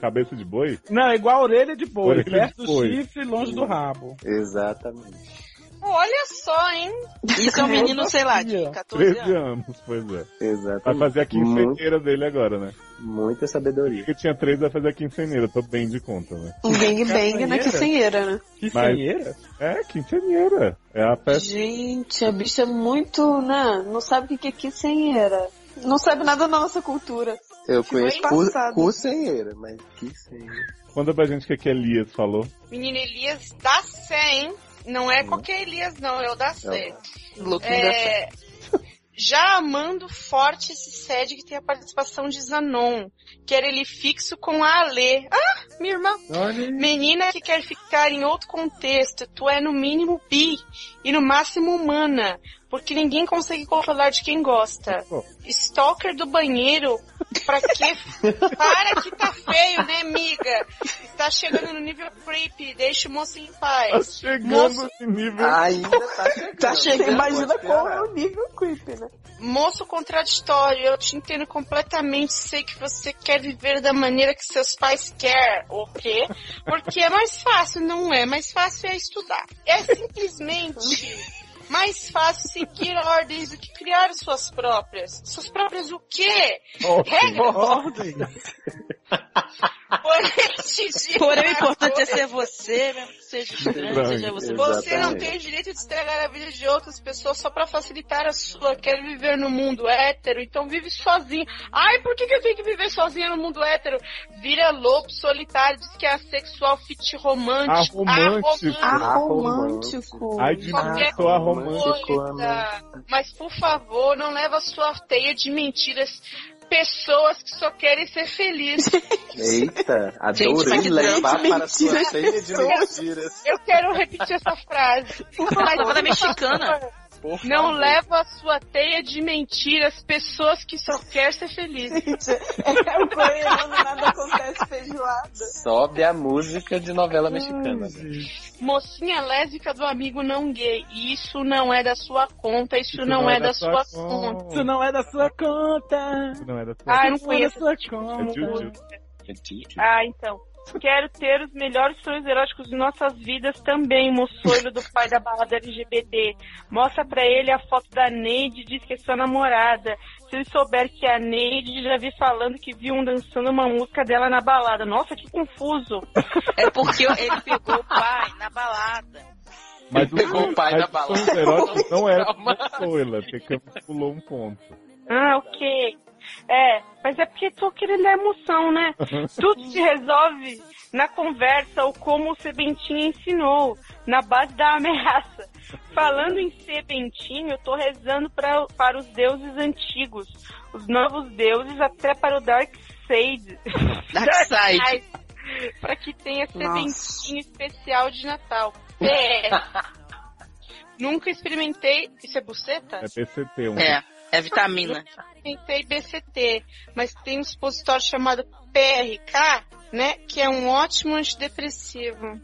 cabeça de boi. Não, é igual orelha de boi. Orelha de perto do boi. chifre, longe do rabo. Exatamente. Olha só, hein? Isso é um menino, sei lá, de Filha. 14 13 anos. anos, pois é. Vai Exatamente. fazer a quinceneira dele agora, né? muita sabedoria. Porque tinha três, vai fazer a quinceneira. Tô bem de conta, né? Um bang bang na quinceanheira, né? Que senheira? É, quinceneira. É a festa. Gente, a bicha é muito, né? Não sabe o que que é quinceanheira. Não sabe nada da nossa cultura. Eu conheço cucenheira, mas que senheira. Conta pra gente o que, que Elias falou. Menino Elias da Sé, hein? Não é qualquer Elias, não, é o da. Looking É, já amando forte esse sede que tem a participação de Zanon. Quer ele fixo com a Alê. Ah, minha irmã. Menina que quer ficar em outro contexto, tu é no mínimo bi e no máximo humana, porque ninguém consegue controlar de quem gosta. Stalker do banheiro, pra quê? Para que tá feio, né, amiga? Tá chegando no nível creepy, deixa o moço em Tá paz. chegando Moço, nesse nível. Ainda tá chegando. Tá chegando, imagina qual piorar. é o nível creepy, né? moço contraditório, eu te entendo completamente, sei que você quer viver da maneira que seus pais querem, o quê? Porque é mais fácil, não é? Mais fácil é estudar. É simplesmente mais fácil seguir ordens do que criar suas próprias. Suas próprias o quê? Regras. Ordem. Porém, Porém, o importante é ser você, mesmo que seja estranho, seja você. Você não Exatamente. tem o direito de estragar a vida de outras pessoas só pra facilitar a sua. Quer viver no mundo hétero, então vive sozinho. Ai, por que, que eu tenho que viver sozinha no mundo hétero? Vira lobo solitário, diz que é assexual, fit romântico. Aromântico. Ah, aromântico. romântico. Ai, de Qualquer mim, arromântico. coisa. Mas por favor, não leva a sua teia de mentiras. Pessoas que só querem ser felizes. Eita, Gente, adorei que levar para sua Mentira. ceia de mentiras. Eu quero repetir essa frase. Mas ela é mexicana. Por Não favor. leva a sua teia de mentiras, pessoas que só querem ser felizes. É o coreano, nada acontece feijoada. Sobe a música de novela mexicana. né? Mocinha lésbica do amigo não gay. Isso não é da sua conta, isso, não, é da sua conta. Isso não é da sua conta. Isso não é da sua Ah, eu não Isso não é da conheço sua de conta. Juju. Ah, então. Quero ter os melhores sonhos eróticos de nossas vidas também, moçoiro do pai da balada LGBT. Mostra pra ele a foto da Neide e diz que é sua namorada. Se ele souber que é a Neide, já vi falando que viu um dançando uma música dela na balada. Nossa, que confuso. É porque ele pegou o pai na balada. Mas Ele pegou o pai os balada. sonhos eróticos não era porque Campos pulou um ponto. Ah, ok. É, mas é porque tô querendo a emoção, né? Tudo se resolve na conversa ou como o Sebentinho ensinou, na base da ameaça. Falando em Sebentinho, eu tô rezando pra, para os deuses antigos, os novos deuses, até para o Dark Side. Darkseid. Para que tenha. Sebentinho especial de Natal. PS. Nunca experimentei. Isso é buceta? É PCT. Um É, é vitamina. experimentei BCT, mas tem um supositório chamado PRK, né? Que é um ótimo antidepressivo.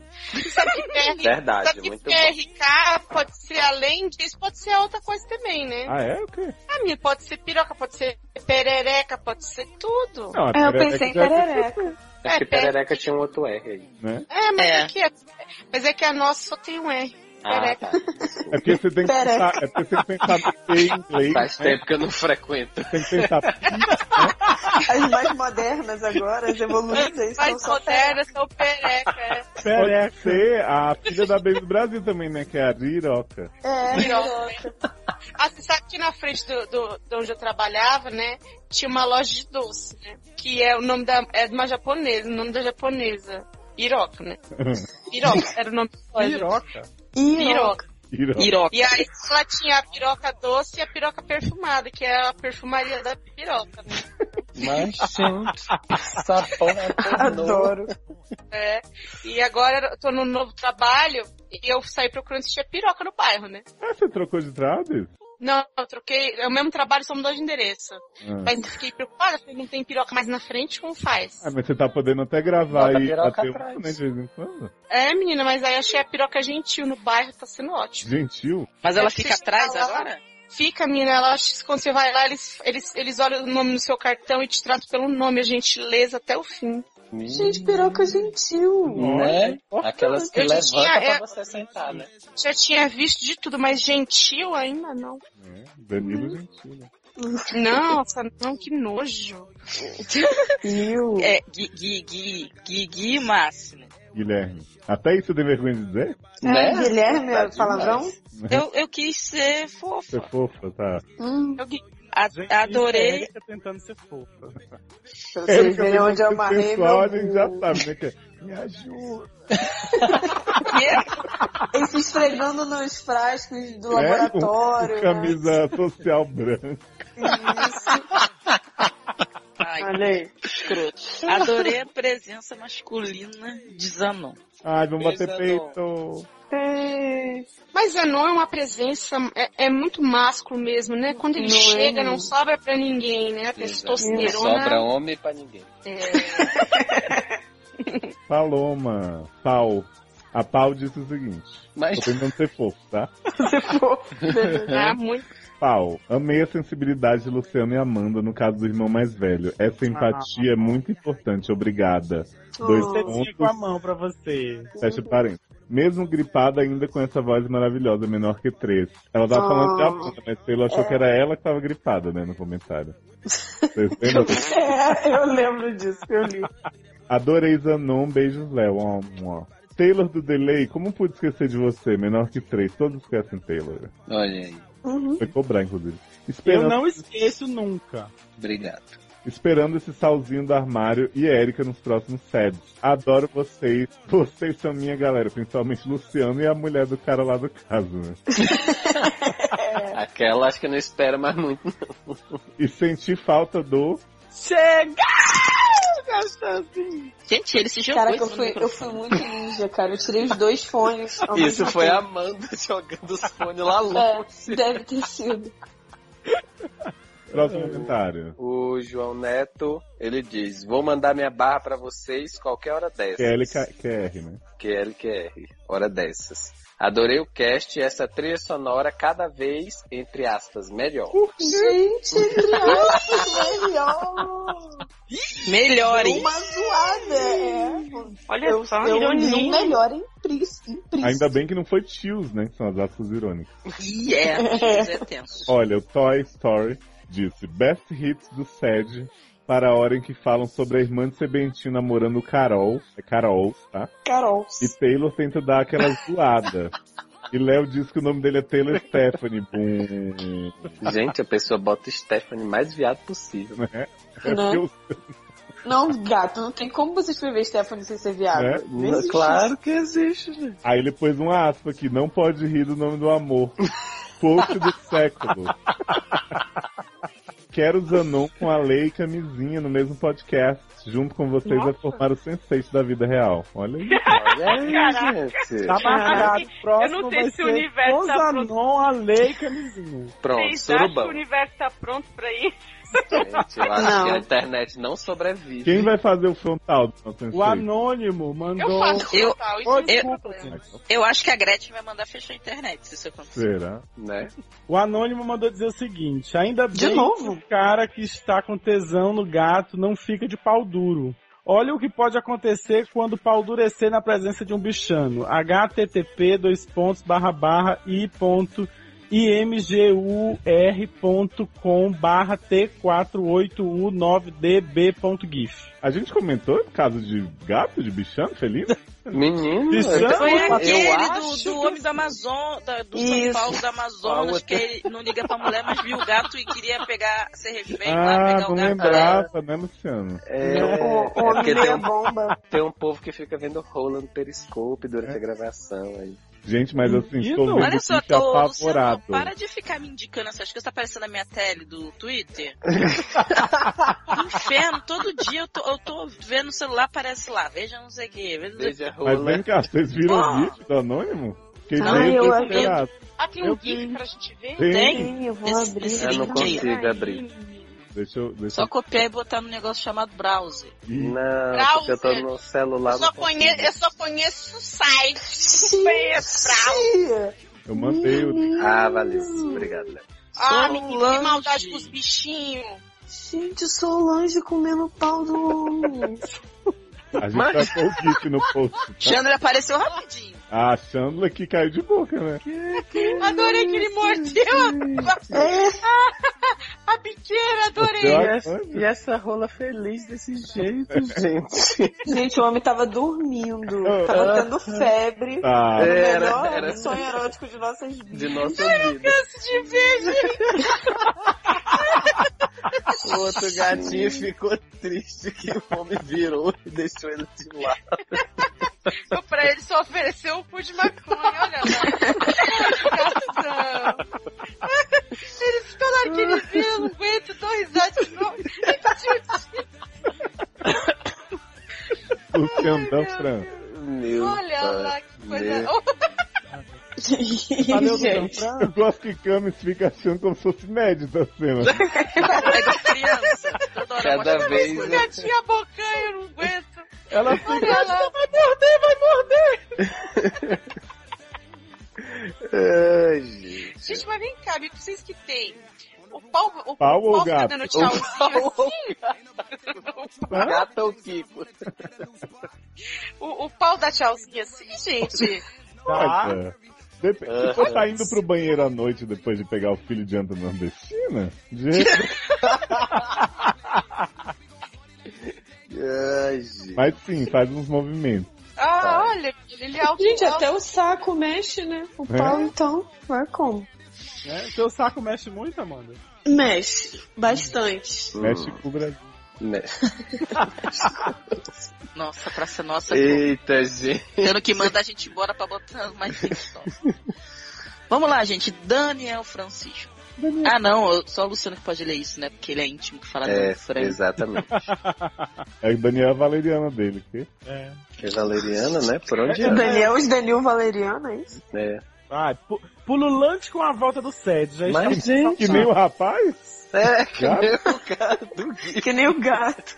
Sabe que PRK, Verdade, sabe que muito bom. PRK pode ser além disso, pode ser outra coisa também, né? Ah, é? O quê? A minha pode ser piroca, pode ser perereca, pode ser tudo. Não, É, eu pensei em é perereca. É porque perereca tinha um outro R aí. Né? É, mas É. é. que, mas é que a nossa só tem um R. Ah, tá. É porque você tem que pensar, é porque você tem que pensar em inglês. Faz né? tempo que eu não frequento. Tem que pensar As mais modernas agora, as evoluídas, são Mais modernas são pereca. é. Pode ser a filha da Baby do Brasil também, né? Que é a Riroca. É, Piroca. Ah, você sabe que na frente do, do, de onde eu trabalhava, né? Tinha uma loja de doce, né? Que é o nome da. É de uma japonesa, o nome da japonesa. Iroca, né? Iroca, era o nome da loja. Piroca. Piroca. E aí ela tinha a piroca doce e a piroca perfumada, que é a perfumaria da piroca, né? Mas, gente, porra é. Adoro. É. E agora eu tô no novo trabalho e eu saí procurando se tinha piroca no bairro, né? Ah, você trocou de trades? Não, eu troquei. É o mesmo trabalho, só mudou de endereço. Ah. Mas eu fiquei preocupada, falei, não tem piroca mais na frente, como faz? Ah, mas você tá podendo até gravar Bota e bater atrás. um, né, de vez em quando? É, menina, mas aí achei a piroca gentil no bairro, tá sendo ótimo. Gentil. Mas ela É, fica atrás agora? Fica, menina, ela acha que quando você vai lá, eles, eles, eles olham o nome no seu cartão e te tratam pelo nome, a gentileza até o fim. Gente, piroca gentil. Né? Aquelas que levantam tinha- pra é- você sentar, né? Já tinha visto de tudo, mas gentil ainda não. É, Danilo Gentil. né? Nossa, não, que nojo. É, Gui, Gui, Gui, Gui, Gui Máximo. Guilherme. Até isso você tem vergonha de dizer? É, Né? Guilherme, Tá é palavrão? Eu, eu quis ser fofa. é fofa, tá? Hum, Eu a- Gente, adorei. Erika tentando ser fofa. pra vocês verem onde eu amarrei pessoal, a meu... gente já sabe, né? Que é, me ajuda. Ele se esfregando nos frascos do É, laboratório. com camisa social branca. né? Isso. Ai, Olha aí. escroto. Adorei a presença masculina de Zanon. Ai, vamos bater peito. É. Mas Zanon é uma presença, é, é muito másculo mesmo, né? Quando ele Não é, chega, não. não sobra pra ninguém, né? A Não testosterona. sobra homem pra ninguém. É, Paloma. Pau. A Pau disse o seguinte. Mas Tô tentando ser fofo, tá? tá muito. Pau. Amei a sensibilidade de Luciano e Amanda no caso do irmão mais velho. Essa empatia é muito importante. Obrigada. Dois. Tetinha com a pontos. mão pra você. Fecha parênteses. Mesmo gripada, ainda com essa voz maravilhosa, menor que três. Ela tava Oh. falando de Amanda, mas Taylor achou que era ela que tava gripada, né, no comentário. Vocês lembram? É, eu lembro disso, eu li. Adorei Zanon, beijos Léo. Taylor do Delay, como pude esquecer de você? Menor que três, todos esquecem Taylor. olha aí. Uhum. Foi cobrar, inclusive. Eu Esperando, não esqueço nunca. Obrigado. esperando esse salzinho do armário e Erika nos próximos sets. Adoro vocês. Vocês são minha galera, principalmente Luciano e a mulher do cara lá do caso, né? Aquela acho que não espera mais muito. não. E senti falta do. Gostosinho. Gente, ele se jogou Caraca, eu fui, eu fui muito ninja, cara. Eu tirei os dois fones. Isso mesmo foi a. Amanda jogando os fones lá É, longe. deve ter sido. Próximo comentário. O João Neto, ele diz: Vou mandar minha barra pra vocês qualquer hora dessas. QLQR, né? QLQR, hora dessas. Adorei o cast e essa trilha sonora cada vez, entre aspas, melhor. Gente, entre aspas, melhor. Melhorem. Uma zoada, é. Olha Eu, só, eu li um ironia. melhor em pris, em pris. Ainda bem que não foi tios, né? Que são as aspas irônicas. Ih, é, isso é tenso. Olha, o Toy Story disse Best Hits do SED para a hora em que falam sobre a irmã de Sebentinho namorando o Carol. É Carol, tá? Carol. E Taylor tenta dar aquela zoada. E Léo diz que o nome dele é Taylor Stephanie. Bum. Gente, a pessoa bota Stephanie mais viado possível. Né? É porque eu- Não, gato, não tem como você escrever Stephanie sem ser viado. É, Não existe Claro que existe, gente. Aí ele pôs um aspa aqui, não pode rir do nome do amor. Post do século. Quero Zanon com a lei e camisinha no mesmo podcast. junto com vocês vai formar o sensei da vida real. Olha aí. Olha aí, gente. Tá marcado. Eu Próximo não sei vai se o universo tá pronto. Osanon, a lei camisinha. Pronto, Vocês acham que o universo tá pronto pra isso? Gente, eu acho Não. que a internet não sobrevive. Quem vai fazer o frontal O anônimo mandou. Eu faço Eu- total, isso é desculpa, problema. Eu acho que a Gretchen vai mandar fechar a internet se isso acontecer. Será? Né? O anônimo mandou dizer o seguinte: ainda bem De novo? que o cara que está com tesão no gato não fica de pau duro. Olha o que pode acontecer quando o pau durecer na presença de um bichano. http imgur.com barra t48u9db.gif. A gente comentou o caso de gato, de bichano, felino? Menino, Bichano? eu, Foi aquele do, do que- homem da- do São. Paulo do Amazonas, que ele não liga pra mulher, mas viu o gato e queria pegar, ser refém lá, Ah, pegar não o gato. lembrava, né, Luciano? É, é homem porque tem um, bomba. tem um povo que fica vendo rola no periscope durante a gravação aí. Gente, mas assim, Menino, estou vendo Olha só, bicho ô, Luciano, apavorado. para de ficar me indicando essas coisas, tá aparecendo na minha tele do Twitter. Inferno, todo dia eu tô, eu tô vendo o celular, aparece lá, veja não sei o que, veja não Mas vem cá, vocês viram o vídeo do Anônimo? Fiquei meio eu- desesperado. Ah, tem Eu um GIF vi. pra gente ver? Tem. Tem? eu vou abrir. esse Eu não consigo abrir. Deixa eu... Deixa Só eu... copiar e botar no negócio chamado browser. Não, porque eu tô Browser. no celular. Eu só, conheço, eu só conheço o site. Não conheço browser. eu mandei o... Ah, valeu. Obrigado, Léo. Ah, menino, que maldade com os bichinhos. Gente, Solange comendo o pau do homem. A gente vai pôr o GIF no post, tá? Chandler apareceu rapidinho. Ah, Chandler que caiu de boca, né? Adorei que ele mordeu a, a biqueira, adorei. Eu E essa, e essa rola feliz desse jeito, gente. Gente, o homem tava dormindo. Tava tendo febre. O Era, melhor era. sonho erótico de nossas vidas. De nossa vida. de ver, gente. O outro gatinho ficou triste que o homem virou e deixou ele de lado. Pra ele só ofereceu o cu de maconha, olha lá. Ele ficou naquele vídeo, eu não aguento, dou risada de novo. Luciano Danfran. Meu Olha pai. lá, que coisa... Valeu, Gente, Fran. Eu gosto que Camis fica achando como se fosse inédita a cena. É igual criança. Toda hora Cada vez- alguma coisa. Gatinha abocanha, eu não aguento. Ela fica. Olha lá. Vai morder, vai morder! Ai, gente. Gente, mas vem cá, me vocês que tem. O pau, o, Pau o ou pau gato? dando tchauzinho assim. Gata ou Kiko? O, o pau dá tchauzinho assim, gente. Tá. Dep- Se for tá indo pro banheiro à noite depois de pegar o filho de anta nordestina, gente. mas sim, faz uns movimentos. Ah, olha, ele é alto. Gente, alto. até o saco mexe, né? O pau, então, vai como? É, teu saco mexe muito, Amanda? Mexe. Bastante. Mexe com o Brasil. Né? Nossa, pra ser nossa, Eita, gente. tendo que mandar a gente embora pra botar mais tempo só. Vamos lá, gente. Daniel Francisco. Ah, não, só o Luciano que pode ler isso, né? Porque ele é íntimo que fala É, exatamente. É a Daniela Valeriana dele, que? É. É valeriana, né? Por onde O anda? Daniel, os Daniel Valeriano, é isso? É. Pu- pululante com a volta do sede. Já Mas, estamos- Que nem o rapaz? É, que Gato? nem o Gui. Que nem o gato.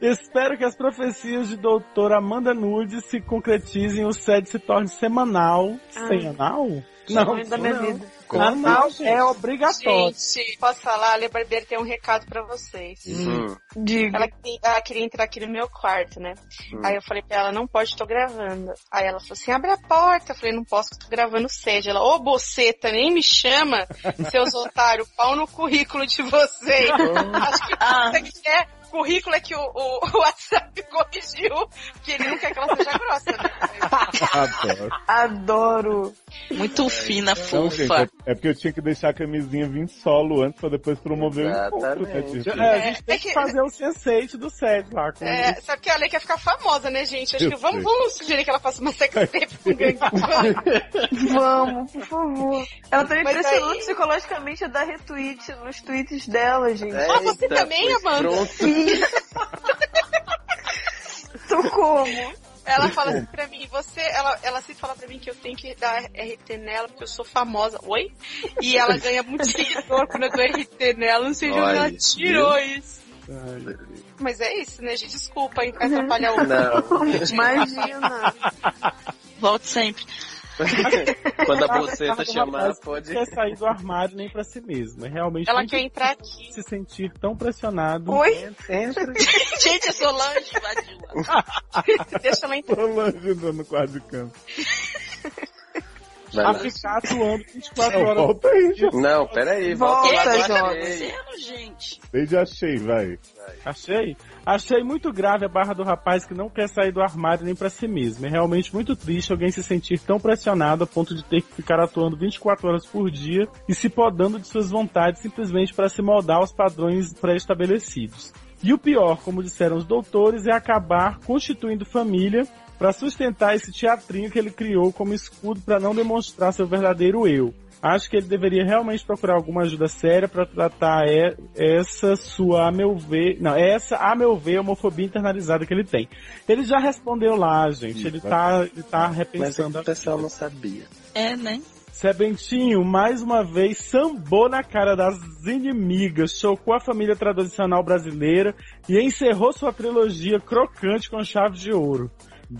Espero que as profecias de doutora Amanda Nudes se concretizem e o sede se torne semanal. Ah. Semanal? Sonho da minha não. Vida. Canal é obrigatório. Gente, posso falar? A Barbeiro tem um recado pra vocês. Hum. Diga. Ela, que- ela queria entrar aqui no meu quarto, né? Hum. Aí eu falei pra ela, não pode, tô gravando. Aí ela falou assim, abre a porta. Eu falei, não posso, tô gravando sede. Ela, ô boceta, nem me chama, seus otários, pau no currículo de vocês. Acho que Ah. você quer currículo é que o, o- o WhatsApp corrigiu, porque ele não quer que ela seja grossa, né? Adoro. Adoro. Muito fina, Não, gente, fofa. é, é porque eu tinha que deixar a camisinha vir solo antes pra depois promover o encontro, né? Exatamente. gente? É, a gente tem É que que- fazer o sense do sede lá. Com É, sabe que a Lei quer ficar famosa, né, gente? Acho Eu que vamos, sei. vamos sugerir que ela faça uma sextape com gangue. Vamos, por favor. Ela tá me Mas impressionando aí- psicologicamente a dar retweet nos tweets dela, gente. Ah, você Eita, também, Amanda? Pronto. Como? Ela fala assim pra mim, você, ela, ela sempre fala pra mim que eu tenho que dar RT nela porque eu sou famosa. Oi? E ela ganha muito seguidor quando eu dou RT nela. Não sei de onde ela tirou viu? isso. Mas é isso, né, gente? Desculpa, hein, atrapalhar o Não. Imagina. Volte sempre. Quando a cara, chamar, pode. Não quer sair do armário nem pra si mesmo. É realmente Ela quer entrar aqui. se sentir tão pressionado. Oi? Entra. Gente, a Solange invadiu. Deixa ela entrar. Solange entrando no quarto de campo. Vai A lá. ficar atuando 24 Não, horas. volta aí, gente. Não, peraí, volta Volta, lá. Acontecendo, gente. Desde achei, vai. Achei? Achei muito grave a barra do rapaz que não quer sair do armário nem pra si mesmo. É realmente muito triste alguém se sentir tão pressionado a ponto de ter que ficar atuando 24 horas por dia e se podando de suas vontades simplesmente para se moldar aos padrões pré-estabelecidos. E o pior, como disseram os doutores, é acabar constituindo família para sustentar esse teatrinho que ele criou como escudo para não demonstrar seu verdadeiro eu. Acho que ele deveria realmente procurar alguma ajuda séria para tratar essa sua, a meu ver, não, essa, a meu ver, homofobia internalizada que ele tem. Ele já respondeu lá, gente. Ele tá, ele tá Mas repensando. o pessoal não sabia. É, né? Sebentinho, mais uma vez, sambou na cara das inimigas, chocou a família tradicional brasileira e encerrou sua trilogia crocante com chave de ouro.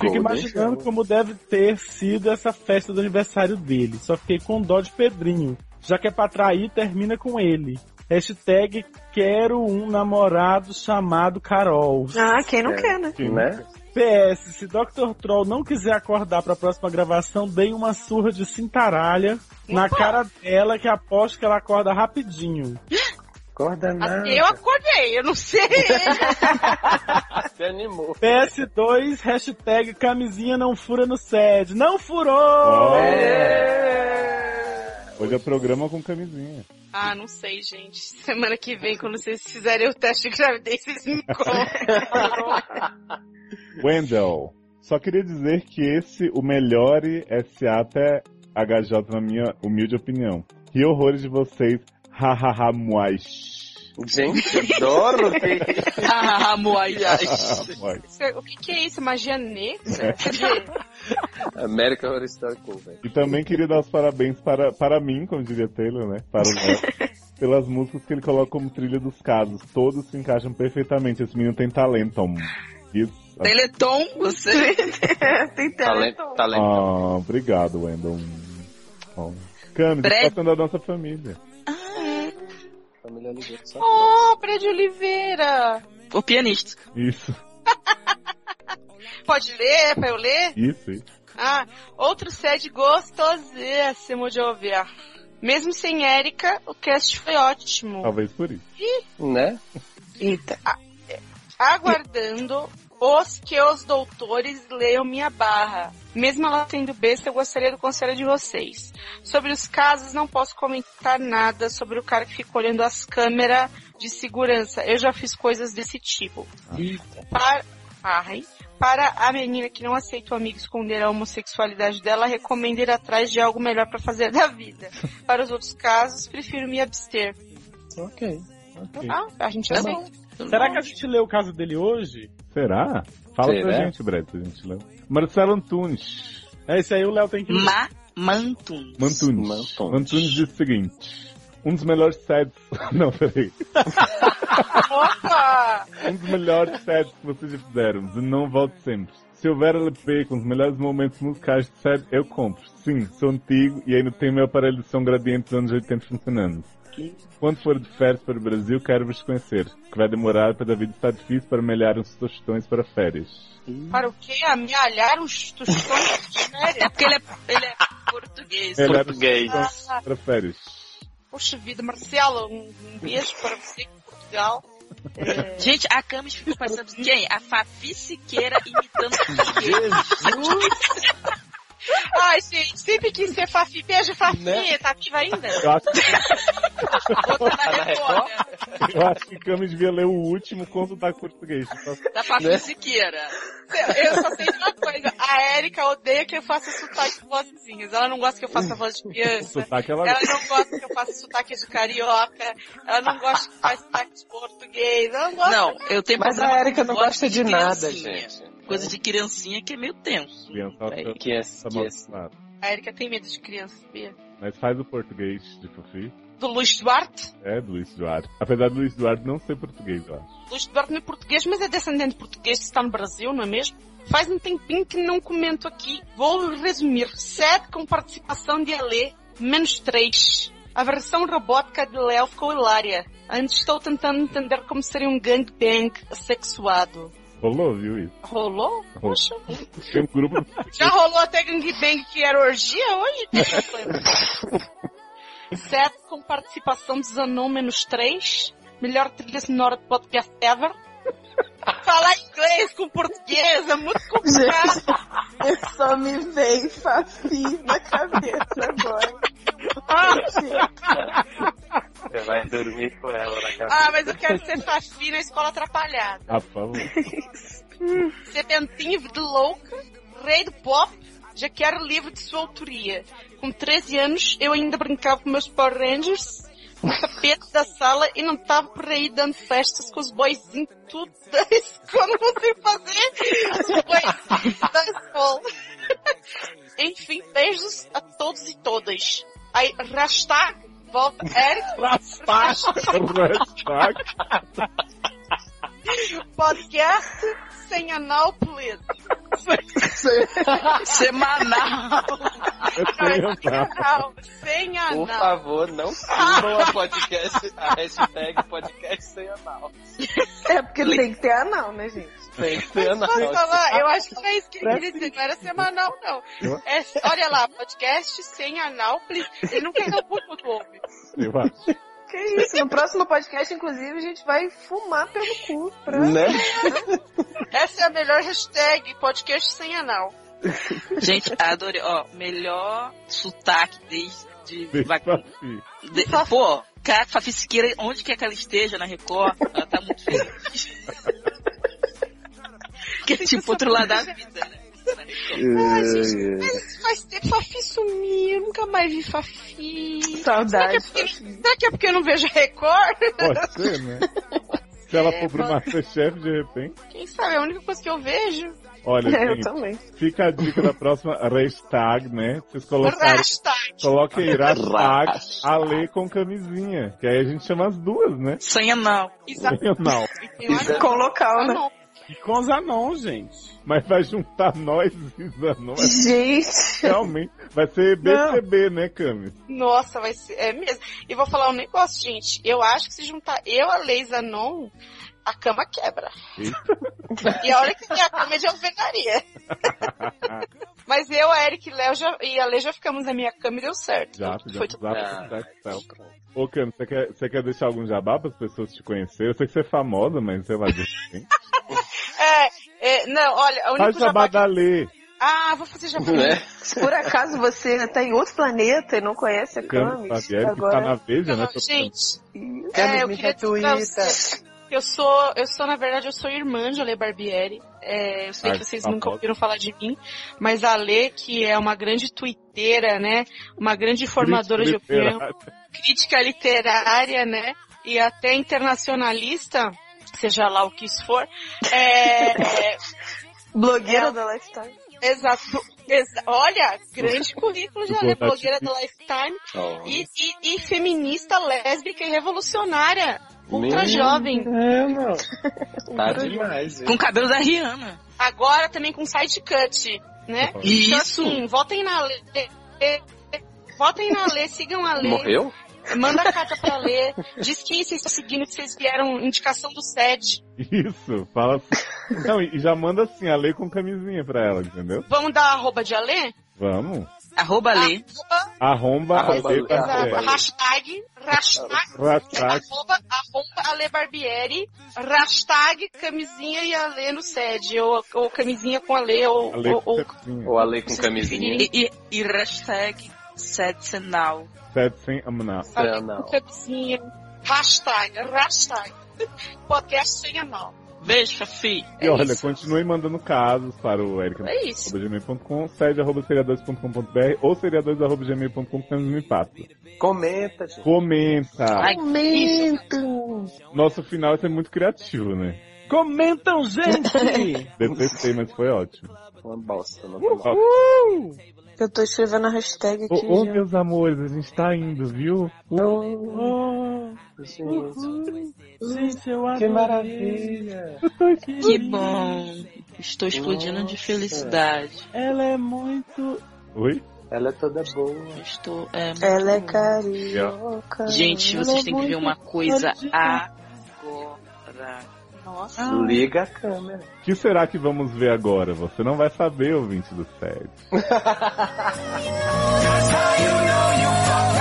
Fico imaginando como deve ter sido essa festa do aniversário dele. Só fiquei com dó de Pedrinho. Já que é pra trair, termina com ele. Hashtag quero um namorado chamado Carol. Ah, quem não É. quer, né? Né? PS, se Dr. Troll não quiser acordar pra próxima gravação, dei uma surra de cintaralha na cara dela que aposto que ela acorda rapidinho. Acorda nada. Eu acordei, eu não sei. Animou. PS2, hashtag camisinha não fura no SED. Não furou! Ó. É. Hoje é programa com camisinha. ah, não sei, gente. Semana que vem, quando vocês fizerem o teste de gravidez, vocês me contam. Wendell, só queria dizer que esse, o melhor SA até HJ, na minha humilde opinião. Que horrores de vocês, hahaha, muais. Gente, adoro que... Ah, Moai. o que, que é isso? Magia negra? Cadê? American Horror Story Cover. E também queria dar os parabéns para, para mim, como diria Taylor, né? Para o pelas músicas que ele coloca como trilha dos casos. Todos se encaixam perfeitamente. Esse menino tem talento. Isso. Teleton, você. Tem Talento, teleton. talento. Ah, obrigado, Wendell. Oh. Camis, Breve. participação da nossa família. Família Oliveira. Oh, Prédio Oliveira! O pianista. Isso, Pode ler pra eu ler? isso, isso. Ah, outro sede gostosíssimo de ouvir. Mesmo sem Érica, o cast foi ótimo. Talvez por isso. Né? Eita. A- é, Aguardando os que os doutores leiam minha barra. Mesmo ela sendo besta, eu gostaria do conselho de vocês. Sobre os casos, não posso comentar nada sobre o cara que fica olhando as câmeras de segurança. Eu já fiz coisas desse tipo. Para, ai, para a menina que não aceita o amigo esconder a homossexualidade dela, recomendo ir atrás de algo melhor para fazer da vida. Para os outros casos, prefiro me abster. Ok. Ok. Ah, a gente Tá aceita. bom. Será que a gente lê o caso dele hoje? Será? Fala pra Será? gente, Brett, se a gente leu. Marcelo Antunes. É isso aí, o Léo tem que ler. Ma Mantum. Mantunes. Mantunes. Mantunes diz o seguinte. Um dos melhores sets... Não, peraí. Opa! Um dos melhores sets que vocês já fizeram. De Não Volte Sempre. Se houver LP com os melhores momentos musicais de set, eu compro. Sim, sou antigo e ainda tenho meu aparelho de som gradiente dos anos 80 funcionando. Quando for de férias para o Brasil, quero vos conhecer. Que vai demorar, pois a vida está difícil para melhar uns tostões para férias. Para o quê? Amealhar os tostões de É férias? porque ele é, ele é português. Melhar Português. uns tostões para férias. Poxa vida, Marcelo, um, um beijo para você em Portugal. É, Gente, a Camis ficou parecendo quem? A Fafi Siqueira imitando o Ai, gente, sempre quis ser Fafi. Beijo, Fafi. Né? Tá ativa ainda? Eu acho que Outra na Record. né? Eu acho que Cami devia ler o último com sotaque português. Da Fafi Siqueira. Eu só sei de uma coisa. A Erika odeia que eu faça sotaque de vozinhas. Ela não gosta que eu faça voz de criança. Sotaque ela Ela não gosta que eu faça sotaque de carioca. Ela não gosta que faz sotaque de português. Ela não gosta. Não, eu tenho Mas a Erika com não gosta de nada, criancinha. gente. Coisa de criancinha que é meio tenso. Criança, É, fica- Que é, tá que é, A Erika tem medo de criança, sabia? Mas faz o português de Fofi. Do Luiz Duarte. É, do Luiz Duarte. Apesar do Luiz Duarte não ser português, eu acho. Luiz Duarte não é português, mas é descendente de português está no Brasil, não é mesmo? Faz um tempinho que não comento aqui. Vou resumir. 7 com participação de Alê, menos 3. A versão robótica de Léo ficou hilária. Ainda estou tentando entender como seria um gangbang assexuado. Rolou, viu isso? Rolou? Poxa. Tem um grupo. Já rolou até gangbang que era orgia hoje? Sete com participação de Zanon menos 3. Melhor trilha sonora de podcast ever. Falar inglês com português é muito complicado. Eu só me veio Fafi na cabeça agora. Você vai dormir com ela na cabeça. Ah, mas eu quero ser Fafi na escola atrapalhada. Ah, por favor. Sedentinho de louca, rei do pop, já quero livro de sua autoria. Com 13 anos, eu ainda brincava com meus Power Rangers, no tapete da sala e não tava por aí dando festas com os boyzinhos tudo da escola. Não consigo fazer os boyzinhos da escola. Enfim, beijos a todos e todas. Aí, hashtag, volta, Eric. Hashtag. Podcast sem anal, please. Semanal. Tenho Sem anal. Por favor, não sigam a podcast, a hashtag podcast sem anal. É porque tem que ter anal, né, gente? Tem que ter anal. Falar? Eu acho que não é isso que ele queria dizer, não era semanal, não. É, olha lá, podcast sem anal, please. Ele não quer dar o público do ouve. Eu acho. Que isso, no próximo podcast, inclusive, a gente vai fumar pelo cu. Pra... Né? Essa é a melhor hashtag, podcast sem anal. Gente, adorei. Ó, melhor sotaque desde... De, vai- Fafi. de, pô, cara, Fafi Siqueira, onde quer que ela esteja na Record, ela tá muito feliz. que é tipo outro lado da vida, né? Ai, gente, mas faz tempo Fafi sumiu, eu nunca mais vi Fafi. Saudade. Será que, é porque, será que é porque eu não vejo Record? Pode ser, né? Se ela for pro Masterchef de repente. Quem sabe, é a única coisa que eu vejo. Olha, Eu gente, também. fica a dica da próxima hashtag, né? Vocês colocarem. Hashtag. Coloquem aí hashtag Ale com camisinha. Que aí a gente chama as duas, né? Sem anal. Exato. Não. Tem um anão. Com local, né? E com os anãos, gente. Mas vai juntar nós e Zanon. Gente. Realmente. Vai ser BCB, né, Cami? Nossa, vai ser. É mesmo. E vou falar um negócio, gente. Eu acho que se juntar eu, a Leisa Non, a cama quebra. E a hora que tem a cama é de alvenaria. Mas eu, a Eric e Léo já, e a Lei já ficamos na minha cama e deu certo. Já, já, Foi já, tudo já, já, já. Ô, Cami, você quer, você quer deixar algum jabá para as pessoas te conhecerem? Eu sei que você é famosa, mas sei lá, de. É, é, não, olha, único Faz jabá que-. Ah, vou fazer jabá. Né? Se por acaso você tá em outro planeta e não conhece a Cami Camis, Fabieri, que tá na Veja, né? Gente, é, eu queria dizer eu sou, eu sou, na verdade, eu sou irmã de Ale Barbieri. É, eu sei Ai, que vocês tá nunca ouviram falar de mim, mas a Ale, que é uma grande tuiteira, né? Uma grande formadora de opinião, crítica literária, né? E até internacionalista, seja lá o que isso for. É, Blogueira É. da Lifetime. exato. Exa- olha, grande currículo de Ale, Boa, blogueira da Lifetime e, e- e feminista, lésbica e revolucionária. Ultra Meu jovem. É, não. Tá demais, hein? Com o cabelo da Rihanna. Agora também com side cut, né? Então Isso. assim, votem na Lê. Votem na Lê, sigam a Lê. Morreu? Manda a carta pra ler. Diz que vocês estão seguindo, que vocês vieram indicação do SED. Isso, fala assim. Não, e já manda assim, a Lê com camisinha pra ela, entendeu? Vamos dar arroba de Alê? Vamos. Arroba Lê. Arromba a Arroba Lê. Exato. Hashtag, hashtag, Hashtag. arroba, arroba Ale Barbieri, hashtag camisinha e Ale no SED, ou, ou camisinha com Ale, ou, A Lê ou, com ou camisinha. Ou com camisinha. E, e, e hashtag Não. com camisinha. Hashtag, hashtag. Podcast sem anal. Beijo, Fafi. E olha, continue mandando casos para o É isso. sede.seriadores.com.br ou seriadores.gmail.com que me passa. Comenta, gente. Comenta! Ai, Nosso final vai ser muito criativo, né? Comentam, gente! Detestei, mas foi ótimo. Uma bosta, não Uh! Eu tô escrevendo a hashtag aqui. Ô, ô, já. meus amores, a gente tá indo, viu? Oh, Gente, gente, eu que maravilha. Que bom. Estou explodindo de Nossa. felicidade. Ela é muito. Oi? Ela é toda boa. Estou. É, Ela é carioca. Gente, Ela vocês é têm que ver uma coisa agora. Nossa. Liga a câmera. O que será que vamos ver agora? Você não vai saber, ouvinte do SED.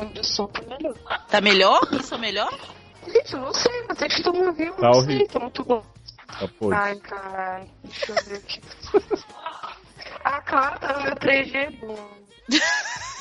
onde o som tá melhor. Tá melhor? Isso é melhor? Gente, eu não sei, mas é que tu não viu, Tá não sei, tá muito bom. Tá. Ai, caralho, deixa eu ver aqui. ah, claro, tá no meu 3G, bom.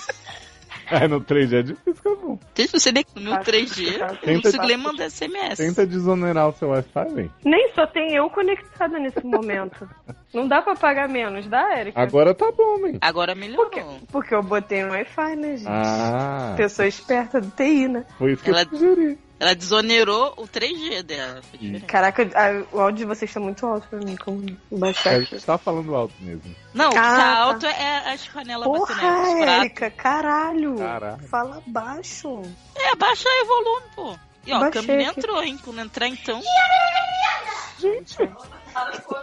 É, no 3G é difícil, ficar bom. Gente, você nem no meu 3G. Eu não Tenta- consigo nem mandar SMS. Tenta desonerar o seu Wi-Fi, vem. Nem só tem eu conectada nesse momento. Não dá pra pagar menos, dá, Erika? Agora tá bom, vem. Agora melhorou. Porque eu botei no Wi-Fi, né, gente? Ah, Pessoa esperta do TI, né? foi isso que Ela- eu sugeri. Ela desonerou o 3G dela. Caraca, a- o áudio de vocês tá muito alto pra mim. Como A baixar gente tá falando alto mesmo. Não, o que Ah, tá tá. alto é as panelas batendo nos Porra. Erika, caralho. Caralho. Fala baixo. É, baixa aí o volume, pô. E ó, a Baixei câmera aqui. entrou, hein? Quando entrar então. Gente.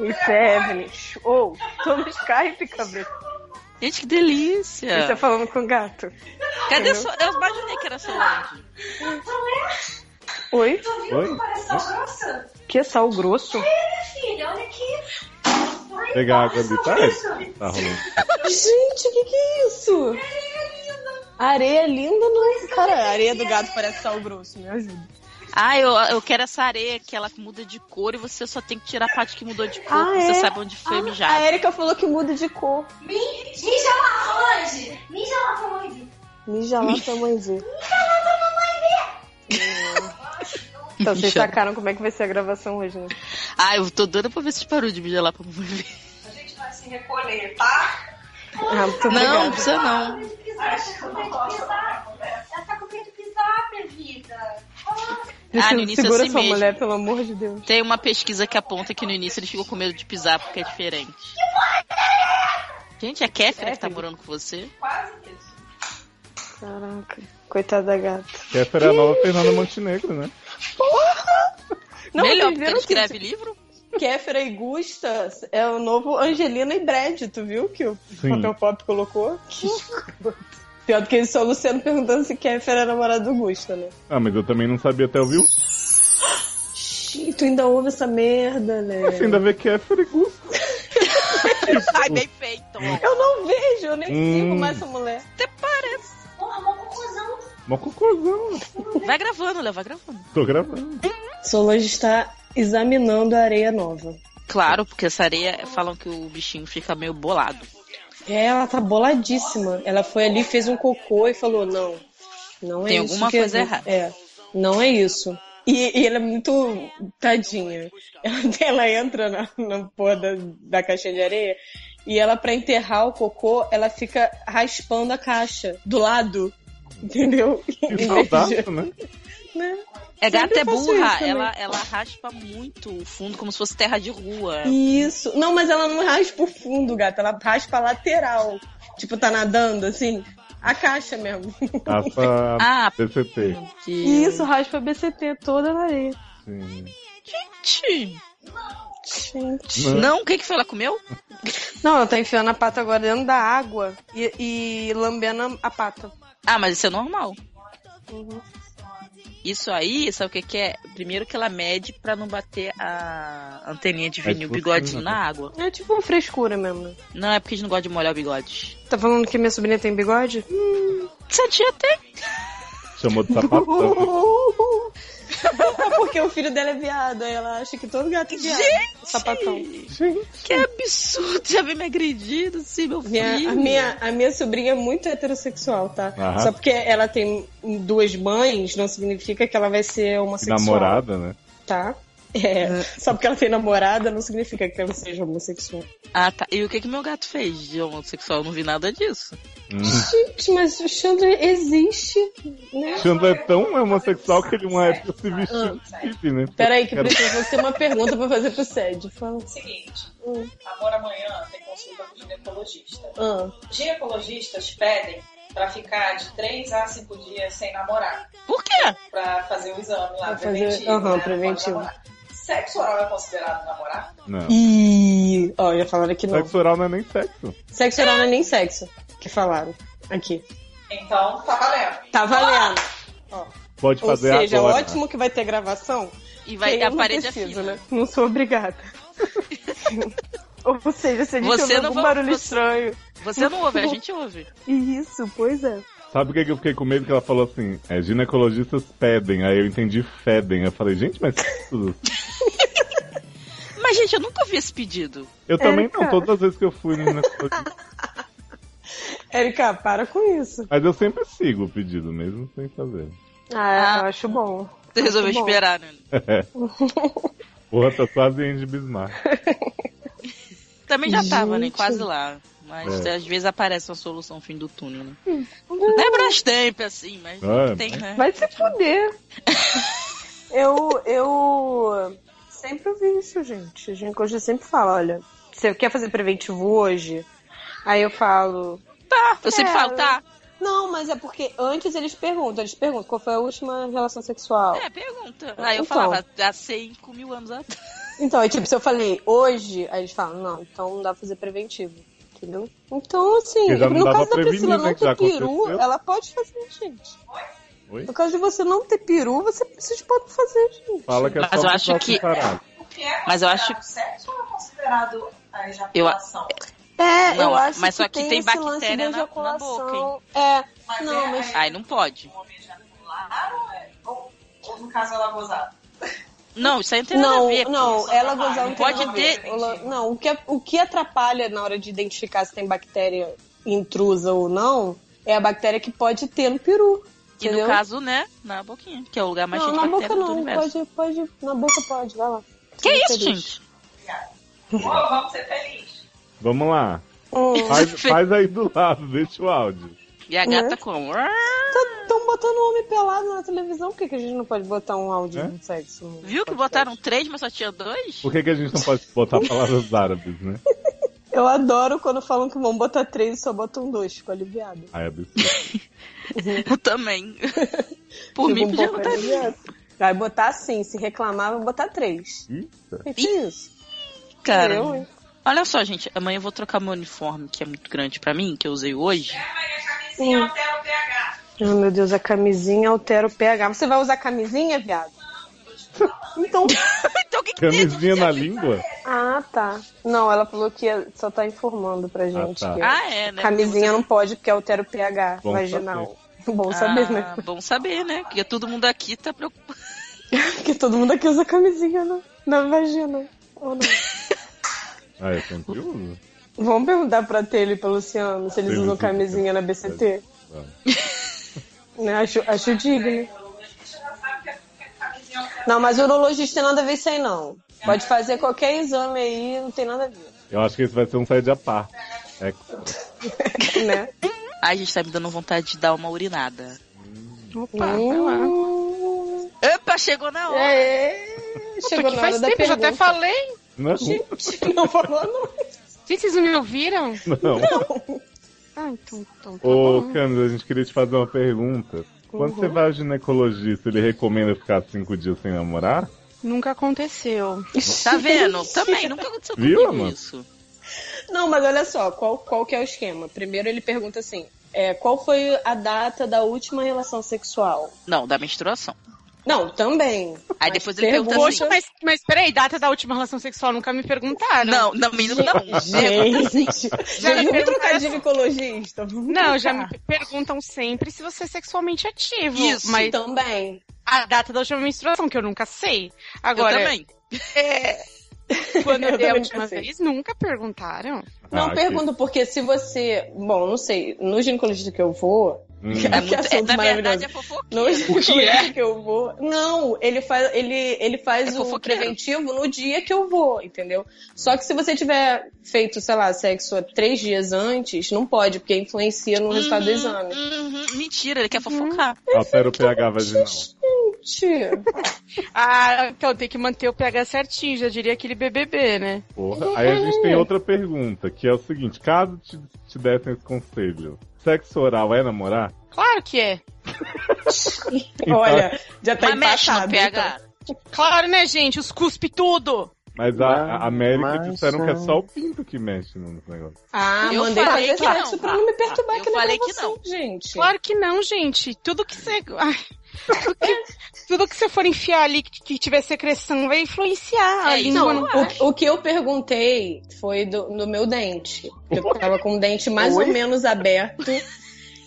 Isso é Evelyn. Ou, tô no Skype, cabeça. Gente, que delícia. Você falando com o gato. Cadê entendeu? sua... Eu imaginei que era Solange. Oi? Oi? Que sal grosso? Filha, olha aqui. Pegar água ali, tá? Tá rolando. Gente, o que, que é isso? Areia linda, não. Cara, a areia do gato parece sal grosso, me ajuda. Ah, eu, eu quero essa areia que ela muda de cor e você só tem que tirar a parte que mudou de cor, Ah, pra você é? sabe onde foi A mijado. Erika falou que muda de cor. Mi- Mija lá, Solange. Mija lá, Solange. Mija lá pra mãe ver. Então, vocês sacaram como é que vai ser a gravação hoje, né? Ah, eu tô doida pra ver se parou de mijar lá pra ver. A gente vai se recolher, tá? Ah, Não, obrigada. precisa não. Ela tá com medo de pisar. Ela tá com medo de pisar, minha vida. Ah, no início é Segura assim sua mesmo. mulher, pelo amor de Deus. Tem uma pesquisa que aponta que no início ele ficou com medo de pisar porque é diferente. Gente, é Kéfera que tá morando com você? Quase isso. Caraca, coitada da gata. Kéfera é a nova Fernanda Montenegro, né? Não, Melhor, porque viram ele que escreve livro? Kéfera e Gusta é o novo Angelina e Brad, tu viu que o Sim. papel pop colocou? Que. Pior do que isso, só o Luciano perguntando se Kéfera é namorado do Gusta, né? Ah, mas eu também não sabia até ouvir. Xiii, tu ainda ouve essa merda, né? Você ainda vê Kéfera e Gusto. Ai, bem feito. Eu não vejo, eu nem Hum. sigo mais essa mulher. Até parece. Mó cocôzão. Vai gravando, Léo, vai gravando. Tô gravando. Solange está examinando a areia nova. Claro, porque essa areia falam que o bichinho fica meio bolado. É, ela tá boladíssima. Ela foi ali, fez um cocô e falou: não, não é Tem isso. alguma que coisa é, errada. É, não é isso. E, e ela é muito tadinha. Ela, ela entra na, na porra da, da caixinha de areia e ela, pra enterrar o cocô, ela fica raspando a caixa do lado. Entendeu? Saudável, de- né? né? É gata é burra, também. ela, ela raspa muito o fundo como se fosse terra de rua. Isso. Não, mas ela não raspa o fundo, gata. Ela raspa a lateral. Tipo, tá nadando, assim. A caixa mesmo. Raspa Ah, PCT. Isso, raspa a BCT toda na areia. Sim. Gente. Gente. Não, o que que foi? Ela comeu? Não, ela tá enfiando a pata agora dentro da água e, e lambendo a pata. Ah, mas isso é normal. Isso aí, sabe o que, que é? Primeiro que ela mede pra não bater a anteninha de vinil, tipo bigodinho assim, na água. É tipo uma frescura mesmo. Não, é porque a gente não gosta de molhar o bigode. Tá falando que minha sobrinha tem bigode? Sua tia tem. Chamou de sapatão. É porque o filho dela é viado, aí ela acha que todo gato é viado. Gente! Sapatão. Que absurdo, já vem me agredindo, assim, meu Minha, filho. a, minha, a minha sobrinha é muito heterossexual, tá? Aham. Só porque ela tem duas mães, não significa que ela vai ser homossexual. Namorada, né? Tá? É. Só porque ela tem namorada não significa que ela seja homossexual. Ah, tá. E o que que meu gato fez de homossexual? Eu não vi nada disso. Hum. Gente, mas o Chandler existe, né? Xandra é tão homossexual que ele uma época se vestiu de strip, né? Peraí, que Era- precisa ter uma pergunta pra fazer pro Sed. Fala. Seguinte, Hum. amor amanhã tem consulta com o ginecologista. Ah. Ginecologistas pedem pra ficar de 3 a 5 dias sem namorar. Por quê? Pra fazer o exame lá, Pra fazer- preventivo. aham, né? preventivo. Sexo oral é considerado namorar? Não. Ih, ó, já falaram aqui não. Sexo oral não é nem sexo. Sexo oral não é nem sexo. Que falaram. Aqui. Então, tá valendo. Tá valendo. Pode Ou fazer seja, agora. ótimo que vai ter gravação. E vai que a parede não preciso, afina. né? Não sou obrigada. Ou seja, se a gente Você não algum vai- barulho você- estranho. Você não ouve, a gente ouve. Isso, pois é. Sabe por que que eu fiquei com medo? Que ela falou assim, é, ginecologistas pedem. Aí eu entendi fedem. Eu falei, gente, mas isso- Mas, gente, eu nunca ouvi esse pedido. Eu também Érica. não, todas as vezes que eu fui no ginecologista. Érica, para com isso. Mas eu sempre sigo o pedido, mesmo sem fazer. Ah, eu acho bom. Você resolveu bom. esperar, né? Porra, tá quase Andy Bismarck. Também já tava, né? Gente. Quase lá. Mas É. às vezes aparece uma solução no fim do túnel, né? Não é Brastemp, assim, mas É. tem, né? Vai se fuder. eu, eu sempre ouvi isso, gente. A ginecologista sempre fala, olha, você quer fazer preventivo hoje? Aí eu falo... Tá, eu sempre falo, tá. Não, mas é porque antes eles perguntam, eles perguntam qual foi a última relação sexual. É, pergunta. Aí eu Então. falava, há 5 mil anos atrás. Então, é tipo, se eu falei hoje, aí eles falam, não, então não dá pra fazer preventivo. Entendeu? Então, assim, no caso da Priscila né, não ter peru, ela pode fazer, gente. Oi? No caso de você não ter peru, você, vocês podem fazer, gente. Fala que é Mas só eu acho que- que é Mas eu acho- sexo ou é considerado a Eu, ejaculação? É, Não, eu acho mas que só que tem, tem esse lance bactéria na- na boca, hein? É, Mas não, é, mas... Aí não pode. Ou, é- ou, ou no caso ela gozar? Não, isso aí não tem nada Não, a ver. não, ela trabalho. gozar não Pode nada ter- Ela- Não, o que, é, o que atrapalha na hora de identificar se tem bactéria intrusa ou não é a bactéria que pode ter no peru. E entendeu? no caso, né, na boquinha, que é o lugar mais não, cheio de na boca não, pode, pode, na boca pode, vai lá. Que Seja isso, feliz. gente? Ô, vamos ser felizes. Vamos lá. Hum. Faz, faz aí do lado, deixa o áudio. E a gata como? Estão botando um homem pelado na televisão, por que, que a gente não pode botar um áudio É? de sexo? Viu que podcast? botaram três, mas só tinha dois? Por que, que a gente não pode botar palavras árabes, né? Eu adoro quando falam que vão botar três e só botam dois, fico aliviado. Ai, absurdo. Eu também. Por Fico mim, um podia botar aliviado. Vai botar assim, se reclamar, vai botar três. É que isso? Cara, Eu, hein? Olha só, gente. Amanhã eu vou trocar meu uniforme, que é muito grande pra mim, que eu usei hoje. Sim. altera o pH. Ai, meu Deus, a camisinha altera o pH. Você vai usar camisinha, viado? Então. então o que, que? Camisinha na língua? Ah, tá. Não, ela falou que só tá informando pra gente. tá. que Ah, é, né? Camisinha não pode porque altera o pH Bom vaginal. Bom saber, né? Ah, bom saber, né? Porque todo mundo aqui tá preocupado. Porque todo mundo aqui usa camisinha na, na vagina. Ou não? Ah, eu uso. Vamos perguntar pra Taylor e pra Luciano se eles Sim, usam camisinha na BCT. Vamos. Né? Acho, acho digno. Não, mas o urologista tem nada a ver isso aí, não. Pode fazer qualquer exame aí, não tem nada a ver. Eu acho que esse vai ser um side à parte. É, né? Ai, gente, tá me dando vontade de dar uma urinada. Opa, vai lá. Opa, chegou na hora. É, chegou na faz hora da tempo, eu já até pergunta. falei. Não, Gente, não falou não. Gente, vocês não me ouviram? não. Ah, então, então tá Ô. Cândida, a gente queria te fazer uma pergunta. Quando Uhum. você vai ao ginecologista, ele recomenda ficar cinco dias sem namorar? Nunca aconteceu. Tá vendo? Também, nunca aconteceu Viu, comigo mano? isso. Não, mas olha só, qual, qual que é o esquema? Primeiro ele pergunta assim, é, qual foi a data da última relação sexual? Não, da menstruação. Não, também. Aí depois ele pergunta- assim. Poxa, mas, mas peraí, data da última relação sexual nunca me perguntaram. Não, não, menino não. Gente, Já me perguntaram trocar de assim. ginecologista. Não, já me perguntam sempre se você é sexualmente ativo. Isso, mas também. A data da última menstruação, que eu nunca sei. Agora, Eu também. é, quando Eu dei a última vez, nunca perguntaram. Não Ah, pergunto, porque se você. Bom, não sei. No ginecologista que eu vou. Hum. É que muito- é, assunto na maravilhoso. verdade, é fofoqueiro. No O que é? que eu vou. Não, ele faz, ele, ele faz É o preventivo no dia que eu vou, entendeu? Só que se você tiver feito, sei lá, sexo há três dias antes, não pode, porque influencia no resultado do exame. Uhum, mentira, ele quer fofocar. Altera o pH vaginal. Gente. Ah, então tem que manter o pH certinho, já diria aquele BBB, né? Porra. Aí a gente tem outra pergunta, que é o seguinte: caso te, te dessem esse conselho, sexo oral é namorar? Claro que é. Olha, já tá Mas mexe no empatado. pH. então. Claro, né, gente? Os cuspe tudo. Mas a, a América Mas, disseram que é só o pinto que mexe nos negócios. Ah, Eu mandei falei que não. pra não me perturbar Eu na falei que gravação, gente. Claro que não, gente. Tudo que você. Ai, tudo, que, tudo que você for enfiar ali que, que tiver secreção vai influenciar. a É, língua Não, não o, o que eu perguntei foi do, do meu dente. Eu tava com o dente mais Oi? ou menos aberto.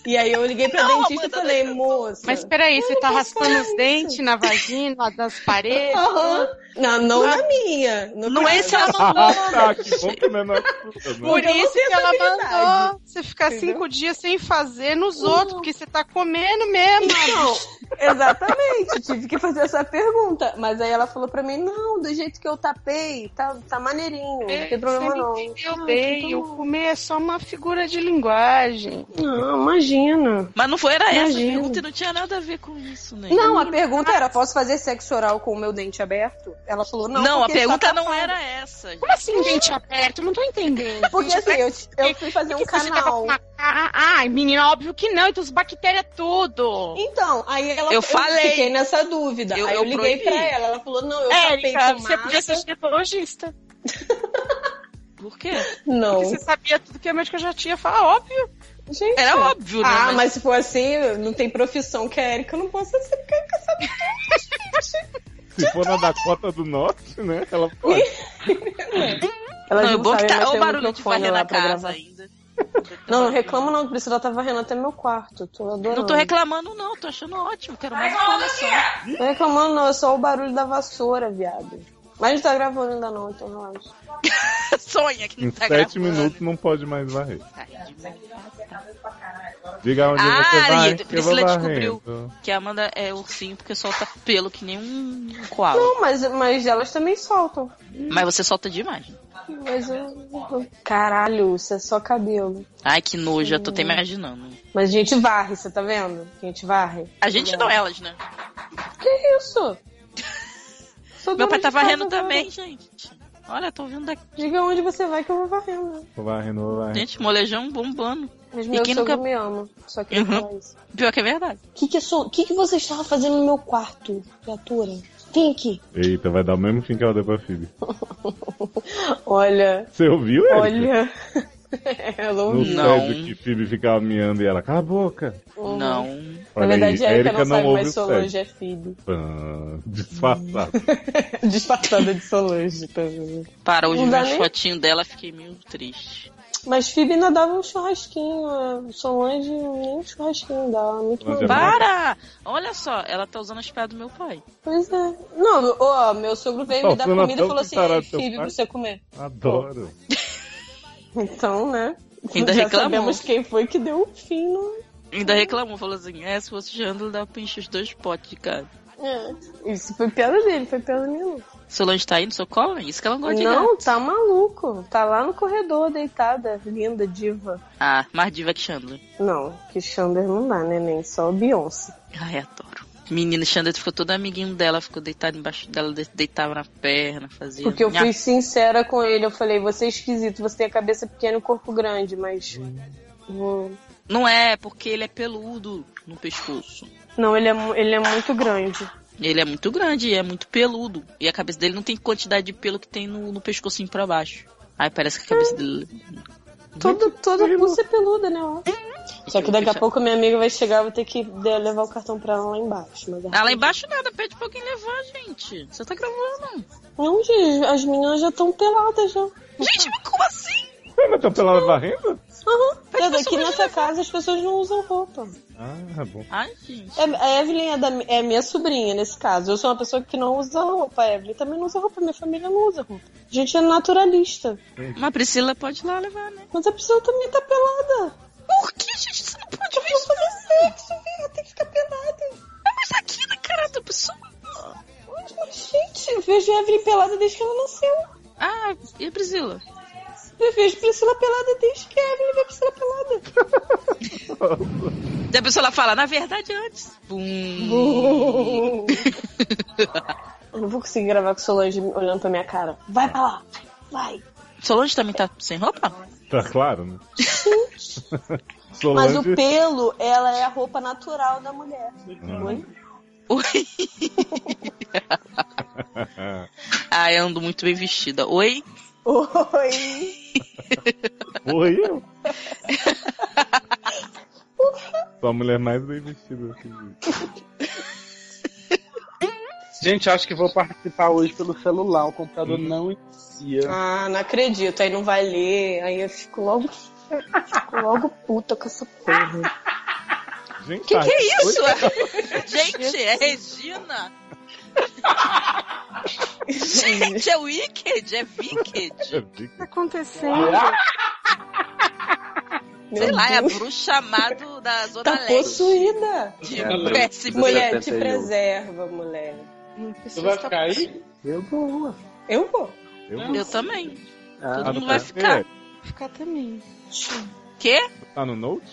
E aí eu liguei pra dentista e falei, moça. Mas peraí, você eu tá não raspando os dentes na vagina, nas paredes? Aham. Não, não na minha. no Não é isso ela mandou. Ah, que bom que não é? Por eu não isso que ela mandou você ficar Entendeu? cinco dias sem fazer nos outros, porque você tá comendo mesmo. Não, exatamente. Tive que fazer essa pergunta. Mas aí ela falou pra mim, não, do jeito que eu tapei, tá, tá maneirinho. Não tem problema não. Eu bem, o comer é só uma figura de linguagem. Não, imagina. Mas não foi, era essa a pergunta e não tinha nada a ver com isso, né? Não, a pergunta era, posso fazer sexo oral com o meu dente aberto? Ela falou, não. Não, a pergunta está não tapado. era essa. gente. Como assim, dente aberto? Não tô entendendo. Porque assim, eu, eu fui fazer um tava canal. com uma- Ah, ai, menina, óbvio que não. Então, as bactérias tudo. Então, aí ela Eu falei. fiquei nessa dúvida. Eu- aí eu, eu liguei proibi. pra ela, ela falou, não, eu tapei Érica, com você podia ser ginecologista. Por quê? Não. Porque você sabia tudo que a médica já tinha falado. Óbvio. Gente, Era óbvio, né? Ah, Mas- mas... se for assim, não tem profissão que a Erika não possa ser, porque a Erika sabe Se for na Dakota do Norte, né? Ela pode. Ela não, é bom que sabe tá. Olha o barulho de varrer na pra casa gravar. ainda. Não, não reclama não, que Priscila tá varrendo até meu quarto. Tô adorando. Não tô reclamando, não. Tô achando ótimo. Quero mais informação. Tô reclamando não, é só o barulho da vassoura, viado. Mas não tá gravando ainda não, então relaxa. Sonha que não Em tá sete gravando. minutos não pode mais varrer. Diga onde Ah, você vai. eu vou Priscila descobriu que a Amanda é ursinho porque solta pelo que nem um koala. Não, mas, mas elas também soltam. Mas você solta demais. Mas eu... Caralho, isso é só cabelo. Ai, que nojo, já tô até imaginando. Mas a gente varre, você tá vendo? A gente varre. A gente não, elas, né? Que isso? Meu pai tá varrendo agora. também, gente. Olha, tô ouvindo daqui. Diga onde você vai que eu vou varrendo. Vou varrendo, vou varrendo. Gente, molejão bombando. Mas E meu quem sogro nunca- me ama. Só que Uhum. não fala isso. Pior que é verdade. O que que, so... que que você estava fazendo no meu quarto, criatura? Vem aqui. Eita, vai dar o mesmo fim que ela deu pra filha. Olha, Você ouviu, Erika? olha. Ela No ouviu. Não. SED que Phoebe ficava miando e ela, cala a boca. Uhum. Não. Na Olha verdade, aí, a Erika não, sabe ouve mais Solange, é Phoebe. Pã, disfarçado. Disfarçada de Solange também. Para hoje Não as nem- fotinhos dela, fiquei meio triste. Mas Phoebe ainda dava um churrasquinho. a Solange nem um churrasquinho dava. Muito Mas é. Para! Olha só, ela tá usando as pedras do meu pai. Pois é. Não, ó, meu sogro veio me dar comida e falou assim, Phoebe, pra você comer. Adoro. Então, né? Ainda Já reclamou. sabemos quem foi que deu o fim no... Ainda reclamou, falou assim: é, se fosse Jandro, dava pra encher os dois potes de casa. É. Isso foi piada dele, foi piada minha. não. Solange tá aí no seu colo? Isso que ela não gosta de Não, tá maluco. Tá lá no corredor, deitada, linda, diva. Ah, mais diva que Chandler. Não, que Xander não dá, né? Nem só Beyoncé. Ai, adoro. Menina, Chandler ficou todo amiguinho dela, ficou deitado embaixo dela, de- deitava na perna, fazia. Porque eu fui sincera com ele, eu falei, você é esquisito, você tem a cabeça pequena e o corpo grande, mas. Vou- Não é, porque ele é peludo no pescoço. Não, ele é, ele é muito grande. Ele é muito grande e é muito peludo. E a cabeça dele não tem quantidade de pelo que tem no, no pescocinho pra baixo. Aí parece que a cabeça dele. Todo, toda pulsa é peluda, né? ó. Só que daqui a pouco minha amiga vai chegar, eu vou ter que levar o cartão pra ela lá embaixo. Mas Ah, lá embaixo nada, pede pra alguém levar, gente. Você tá gravando. Não, gente, as meninas já estão peladas já. Gente, mas como assim? Ainda tá pelada varrendo? Aham. Pede É, Daqui nessa casa as pessoas não usam roupa. Ah, bom. Ai, gente. É, a Evelyn é, da, é minha sobrinha nesse caso. Eu sou uma pessoa que não usa roupa. A Evelyn também não usa roupa. Minha família não usa roupa. A gente é naturalista. Mas a Priscila pode ir lá levar, né? Mas a Priscila também tá pelada. Por que, gente? Você não pode ver isso. fazer sexo, ela tem que ficar pelada. Ah, mas aqui na cara da pessoa. Mas, gente, eu vejo a Evelyn pelada desde que ela nasceu. Ah, e a Priscila? Eu vejo Priscila pelada desde que a Evelyn vê Priscila pelada. E a pessoa fala, na verdade, antes. Bum. Bum. Eu não vou conseguir gravar com Solange olhando pra minha cara. Vai pra lá, vai. Solange também tá sem roupa? Tá claro, né? Mas Solange. o pelo, ela é a roupa natural da mulher. Oi? Oi. ah, eu ando muito bem vestida. Oi? Oi. Oi, eu. Sou a mulher mais bem vestida desse vídeo. Gente, acho que vou participar hoje pelo celular. O computador não inicia. Ah, não acredito. Aí não vai ler. Aí eu fico logo. Fico logo puta com essa porra. Gente, Que que é isso? Gente, é Regina. Gente, é Wicked, é Wicked. É O que tá acontecendo? Sei Meu lá, é a bruxa amado da Zona Tá Leste. possuída. De É péssimo. Mulher, te 71. preserva, mulher. Tu vai ficar aí? Eu vou. Eu vou. Eu, Eu também. Ah, Todo Ah, mundo vai tá- ficar. É, Ficar também. Quê? Tá no Note?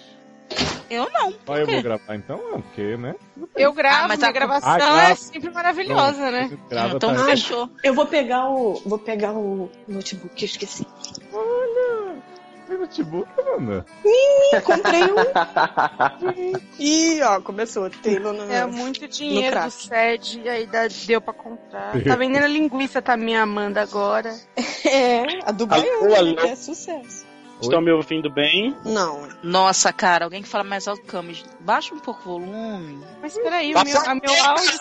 Eu não. Só eu vou gravar então? Porque, né? Eu gravo, Ah, mas minha a- gravação Ah, grava. é sempre maravilhosa, né? Grava, Então tá... fechou. Eu vou pegar o. Vou pegar o notebook, eu esqueci. Tem notebook, Amanda? Ih, comprei um. Ih, ó, começou. Taylor no É muito dinheiro do. SED e aí dá- deu pra comprar. Tá vendendo a linguiça, tá me amando agora. É, a do Baiano, que é sucesso. Estão me ouvindo bem? Não. Nossa, cara, alguém que fala mais alto, Camis, baixa um pouco o volume. Mas peraí, o meu, a meu áudio.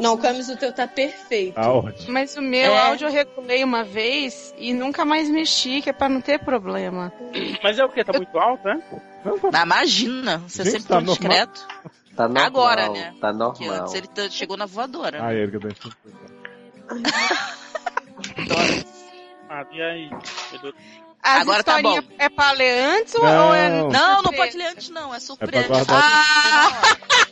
Não, o Camis, o teu tá perfeito. Tá ótimo. Mas o meu É. áudio eu regulei uma vez e nunca mais mexi, que é pra não ter problema. Mas é o que? Tá muito alto, né? Ah, imagina, você Gente, sempre tá tão normal. discreto. Tá normal. Agora, né? Tá Que normal. antes ele tá- chegou na voadora. Ah, Erika, deixa Ah, e aí? As Agora tá historinhas bom. é pra ler antes ou- Não. ou é. Não, não surpresa? pode ler antes, não. É É surpresa. guardar.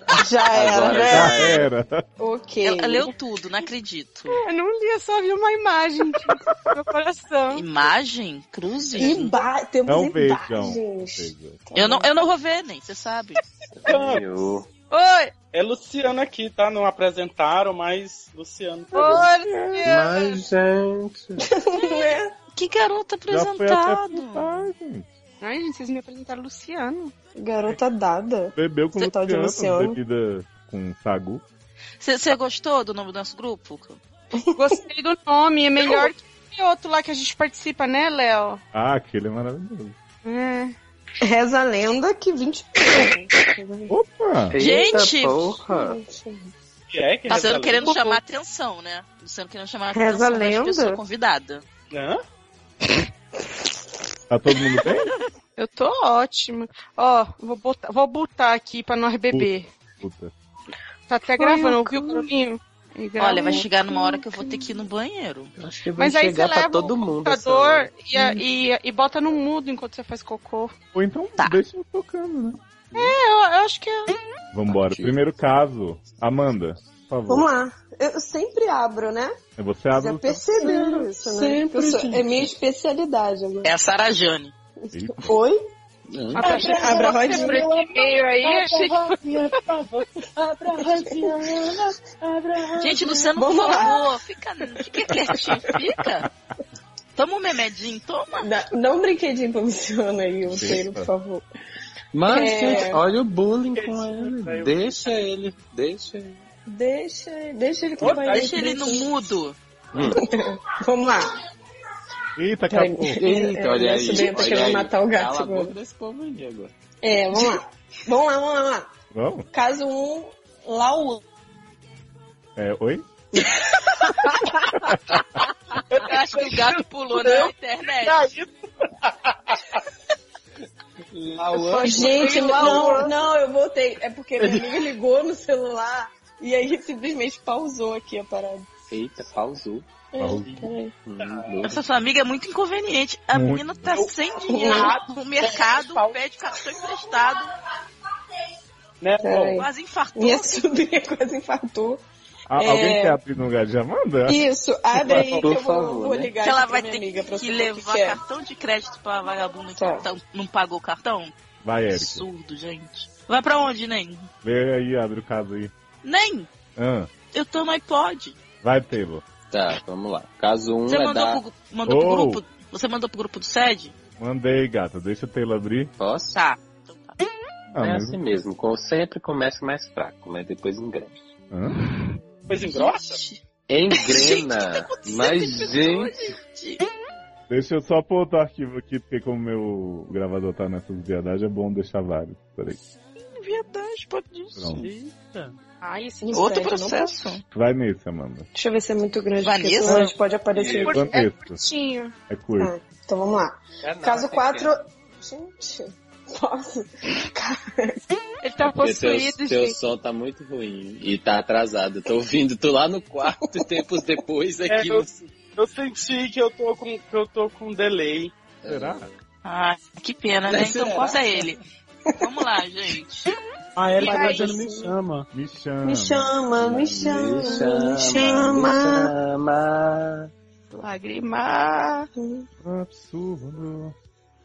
Ah, Já era, Agora né? Já era. Ok. ela leu tudo, não acredito. Eu não li, eu só vi uma imagem no meu coração. Imagem? Cruzes? Iba temos Não imagens. Vejam. Eu não, eu não vou ver, nem, você sabe. Eu- Oi! É Luciano aqui, tá? Não apresentaram, mas Luciano. tá Oi, Luciano! Mas, gente. Né? Que até apresentado. gente. Ai, gente, vocês me apresentaram Luciano. Garota dada. Bebeu com Tal de Luciano, Luciano. bebida com sagu. Você gostou do nome do nosso grupo? Gostei do nome, é melhor que outro lá que a gente participa, né, Léo? Ah, aquele é maravilhoso. É. Reza a lenda que 20 Opa! Eita, Gente! porra. Que é que Luciano reza querendo lenda? chamar atenção, né? Luciano querendo chamar Reza atenção das lenda? pessoas convidadas. Hã? Tá todo mundo bem? Eu tô ótima. Ó, vou botar, vou botar aqui pra nós beber. Puta. Tá até gravando, ouviu? Ele gravou. Olha, vai chegar numa hora que eu vou ter que ir no banheiro. Acho que vai Mas aí você chegar pra leva todo o mundo. computador e, a- e, e bota no mudo enquanto você faz cocô. Ou então Tá. deixa eu tocando, né? É, eu, eu acho que é. Vambora. Primeiro caso. Amanda, por favor. Vamos lá. Eu sempre abro, né? É Você abre Já isso, né? Sempre, sou- é minha especialidade agora. É a Jane. seu... Oi? Abra, abra a rodinha. Aí, achei que Gente, Luciano, por Vamos lá. favor, fica, fica quietinho, fica. Toma um memedinho, toma. Dá- Dá um brinquedinho pra Luciano aí, o Taylor, por favor. Mas, É. gente, olha o bullying com ele. Deixa ele. Deixa ele. Deixa, deixa ele com o pai Deixa ele no mudo. Vamos lá. Eita, acabou. Eita, olha aí. sobrinha tá olha querendo aí. matar o gato Cala agora. desse povo aí agora. É, vamos lá. Vamos lá, vamos lá, vamos lá. Vamos? Caso 1, um, Lau. É, oi? Eu acho que o gato pulou na internet. Gente, Lau. não, não, eu voltei. É porque minha amiga ligou no celular e aí simplesmente pausou aqui a parada. Eita, pausou. É. Hum, Essa sua amiga é muito inconveniente. A Muito. menina tá sem dinheiro no mercado, pede cartão emprestado, Né, quase infartou. Minha sobrinha quase infartou. A- É. Alguém quer abrir no lugar de Amanda? Isso, abre aí que eu vou, favor, vou né? ligar Que ela vai ter amiga que levar que é. cartão de crédito pra vagabunda que Tá. tá- não pagou o cartão. Vai, Eric. Absurdo, gente. Vai pra onde, Nem? Vê aí, abre o caso aí. Nem! Ah, Eu tô no iPod. vai, Taylor. Tá, vamos lá. Caso 1 um Você é mandou, da... pro, mandou pro Oh. grupo? Você mandou pro grupo do SED? Mandei, gata. Deixa o Taylor abrir. Posso? Tá. Ah, é mas... assim mesmo. com- Sempre começa mais fraco, mas depois engrena. Hã? Depois engrossa? Engrena! mas, gente... Deixa eu só pôr o arquivo aqui, porque como meu gravador tá nessas viadagens, é bom deixar vários. Peraí. Verdade, pode disso. Pronto. Eita. Ai, esse Outro não processo. Vai nesse, Amanda. Deixa eu ver se é muito grande, Vanessa? a gente pode aparecer. Quanto É texto? curtinho. É curto. Ah, então vamos lá. É nada, Caso tem 4. Gente, posso? Ele tá teu, possuído, teu gente. som tá muito ruim e tá atrasado. Eu tô ouvindo, tô lá no quarto tempos depois É, aqui eu, no... eu senti que eu tô com, que eu tô com delay. Será? Ah, que pena, né? Então será? corta ele. Vamos lá, gente. A Erika Vai, tá dizendo me chama. Me chama. Me chama, me chama, Me chama, me chama. chama. Lágrima. Absurdo.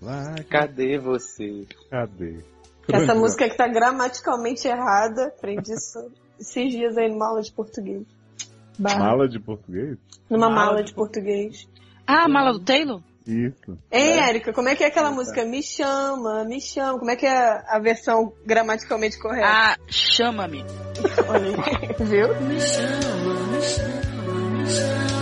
Lá, Cadê você? cadê? Essa música que tá gramaticalmente errada. Aprendi isso esses dias aí numa aula de português. Bah. Mala de português? Numa Mala mala de de português. Ah, a mala do Taylor? Isso. Hein, É. Érica, como é que é aquela música? Me chama, me chama. Como é que é a versão gramaticalmente correta? Ah, chama-me. Olha aí, viu? Já acabou, Jéssica?